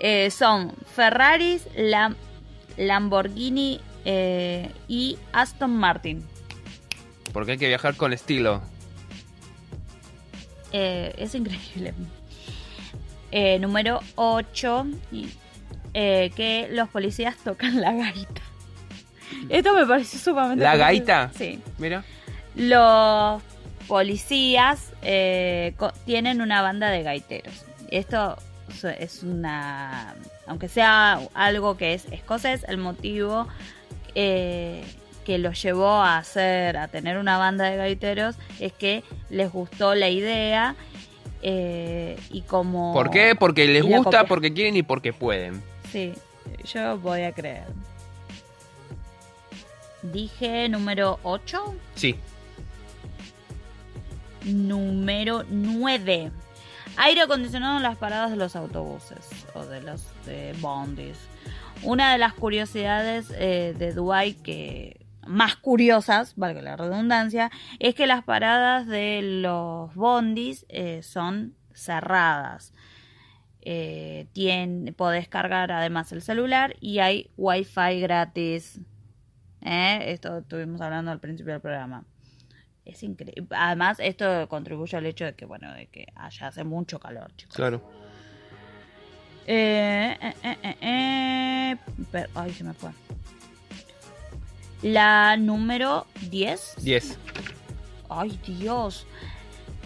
Eh, son Ferraris, Lam- Lamborghini eh, y Aston Martin. Porque hay que viajar con estilo. Eh, es increíble. Eh, número 8. Que los policías tocan la gaita. Esto me pareció sumamente. ¿La curioso. gaita? Sí. Mira. Los policías eh, tienen una banda de gaiteros. Esto es una. Aunque sea algo que es escocés, el motivo eh, que los llevó a hacer, a tener una banda de gaiteros, es que les gustó la idea eh, y como. ¿Por qué? Porque les gusta, porque quieren y porque pueden. Sí, yo voy a creer. Dije número 8. Sí. Número 9. Aire acondicionado en las paradas de los autobuses o de los de bondis. Una de las curiosidades eh, de Dubai que más curiosas, valga la redundancia, es que las paradas de los bondis eh, son cerradas. Eh, tien- podés cargar además el celular y hay wifi gratis. ¿Eh? Esto estuvimos hablando al principio del programa. Es increíble. Además, esto contribuye al hecho de que, bueno, de que allá hace mucho calor, chicos. Claro. Eh, eh, eh, eh, eh, pero- ay, se me fue. La número 10. 10. Ay, Dios.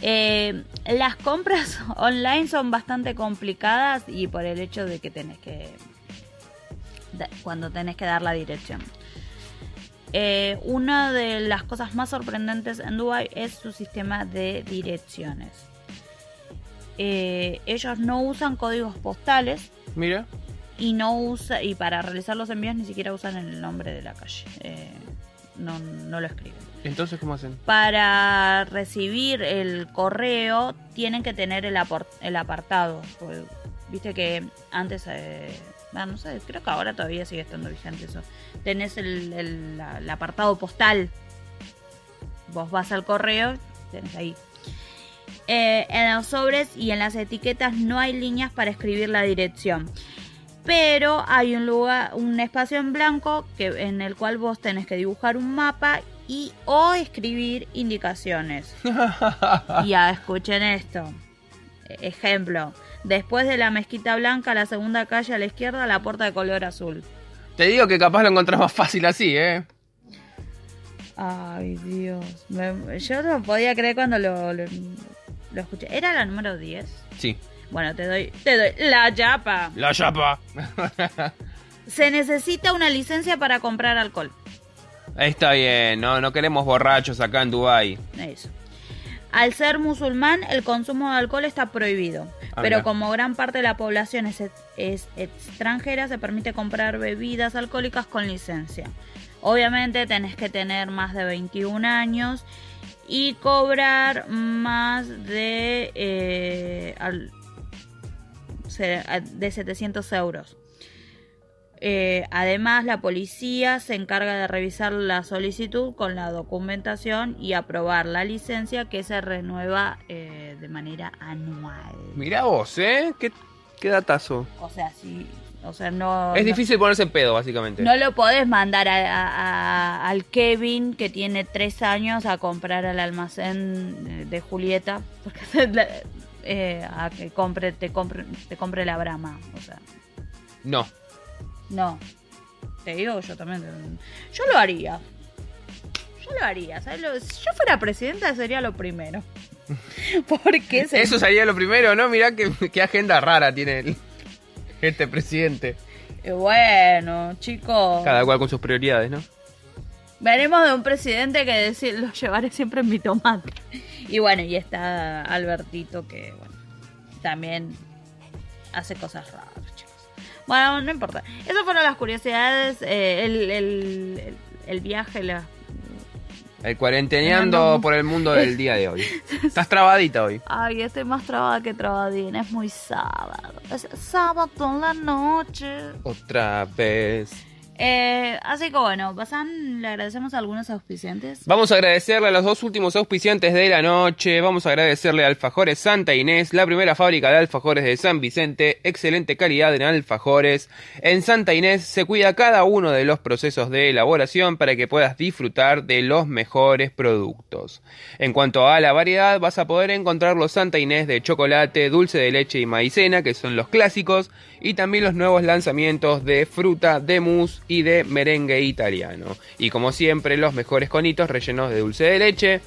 Eh, las compras online son bastante complicadas y por el hecho de que tenés que... cuando tenés que dar la dirección. Eh, una de las cosas más sorprendentes en Dubai es su sistema de direcciones. Eh, ellos no usan códigos postales Mira. Y no usa y para realizar los envíos ni siquiera usan el nombre de la calle. Eh, no, no lo escriben. Entonces, ¿cómo hacen? Para recibir el correo tienen que tener el, el apartado. Viste que antes, eh, ah, no sé, creo que ahora todavía sigue estando vigente eso. Tenés el, el- la- el apartado postal. Vos vas al correo, tenés ahí. Eh, en los sobres y en las etiquetas no hay líneas para escribir la dirección. Pero hay un lugar, un espacio en blanco que, en el cual vos tenés que dibujar un mapa y o escribir indicaciones. ya escuchen esto. Ejemplo. Después de la mezquita blanca, la segunda calle a la izquierda, la puerta de color azul. Te digo que capaz lo encontrás más fácil así, ¿eh? Ay, Dios. Me- yo no podía creer cuando lo, lo, lo escuché. ¿Era la número 10? Sí. Bueno, te doy, te doy la chapa. La chapa. Se necesita una licencia para comprar alcohol. Está bien, no, no queremos borrachos acá en Dubai. Eso. Al ser musulmán, el consumo de alcohol está prohibido. Ah, pero mira. como gran parte de la población es, es extranjera, se permite comprar bebidas alcohólicas con licencia. Obviamente tenés que tener más de 21 años y cobrar más de, eh, al- de 700 euros. Eh, además, la policía se encarga de revisar la solicitud con la documentación y aprobar la licencia que se renueva eh, de manera anual. Mirá vos, ¿eh? ¿Qué, qué datazo? O sea, sí, o sea, no. Es no- difícil ponerse en pedo, básicamente. No lo podés mandar a- a- a- al Kevin que tiene tres años a comprar al almacén de- de Julieta porque eh, a que compre te compre te compre la Brahma, o sea, No. no. Te digo, yo también. Yo lo haría. Yo lo haría. ¿sabes? Si yo fuera presidenta sería lo primero. Porque se- Eso sería lo primero, ¿no? Mirá qué, qué agenda rara tiene el- este presidente. Eh, Bueno, chicos. Cada cual con sus prioridades, ¿no? Veremos de un presidente que decir, lo llevaré siempre en mi tomate. Y bueno, y está Albertito que, bueno, también hace cosas raras, chicos. Bueno, no importa. Esas fueron las curiosidades, eh, el, el, el- viaje, la... El cuarenteneando por el mundo del día de hoy. Estás trabadita hoy. Ay, estoy más trabada que trabadina, es muy sábado. Es sábado en la noche. Otra vez. Eh, así que bueno, pasan, le agradecemos a algunos auspiciantes. Vamos a agradecerle a los dos últimos auspiciantes de la noche. Vamos a agradecerle a Alfajores Santa Inés, la primera fábrica de alfajores de San Vicente. Excelente calidad en alfajores. En Santa Inés se cuida cada uno de los procesos de elaboración para que puedas disfrutar de los mejores productos. En cuanto a la variedad, vas a poder encontrar los Santa Inés de chocolate, dulce de leche y maicena, que son los clásicos, y también los nuevos lanzamientos de fruta, de mousse y de merengue italiano. Y como siempre, los mejores conitos rellenos de dulce de leche.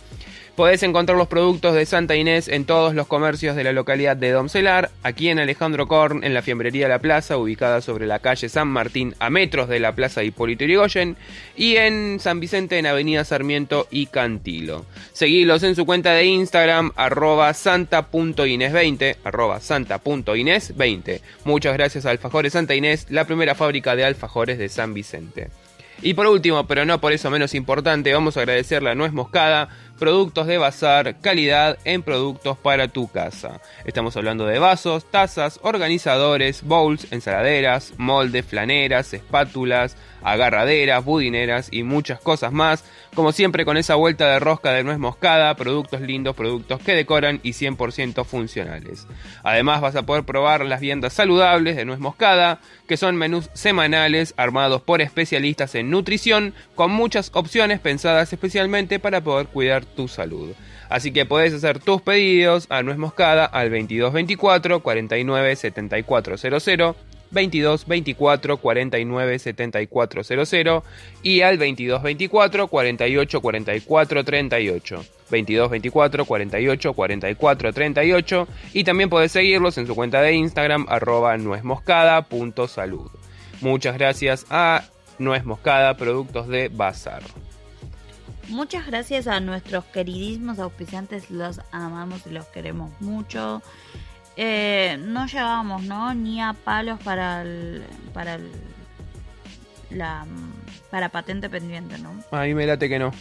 Podés encontrar los productos de Santa Inés en todos los comercios de la localidad de Domcelar, aquí en Alejandro Korn, en la Fiambrería La Plaza, ubicada sobre la calle San Martín, a metros de la Plaza Hipólito Yrigoyen, y en San Vicente, en Avenida Sarmiento y Cantilo. Seguilos en su cuenta de Instagram, arroba santa.inés20, arroba santa.inés20. Muchas gracias a Alfajores Santa Inés, la primera fábrica de alfajores de San Vicente. Y por último, pero no por eso menos importante, vamos a agradecerle a Nuez Moscada, productos de bazar, calidad en productos para tu casa. Estamos hablando de vasos, tazas, organizadores, bowls, ensaladeras, moldes, flaneras, espátulas, agarraderas, budineras y muchas cosas más. Como siempre con esa vuelta de rosca de nuez moscada, productos lindos, productos que decoran y 100% funcionales. Además vas a poder probar las viandas saludables de nuez moscada, que son menús semanales armados por especialistas en nutrición, con muchas opciones pensadas especialmente para poder cuidar tu salud. Así que podés hacer tus pedidos a Nuez Moscada al 2224 49 7400 22 24 49 74 00 y al 22 24 48 44 38. 22 24 48 44 38 y también podés seguirlos en su cuenta de Instagram arroba nuezmoscada.salud. Muchas gracias a Nuez Moscada, productos de Bazar. Muchas gracias a nuestros queridísimos auspiciantes, los amamos y los queremos mucho. Eh, no llevamos, ¿no? Ni a palos para el, para el, la para patente pendiente, ¿no? A mí me late que no.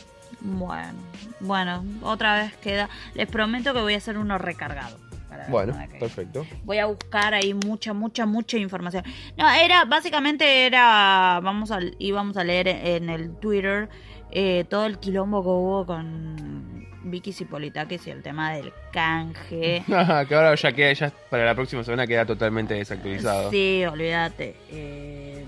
Bueno, bueno, otra vez queda. Les prometo que voy a hacer uno recargado. para Bueno, perfecto. Voy a buscar ahí mucha, mucha, mucha información. No, era, básicamente era, vamos a, íbamos a leer en el Twitter eh, todo el quilombo que hubo con Vicky Cipolitakis y el tema del canje. que ahora ya queda, ya para la próxima semana queda totalmente desactualizado. Sí, olvídate. Eh,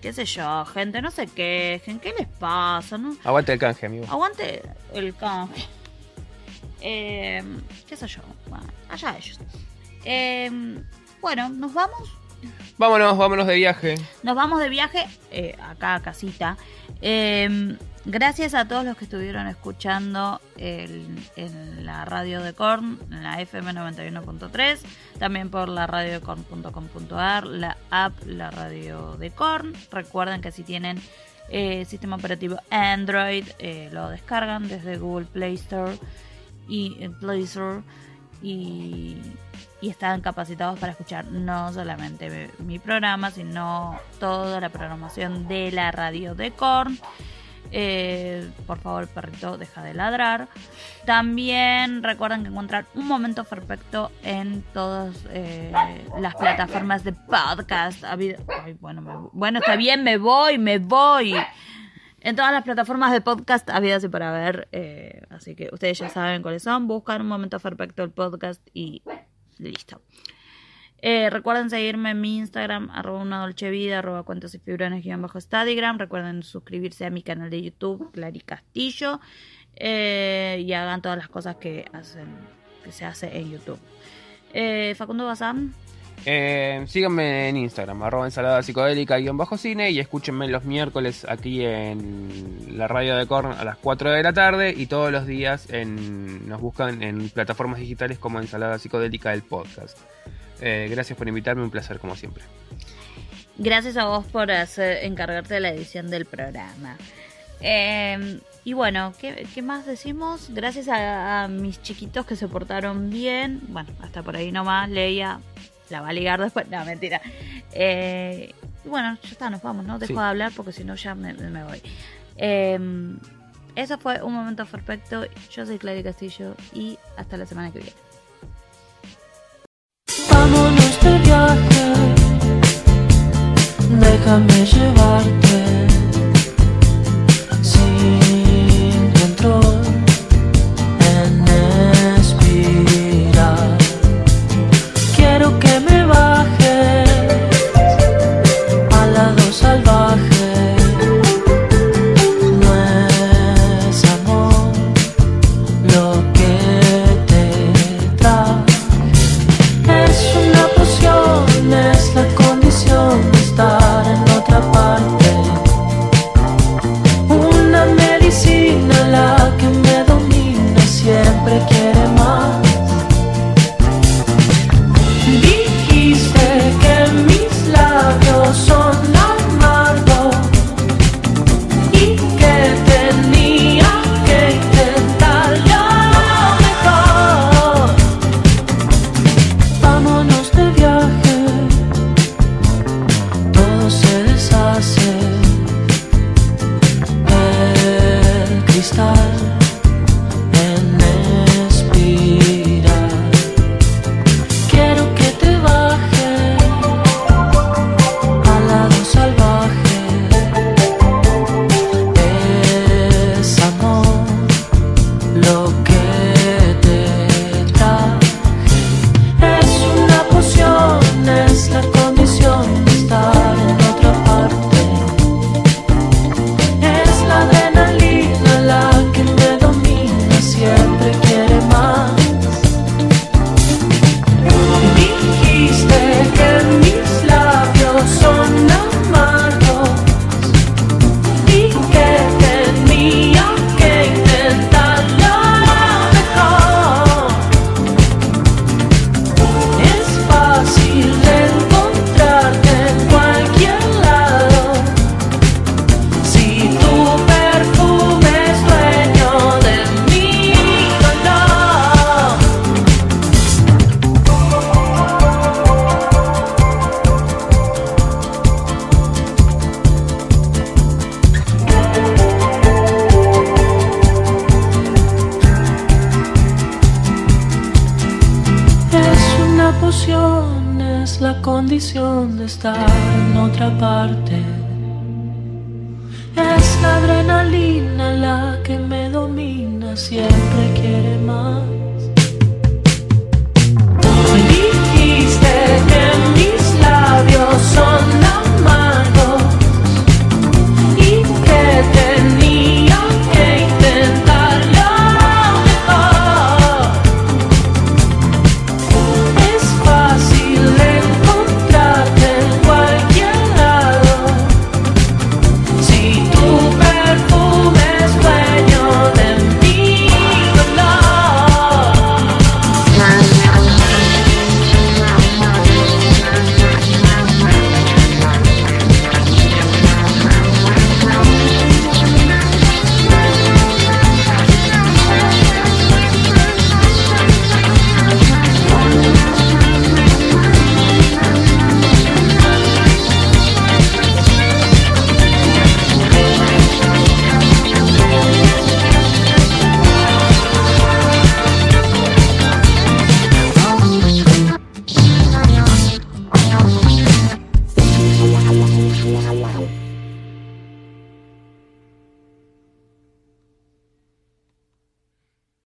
qué sé yo, gente, no se quejen. ¿Qué les pasa? No? Aguante el canje, amigo. Aguante el canje. Eh, qué sé yo. Bueno, allá ellos. Eh, bueno, nos vamos. Vámonos, vámonos de viaje. Nos vamos de viaje eh, acá a casita. Eh, gracias a todos los que estuvieron escuchando en la radio de Korn, en la FM 91.3, también por la radio de Korn.com.ar, la app, la radio de Korn. Recuerden que si tienen eh, sistema operativo Android, eh, lo descargan desde Google Play Store y eh, Play Store y, y están capacitados para escuchar no solamente mi programa, sino toda la programación de la radio de Korn. Eh, por favor, perrito, deja de ladrar. También recuerden que encuentran un momento perfecto en todas eh, las plataformas de podcast. Ay, bueno, está bien, me voy, me voy. En todas las plataformas de podcast habidas y para ver. eh, así que ustedes ya saben cuáles son. Buscan un momento perfecto el podcast y listo. Eh, recuerden seguirme en mi Instagram, arroba una dolce vida, arroba cuentos y guion bajo Stadigram. Recuerden suscribirse a mi canal de YouTube, Clary Castillo. eh, y hagan todas las cosas que hacen, que se hace en YouTube. Eh, Facundo Bazán, síganme en Instagram, arroba ensalada psicodélica guion bajo cine y escúchenme los miércoles aquí en la radio de Korn a las 4 de la tarde y todos los días en, nos buscan en plataformas digitales como ensalada psicodélica del podcast. Eh, gracias por invitarme, un placer como siempre. gracias a vos por hacer, encargarte de la edición del programa. Eh, y bueno, ¿qué, qué más decimos? Gracias a, a mis chiquitos que se portaron bien. Bueno, hasta por ahí nomás. Leia la va a ligar después. No, mentira. Eh, y bueno, ya está, nos vamos, ¿no? Dejo Sí. de hablar porque si no ya me, me voy. Eh, eso fue un momento perfecto. Yo soy Claudia Castillo y hasta la semana que viene. Viaje, déjame llevarte. Sin control